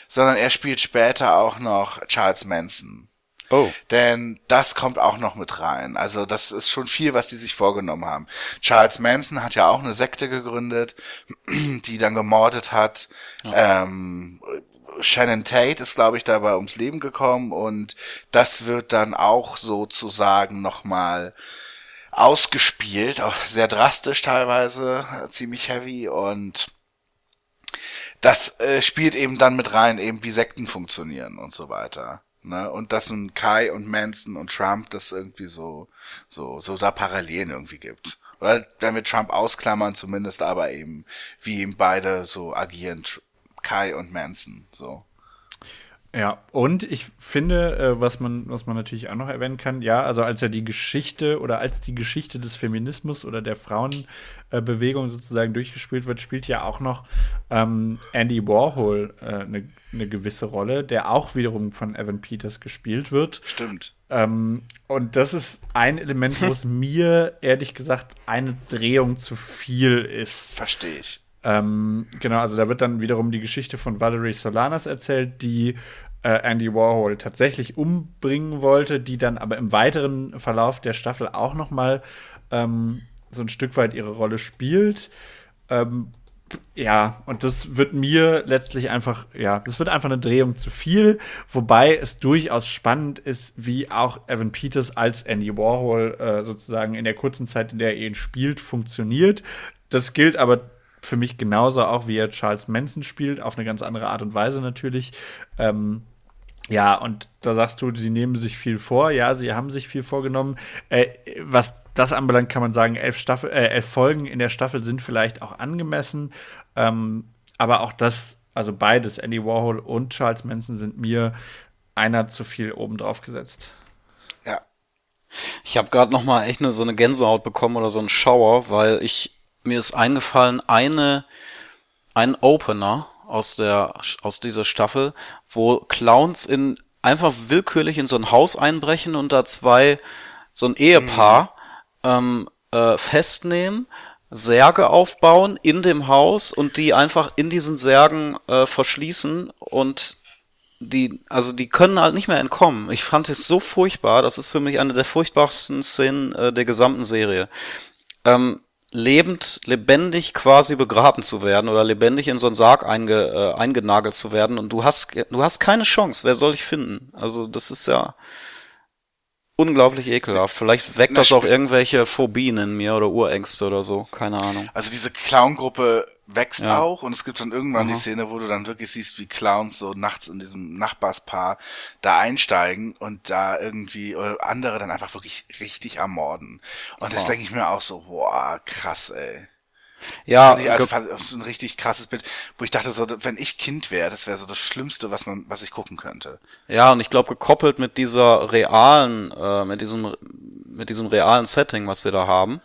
sondern er spielt später auch noch Charles Manson. Oh. Denn das kommt auch noch mit rein. Also das ist schon viel, was die sich vorgenommen haben. Charles Manson hat ja auch eine Sekte gegründet, die dann gemordet hat. Ähm, Shannon Tate ist, glaube ich, dabei ums Leben gekommen und das wird dann auch sozusagen nochmal ausgespielt, auch sehr drastisch teilweise, ziemlich heavy und das äh, spielt eben dann mit rein, eben wie Sekten funktionieren und so weiter. Ne? Und dass nun Kai und Manson und Trump das irgendwie so, so, so da Parallelen irgendwie gibt. Oder wenn wir Trump ausklammern, zumindest aber eben, wie eben beide so agieren, Kai und Manson, so. Ja, und ich finde, äh, was man, was man natürlich auch noch erwähnen kann, ja, also als er die Geschichte oder als die Geschichte des Feminismus oder der Frauenbewegung äh, sozusagen durchgespielt wird, spielt ja auch noch ähm, Andy Warhol eine äh, ne gewisse Rolle, der auch wiederum von Evan Peters gespielt wird. Stimmt. Ähm, und das ist ein Element, wo es mir ehrlich gesagt eine Drehung zu viel ist. Verstehe ich. Ähm, genau, also da wird dann wiederum die Geschichte von Valerie Solanas erzählt, die äh, Andy Warhol tatsächlich umbringen wollte, die dann aber im weiteren Verlauf der Staffel auch noch mal ähm, so ein Stück weit ihre Rolle spielt. Ähm, ja, und das wird mir letztlich einfach, ja, das wird einfach eine Drehung zu viel, wobei es durchaus spannend ist, wie auch Evan Peters als Andy Warhol äh, sozusagen in der kurzen Zeit, in der er ihn spielt, funktioniert. Das gilt aber für mich genauso auch, wie er Charles Manson spielt, auf eine ganz andere Art und Weise natürlich. Ähm, ja, und da sagst du, sie nehmen sich viel vor. Ja, sie haben sich viel vorgenommen. Äh, was das anbelangt, kann man sagen, elf, Staffel, äh, elf Folgen in der Staffel sind vielleicht auch angemessen. Ähm, aber auch das, also beides, Andy Warhol und Charles Manson, sind mir einer zu viel obendrauf gesetzt. Ja. Ich habe gerade noch mal echt eine, so eine Gänsehaut bekommen oder so einen Schauer, weil ich mir ist eingefallen, eine, ein Opener aus der, aus dieser Staffel, wo Clowns in, einfach willkürlich in so ein Haus einbrechen und da zwei, so ein Ehepaar, mhm. ähm, äh, festnehmen, Särge aufbauen in dem Haus und die einfach in diesen Särgen äh, verschließen und die, also die können halt nicht mehr entkommen. Ich fand es so furchtbar. Das ist für mich eine der furchtbarsten Szenen äh, der gesamten Serie. Ähm, lebend, lebendig quasi begraben zu werden oder lebendig in so einen Sarg einge, äh, eingenagelt zu werden und du hast, du hast keine Chance. Wer soll dich finden? Also das ist ja unglaublich ekelhaft. Vielleicht weckt das auch irgendwelche Phobien in mir oder Urängste oder so. Keine Ahnung. Also diese Clown-Gruppe wächst ja. auch und es gibt dann irgendwann Aha. die Szene, wo du dann wirklich siehst, wie Clowns so nachts in diesem Nachbarspaar da einsteigen und da irgendwie andere dann einfach wirklich richtig ermorden. Und das denke ich mir auch so, boah, krass, ey. Ja, also, so ein richtig krasses Bild, wo ich dachte so, wenn ich Kind wäre, das wäre so das Schlimmste, was man, was ich gucken könnte. Ja, und ich glaube gekoppelt mit dieser realen, äh, mit diesem, mit diesem realen Setting, was wir da haben,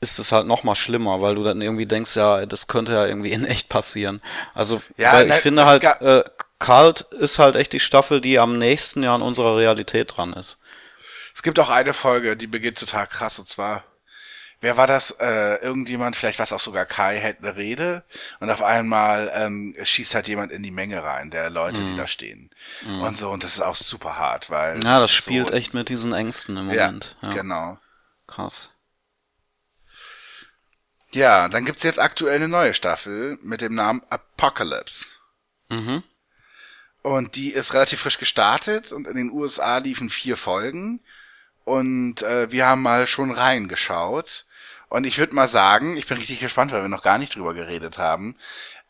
ist es halt noch mal schlimmer, weil du dann irgendwie denkst, ja, das könnte ja irgendwie in echt passieren. Also, ja, weil ich ne, finde halt, äh, Kalt ist halt echt die Staffel, die am nächsten Jahr an unserer Realität dran ist. Es gibt auch eine Folge, die beginnt total krass, und zwar, wer war das? Äh, irgendjemand, vielleicht was auch sogar Kai, hält eine Rede und auf einmal ähm, schießt halt jemand in die Menge rein, der Leute, mm. die mhm. da stehen. Mm. Und so, und das ist auch super hart, weil. Ja, das spielt so echt mit diesen Ängsten im Moment. Ja, ja. genau. Krass. Ja, dann gibt's jetzt aktuell eine neue Staffel mit dem Namen Apocalypse. Mhm. Und die ist relativ frisch gestartet und in den USA liefen vier Folgen. Und äh, wir haben mal schon reingeschaut. Und ich würde mal sagen, ich bin richtig gespannt, weil wir noch gar nicht drüber geredet haben.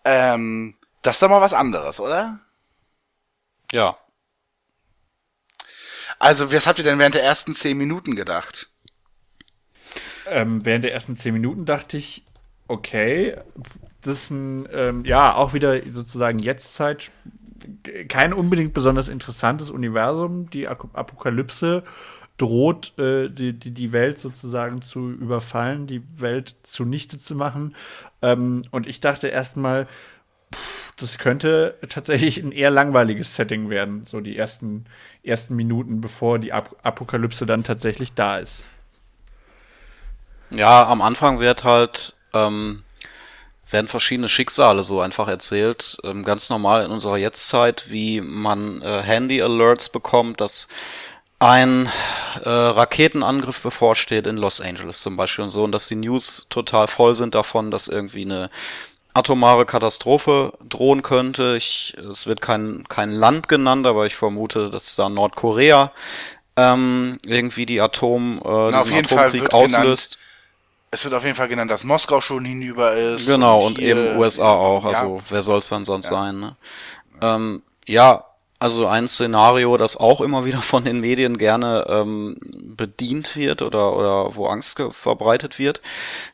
Ähm, das ist doch mal was anderes, oder? Ja. Also, was habt ihr denn während der ersten zehn Minuten gedacht? Ähm, während der ersten zehn Minuten dachte ich, okay, das ist ein, ähm, ja, auch wieder sozusagen Jetztzeit, kein unbedingt besonders interessantes Universum. Die Apokalypse droht, äh, die, die, die Welt sozusagen zu überfallen, die Welt zunichte zu machen. Ähm, und ich dachte erstmal, das könnte tatsächlich ein eher langweiliges Setting werden, so die ersten, ersten Minuten, bevor die Ap Apokalypse dann tatsächlich da ist. Ja, am Anfang wird halt, ähm, werden verschiedene Schicksale so einfach erzählt, ähm, ganz normal in unserer Jetztzeit, wie man äh, Handy-Alerts bekommt, dass ein äh, Raketenangriff bevorsteht in Los Angeles zum Beispiel und so und dass die News total voll sind davon, dass irgendwie eine atomare Katastrophe drohen könnte. Ich, es wird kein, kein Land genannt, aber ich vermute, dass da Nordkorea ähm, irgendwie die Atom, äh, Na, diesen Atomkrieg auslöst. Es wird auf jeden Fall genannt, dass Moskau schon hinüber ist. Genau, und, hier- eben USA auch. Ja. Also wer soll es dann sonst Ja. sein? Ne? Ähm, ja, also ein Szenario, das auch immer wieder von den Medien gerne ähm, bedient wird oder, oder wo Angst verbreitet wird.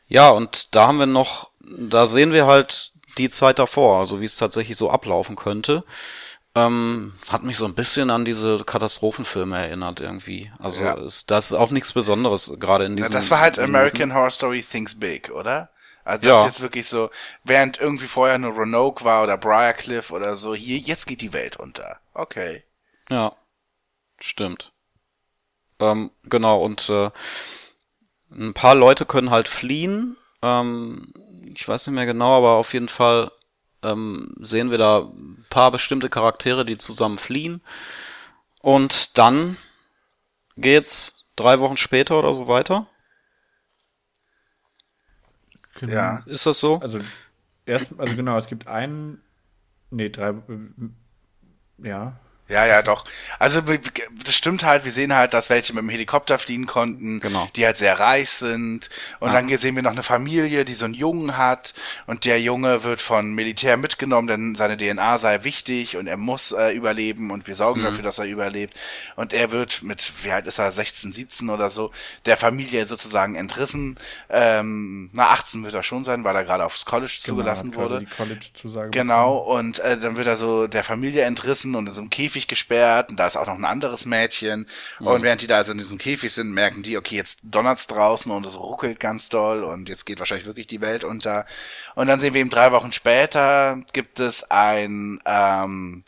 Ja, und da haben wir noch, da sehen wir halt die Zeit davor, also wie es tatsächlich so ablaufen könnte. Ähm, hat mich so ein bisschen an diese Katastrophenfilme erinnert irgendwie. Also Ja. ist, das ist auch nichts Besonderes, gerade in Ja, diesem. das war halt. American Horror Story Thinks Big, oder? Also das Ja. ist jetzt wirklich so, während irgendwie vorher nur Roanoke war oder Briarcliff oder so, hier, jetzt geht die Welt unter. Okay. Ja, stimmt. Ähm, genau, und äh, ein paar Leute können halt fliehen. Ähm, ich weiß nicht mehr genau, aber auf jeden Fall ähm, sehen wir da ein paar bestimmte Charaktere, die zusammen fliehen. Und dann geht's drei Wochen später oder so weiter. Genau. Ja. Ist das so? Also, erst, also genau, es gibt einen, nee, drei, äh, ja. Ja, ja, doch. Also das stimmt halt, wir sehen halt, dass welche mit dem Helikopter fliehen konnten, Genau. die halt sehr reich sind. Und dann sehen wir noch eine Familie, die so einen Jungen hat und der Junge wird von Militär mitgenommen, denn seine DNA sei wichtig und er muss äh, überleben und wir sorgen dafür, dass er überlebt. Und er wird mit, wie alt ist er, 16, 17 oder so, der Familie sozusagen entrissen. Ähm, na, 18 wird er schon sein, weil er gerade aufs College zugelassen Genau, hat wurde. Die College-Zusage. Genau, und äh, dann wird er so der Familie entrissen und in so einem Käfig gesperrt und da ist auch noch ein anderes Mädchen. Und während die da also in diesem Käfig sind, merken die, okay, jetzt donnert's draußen und es ruckelt ganz doll und jetzt geht wahrscheinlich wirklich die Welt unter. Und dann sehen wir eben drei Wochen später gibt es ein, ähm,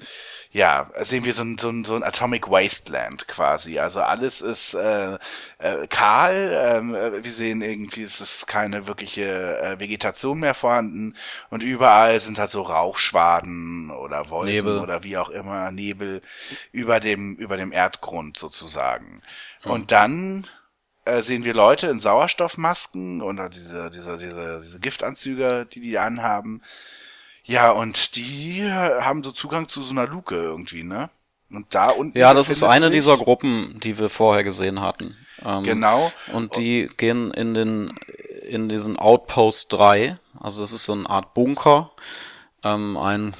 ja, sehen wir so ein, so ein, so ein Atomic Wasteland quasi. Also alles ist äh, äh, kahl. Ähm, äh, wir sehen irgendwie, es ist keine wirkliche äh, Vegetation mehr vorhanden und überall sind halt so Rauchschwaden oder Wolken Nebel. oder wie auch immer Nebel über dem über dem Erdgrund sozusagen. Und dann äh, sehen wir Leute in Sauerstoffmasken oder diese diese diese diese Giftanzüge, die die anhaben. Ja, und die haben so Zugang zu so einer Luke irgendwie, ne? Und da unten. Ja, das ist eine sich- dieser Gruppen, die wir vorher gesehen hatten. Ähm, Genau. Und die gehen in den in diesen Outpost 3, also das ist so eine Art Bunker, ähm, ein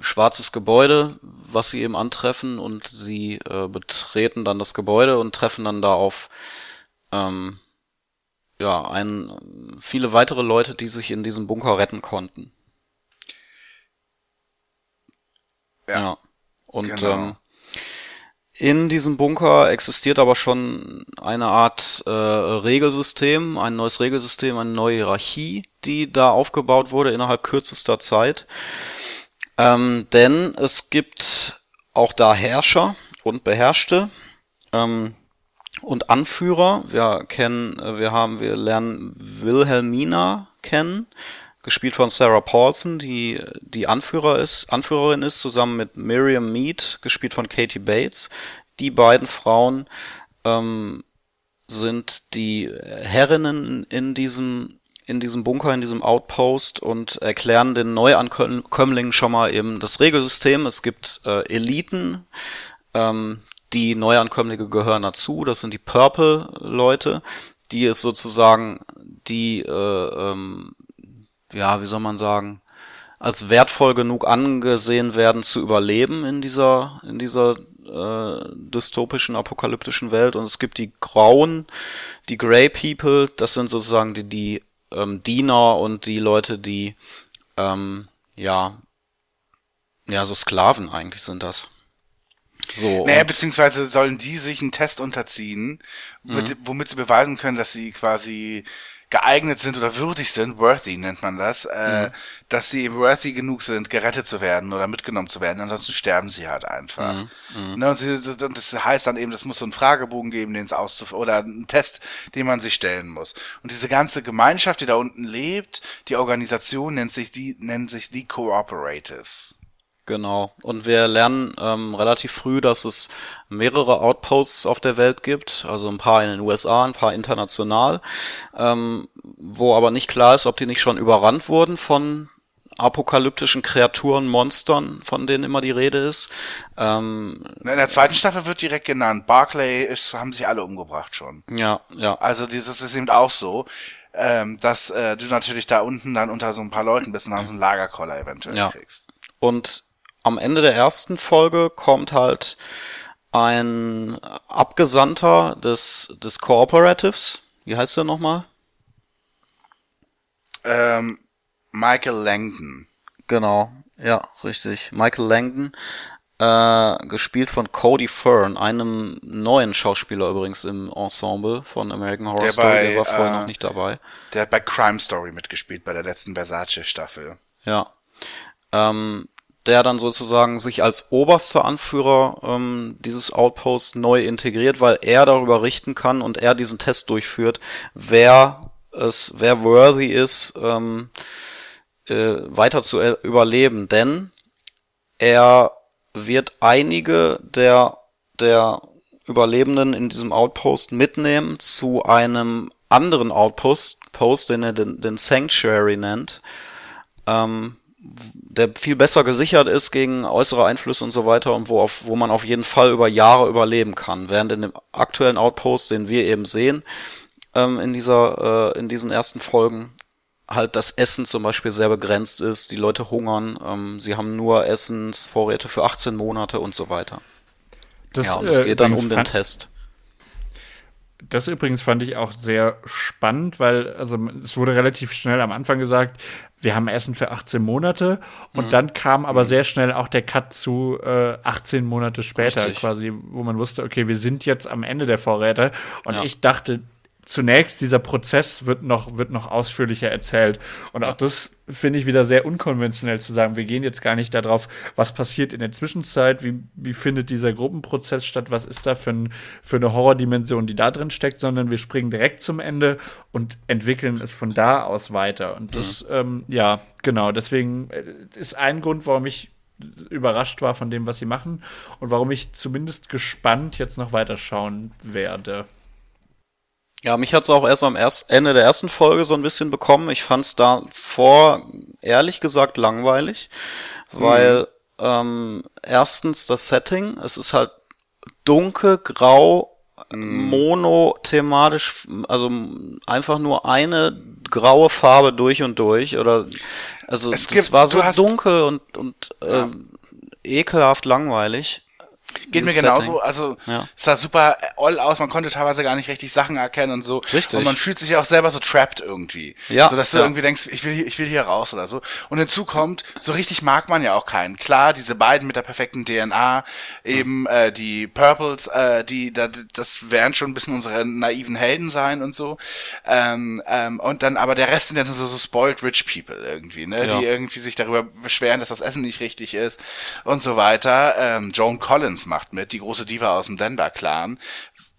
schwarzes Gebäude, was sie eben antreffen und sie äh, betreten dann das Gebäude und treffen dann da auf ähm, ja ein viele weitere Leute, die sich in diesem Bunker retten konnten. Ja. Ja. Und Genau. ähm, in diesem Bunker existiert aber schon eine Art äh, Regelsystem, ein neues Regelsystem, eine neue Hierarchie, die da aufgebaut wurde innerhalb kürzester Zeit. Ähm, denn es gibt auch da Herrscher und Beherrschte ähm, und Anführer. Wir kennen, äh, wir haben, wir lernen Wilhelmina kennen, gespielt von Sarah Paulson, die die Anführer ist, Anführerin ist, zusammen mit Miriam Mead, gespielt von Katie Bates. Die beiden Frauen ähm, sind die Herrinnen in diesem in diesem Bunker, in diesem Outpost und erklären den Neuankömmlingen schon mal eben das Regelsystem. Es gibt äh, Eliten, ähm, die Neuankömmlinge gehören dazu. Das sind die Purple-Leute, die es sozusagen die, äh, ähm, ja, wie soll man sagen, als wertvoll genug angesehen werden zu überleben in dieser in dieser äh, dystopischen apokalyptischen Welt und es gibt die Grauen, die Grey People, das sind sozusagen die die ähm, Diener und die Leute, die ähm, ja ja so Sklaven eigentlich sind das. So. Naja, beziehungsweise sollen die sich einen Test unterziehen, mit, womit sie beweisen können, dass sie quasi geeignet sind oder würdig sind, worthy nennt man das, äh, dass sie eben worthy genug sind, gerettet zu werden oder mitgenommen zu werden. Ansonsten sterben sie halt einfach. Ne, und sie, und das heißt dann eben, das muss so einen Fragebogen geben, den es auszuf oder einen Test, den man sich stellen muss. Und diese ganze Gemeinschaft, die da unten lebt, die Organisation nennt sich die nennt sich die Cooperatives. Genau. Und wir lernen ähm, relativ früh, dass es mehrere Outposts auf der Welt gibt, also ein paar in den USA, ein paar international, ähm, wo aber nicht klar ist, ob die nicht schon überrannt wurden von apokalyptischen Kreaturen, Monstern, von denen immer die Rede ist. Ähm, In der zweiten Staffel wird direkt genannt. Barclay ist, haben sich alle umgebracht schon. ja, ja. Also dieses ist eben auch so, ähm, dass äh, du natürlich da unten dann unter so ein paar Leuten bist und dann so einen Lagerkoller eventuell Ja. kriegst. Und am Ende der ersten Folge kommt halt ein Abgesandter des, des Cooperatives. Wie heißt der nochmal? Ähm, Michael Langdon. Genau, ja, richtig. Michael Langdon, äh, gespielt von Cody Fern, einem neuen Schauspieler übrigens im Ensemble von American Horror Der Story, bei, der war vorher äh, noch nicht dabei. Der hat bei Crime Story mitgespielt, bei der letzten Versace-Staffel. Ja. Ähm, der dann sozusagen sich als oberster Anführer ähm, dieses Outposts neu integriert, weil er darüber richten kann und er diesen Test durchführt, wer es, wer worthy ist, ähm, äh, weiter zu überleben. Denn er wird einige der, der Überlebenden in diesem Outpost mitnehmen zu einem anderen Outpost, Post, den er den, den Sanctuary nennt, ähm, der viel besser gesichert ist gegen äußere Einflüsse und so weiter und wo, auf, wo man auf jeden Fall über Jahre überleben kann. Während in dem aktuellen Outpost, den wir eben sehen, ähm, in dieser, äh, in diesen ersten Folgen, halt das Essen zum Beispiel sehr begrenzt ist, die Leute hungern, ähm, sie haben nur Essensvorräte für 18 Monate und so weiter. Das, ja, und es äh, geht dann um den Test. Das übrigens fand ich auch sehr spannend, weil also es wurde relativ schnell am Anfang gesagt, wir haben Essen für 18 Monate und Mhm. dann kam aber sehr schnell auch der Cut zu äh, 18 Monate später Richtig. quasi, wo man wusste, okay, wir sind jetzt am Ende der Vorräte und Ja. ich dachte zunächst, dieser Prozess wird noch, wird noch ausführlicher erzählt. Und auch das finde ich wieder sehr unkonventionell zu sagen. Wir gehen jetzt gar nicht darauf, was passiert in der Zwischenzeit, wie, wie findet dieser Gruppenprozess statt, was ist da für, ein, für eine Horrordimension, die da drin steckt, sondern wir springen direkt zum Ende und entwickeln es von da aus weiter. Und das, ähm, ja, genau, deswegen äh, ist ein Grund, warum ich überrascht war von dem, was sie machen und warum ich zumindest gespannt jetzt noch weiterschauen werde. Ja, mich hat's auch erst am erst, Ende der ersten Folge so ein bisschen bekommen. Ich fand's davor ehrlich gesagt langweilig, weil ähm, erstens das Setting, es ist halt dunkel, grau, monothematisch, also einfach nur eine graue Farbe durch und durch oder also Es gibt- war so dunkel und und äh, ekelhaft langweilig. Geht mir genauso, also Ja. es sah super all aus, man konnte teilweise gar nicht richtig Sachen erkennen und so. Richtig. Und man fühlt sich auch selber so trapped irgendwie. Ja, So dass du ja. irgendwie denkst, ich will, hier, ich will hier raus oder so. Und hinzu kommt, so richtig mag man ja auch keinen. Klar, diese beiden mit der perfekten DNA, eben äh, die Purples, äh, die, da, das werden schon ein bisschen unsere naiven Helden sein und so. Ähm, ähm, und dann, aber der Rest sind ja so, so spoiled rich people irgendwie, ne? Ja. Die irgendwie sich darüber beschweren, dass das Essen nicht richtig ist und so weiter. Ähm, Joan Collins macht mit, die große Diva aus dem Denver-Clan.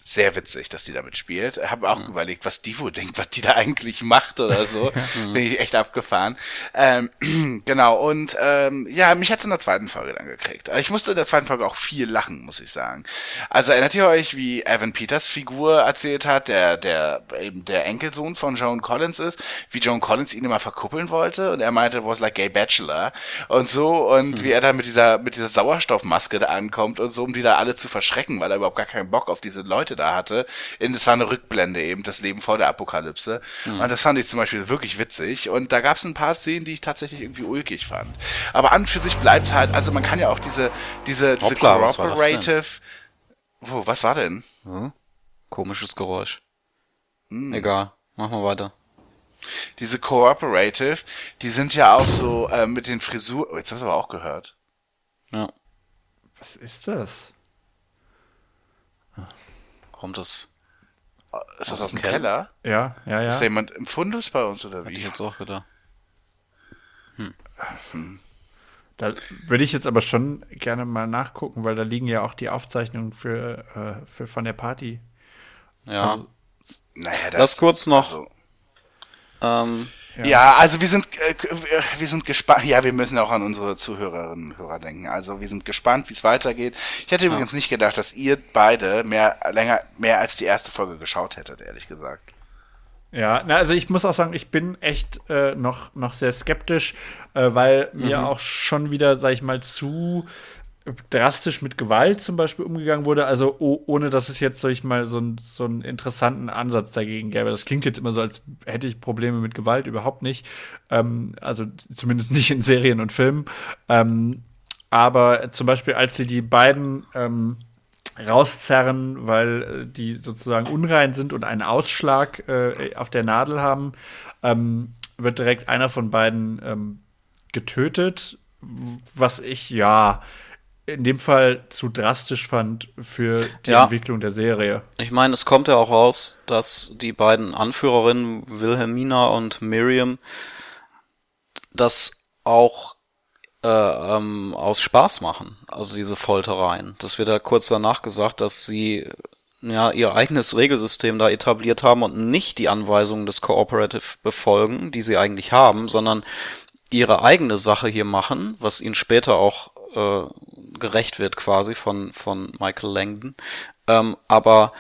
Sehr witzig, dass die damit spielt. Ich habe auch überlegt, was wohl denkt, was die da eigentlich macht oder so. Bin ich echt abgefahren. Ähm, genau, und ähm, ja, mich hat's in der zweiten Folge dann gekriegt. Ich musste in der zweiten Folge auch viel lachen, muss ich sagen. Also erinnert ihr euch, wie Evan Peters Figur erzählt hat, der, der eben der Enkelsohn von Joan Collins ist, wie Joan Collins ihn immer verkuppeln wollte und er meinte, was like gay bachelor und so und wie er da mit dieser mit dieser Sauerstoffmaske da ankommt und so, um die da alle zu verschrecken, weil er überhaupt gar keinen Bock auf diese Leute da hatte. Und es war eine Rückblende eben, das Leben vor der Apokalypse. Und das fand ich zum Beispiel wirklich witzig. Und da gab es ein paar Szenen, die ich tatsächlich irgendwie ulkig fand. Aber an und für sich bleibt's halt, also man kann ja auch diese diese diese Hoppla, was corroborative wo, was war denn? Komisches Geräusch. Egal, machen wir weiter. Diese Cooperative, die sind ja auch so äh, mit den Frisuren. Oh, jetzt hast du aber auch gehört. Ja, Was ist das? Kommt es. Ist das Aus aus dem dem Keller? Ja, ja, ja. Ist da jemand im Fundus bei uns oder Hätte ich wie? jetzt auch gedacht. Da würde ich jetzt aber schon gerne mal nachgucken, weil da liegen ja auch die Aufzeichnungen für, äh, für von der Party. Ja. Also, Naja, Lass kurz noch. Also, Ähm, ja. also wir sind äh, wir sind gespannt. Ja, wir müssen auch an unsere Zuhörerinnen und Hörer denken. Also wir sind gespannt, wie es weitergeht. Ich hätte übrigens nicht gedacht, dass ihr beide mehr länger mehr als die erste Folge geschaut hättet, ehrlich gesagt. Ja, na, also ich muss auch sagen, ich bin echt äh, noch, noch sehr skeptisch, äh, weil mir Mhm. auch schon wieder, sag ich mal, zu drastisch mit Gewalt zum Beispiel umgegangen wurde, also oh, ohne dass es jetzt, sag ich mal, so, ein, so einen interessanten Ansatz dagegen gäbe. Das klingt jetzt immer so, als hätte ich Probleme mit Gewalt, überhaupt nicht. Ähm, also zumindest nicht in Serien und Filmen. Ähm, aber zum Beispiel, als sie die beiden ähm, rauszerren, weil äh, die sozusagen unrein sind und einen Ausschlag äh, auf der Nadel haben, ähm, wird direkt einer von beiden ähm, getötet, was ich ja in dem Fall zu drastisch fand für die Ja. Entwicklung der Serie. Ich meine, es kommt ja auch raus, dass die beiden Anführerinnen, Wilhelmina und Miriam, das auch äh, ähm, aus Spaß machen, also diese Foltereien. Das wird ja kurz danach gesagt, dass sie ja ihr eigenes Regelsystem da etabliert haben und nicht die Anweisungen des Cooperative befolgen, die sie eigentlich haben, sondern ihre eigene Sache hier machen, was ihnen später auch äh, gerecht wird quasi von von Michael Langdon. Ähm, aber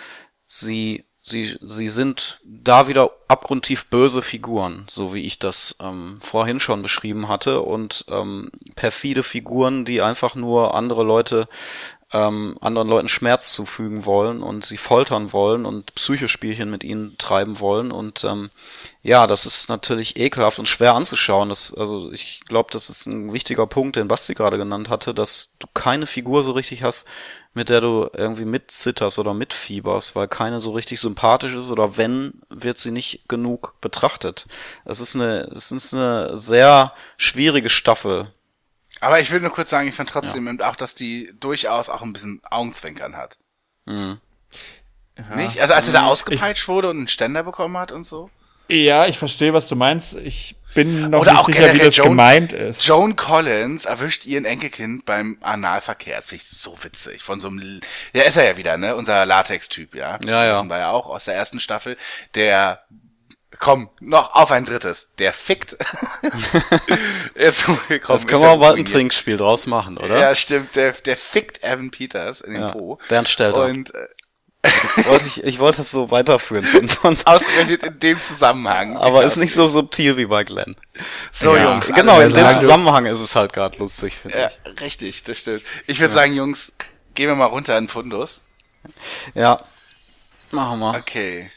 sie sie sie sind da wieder abgrundtief böse Figuren, so wie ich das ähm, vorhin schon beschrieben hatte und ähm, perfide Figuren, die einfach nur andere Leute ähm, anderen Leuten Schmerz zufügen wollen und sie foltern wollen und Psychospielchen mit ihnen treiben wollen und ähm, ja, das ist natürlich ekelhaft und schwer anzuschauen. Das, also ich glaube, das ist ein wichtiger Punkt, den Basti gerade genannt hatte, dass du keine Figur so richtig hast, mit der du irgendwie mitzitterst oder mitfieberst, weil keine so richtig sympathisch ist oder wenn, wird sie nicht genug betrachtet. Es ist eine, es ist eine sehr schwierige Staffel. Aber ich will nur kurz sagen, ich fand trotzdem eben auch, dass die durchaus auch ein bisschen Augenzwinkern hat. Mhm. Nicht? Also als er da ausgepeitscht wurde und einen Ständer bekommen hat und so. Ja, ich verstehe, was du meinst. Ich bin noch Oder nicht auch sicher, wie das Joan- gemeint ist. Joan Collins erwischt ihren Enkelkind beim Analverkehr. Das finde ich so witzig. Von so einem, ja, ist er ja wieder, ne? Unser Latex-Typ, ja. Ja, ja. Das war ja auch aus der ersten Staffel. Der, komm, noch auf ein drittes. Der fickt. Jetzt, komm, Das können wir bald ein. Trinkspiel draus machen, oder? Ja, stimmt. Der, der fickt Evan Peters in den Ja, Po. Bernd Stelter. Und äh, wollte ich, ich wollte es so weiterführen. Ausgerechnet in dem Zusammenhang. aber ist nicht so subtil wie bei Glenn. So, Ja. Jungs. Genau, in dem. Zusammenhang ist es halt gerade lustig, finde Ja, ich. richtig, das stimmt. Ich würde sagen, Jungs, gehen wir mal runter in Fundus. Ja. Machen wir. Okay.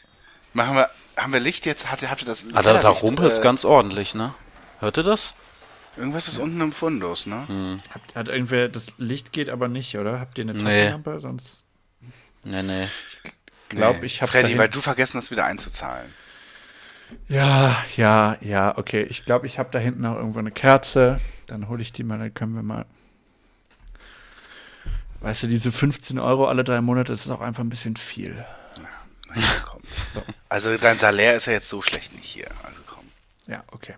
Machen wir, haben wir Licht jetzt? Hat, habt ihr das? Ah, da, da rumpelt es äh, ganz ordentlich, ne? Hört ihr das? Irgendwas ist unten im Fundus, ne? Hm. Hat, hat irgendwer, das Licht geht aber nicht, oder? Habt ihr eine Nee. Taschenlampe? Sonst Nee, nee. glaube ich, habe Freddy, weil du vergessen hast, wieder einzuzahlen. Ja, ja, ja, okay. Ich glaube, ich habe da hinten noch irgendwo eine Kerze. Dann hole ich die mal, dann können wir mal. Weißt du, diese 15 Euro alle drei Monate, das ist auch einfach ein bisschen viel. Komm. So. Also dein Salär ist ja jetzt so schlecht nicht hier. Also komm. Ja, okay.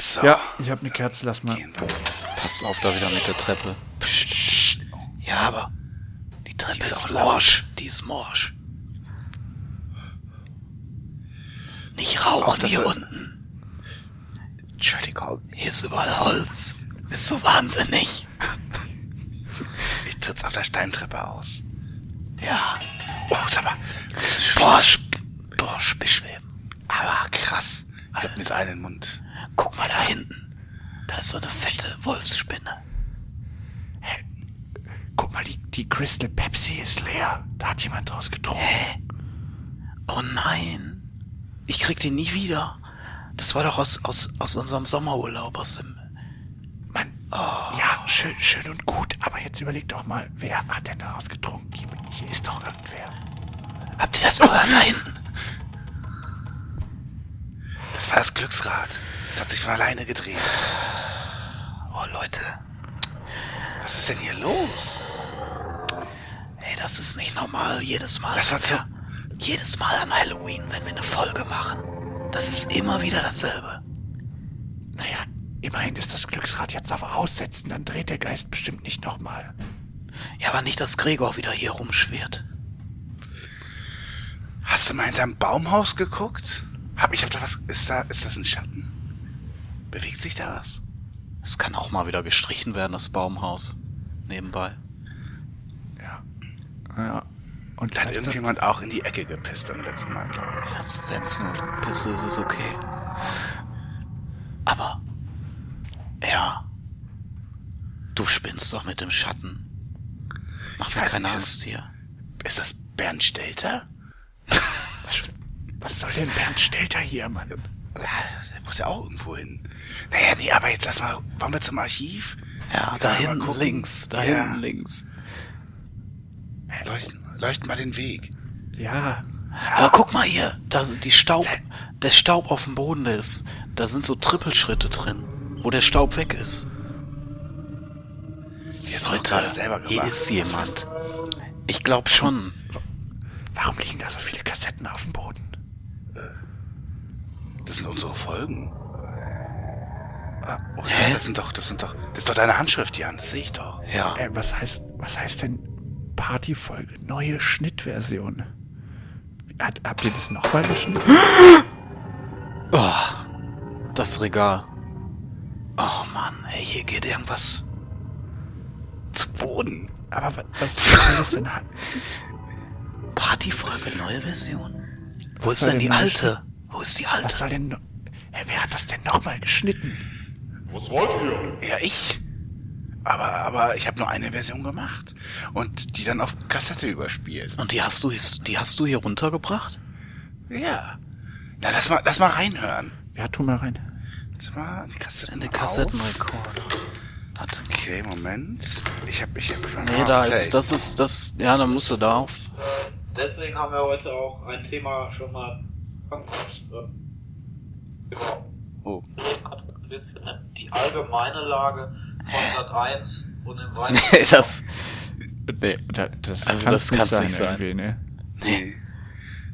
So. Ja, ich habe eine Kerze, lass mal. Passt auf da wieder mit der Treppe. Psst. Ja, aber die Treppe ist, morsch. Die ist morsch. Nicht Auch rauchen hier unten. Entschuldigung. Hier ist überall Holz. Bist du wahnsinnig? Ich tritt's auf der Steintreppe aus. Ja. Oh, sag mal. Boah, sp boah. Aber krass. Ich hab mir das einen Mund. Guck mal da hinten. Da ist so eine fette Wolfsspinne. Guck mal, die, die Crystal Pepsi ist leer. Da hat jemand draus getrunken. Oh nein. Ich krieg die nie wieder. Das war doch aus, aus, aus unserem Sommerurlaub, aus dem... Mann, ja, schön, schön und gut. Aber jetzt überleg doch mal, wer hat denn daraus getrunken? Hier, ist doch irgendwer. Habt ihr das gehört da hinten? Das war das Glücksrad. Das hat sich von alleine gedreht. Oh Leute, Was ist denn hier los? ey, das ist nicht normal. Jedes Mal. Das hat so- ja, jedes Mal an Halloween, wenn wir eine Folge machen. Das ist immer wieder dasselbe. Naja, immerhin ist das Glücksrad jetzt auf Aussetzen. Dann dreht der Geist bestimmt nicht nochmal. Ja, aber nicht, dass Gregor wieder hier rumschwirrt. Hast du mal hinterm Baumhaus geguckt? Hab ich hab da was. Ist da, ist das ein Schatten? Bewegt sich da was? Es kann auch mal wieder gestrichen werden, das Baumhaus. Nebenbei. Ja. Ja. Und da hat irgendjemand auch in die Ecke gepisst beim letzten Mal, glaube ich. Das, wenn's nur Pisse ist, ist okay. Aber, ja. Du spinnst doch mit dem Schatten. Mach Ich mir weiß keine nicht, Angst hier. Ist das Bernd Stelter? Was, was soll denn Bernd Stelter hier, Mann? Der muss ja auch irgendwo hin. Naja, nee, aber jetzt lass mal, wollen wir zum Archiv? Ja, da hinten links, da Ja. hinten links. Leuchten, leuchten mal den Weg. Ja, Aber guck mal hier, da sind die Staub, der Staub auf dem Boden, ist, da sind so Trippelschritte drin, wo der Staub weg ist. Sie hat Leute, gerade selber gemacht. hier ist jemand. Ich glaube schon. warum liegen da so viele Kassetten auf dem Boden? Das sind unsere Folgen. Ah, oh, das sind doch, das sind doch, das ist doch deine Handschrift, Jan, das sehe ich doch. Ja. Äh, was heißt, was heißt denn Partyfolge? Neue Schnittversion. Hat, habt ihr das nochmal geschnitten? Oh, das Regal. Oh Mann, ey, hier geht irgendwas. Zu Boden. Aber wa- was soll das denn? Partyfolge, neue Version. Wo Was ist denn die alte? Wo ist die Was alte? soll denn. Hä, wer hat das denn nochmal geschnitten? Was wollt ihr? Ja, ich. Aber, aber ich habe nur eine Version gemacht und die dann auf Kassette überspielt. Und die hast du, die hast du hier runtergebracht? Ja. Na, lass mal, lass mal reinhören. Ja, tu mal rein. Lass mal die Kassette In der mal auf. Kassettenrekorder. Warte. Okay, Moment. Ich hab, ich hab. Nee, da ist, das ist, das ist, ja, dann musst du da auf. Deswegen haben wir heute auch ein Thema schon mal über Oh. ein bisschen die allgemeine Lage von Sat 1 und im Nee, Weiteren. das, Nee, da, das Also kann's das kann's nicht sein. irgendwie, Ne? Nee.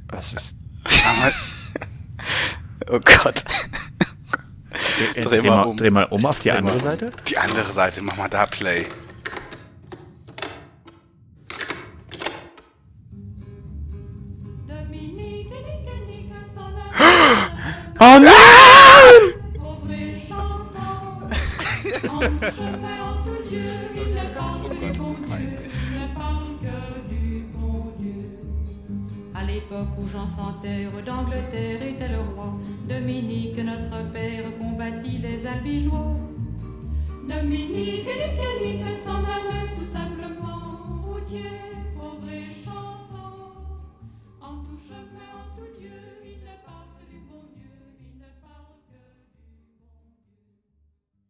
Was ist. Oh Gott. Äh, Dreh mal um. dreh mal um auf die andere mal um. Seite. die andere Seite, mach mal da Play. Oh nein! Pauvre et l'époque où Jean Santerre d'Angleterre était le roi, Dominique notre père combattit les albigeois. Dominique et s'en allaient tout simplement, routiers, pauvres et chantants, en tout chemin, en tout lieu.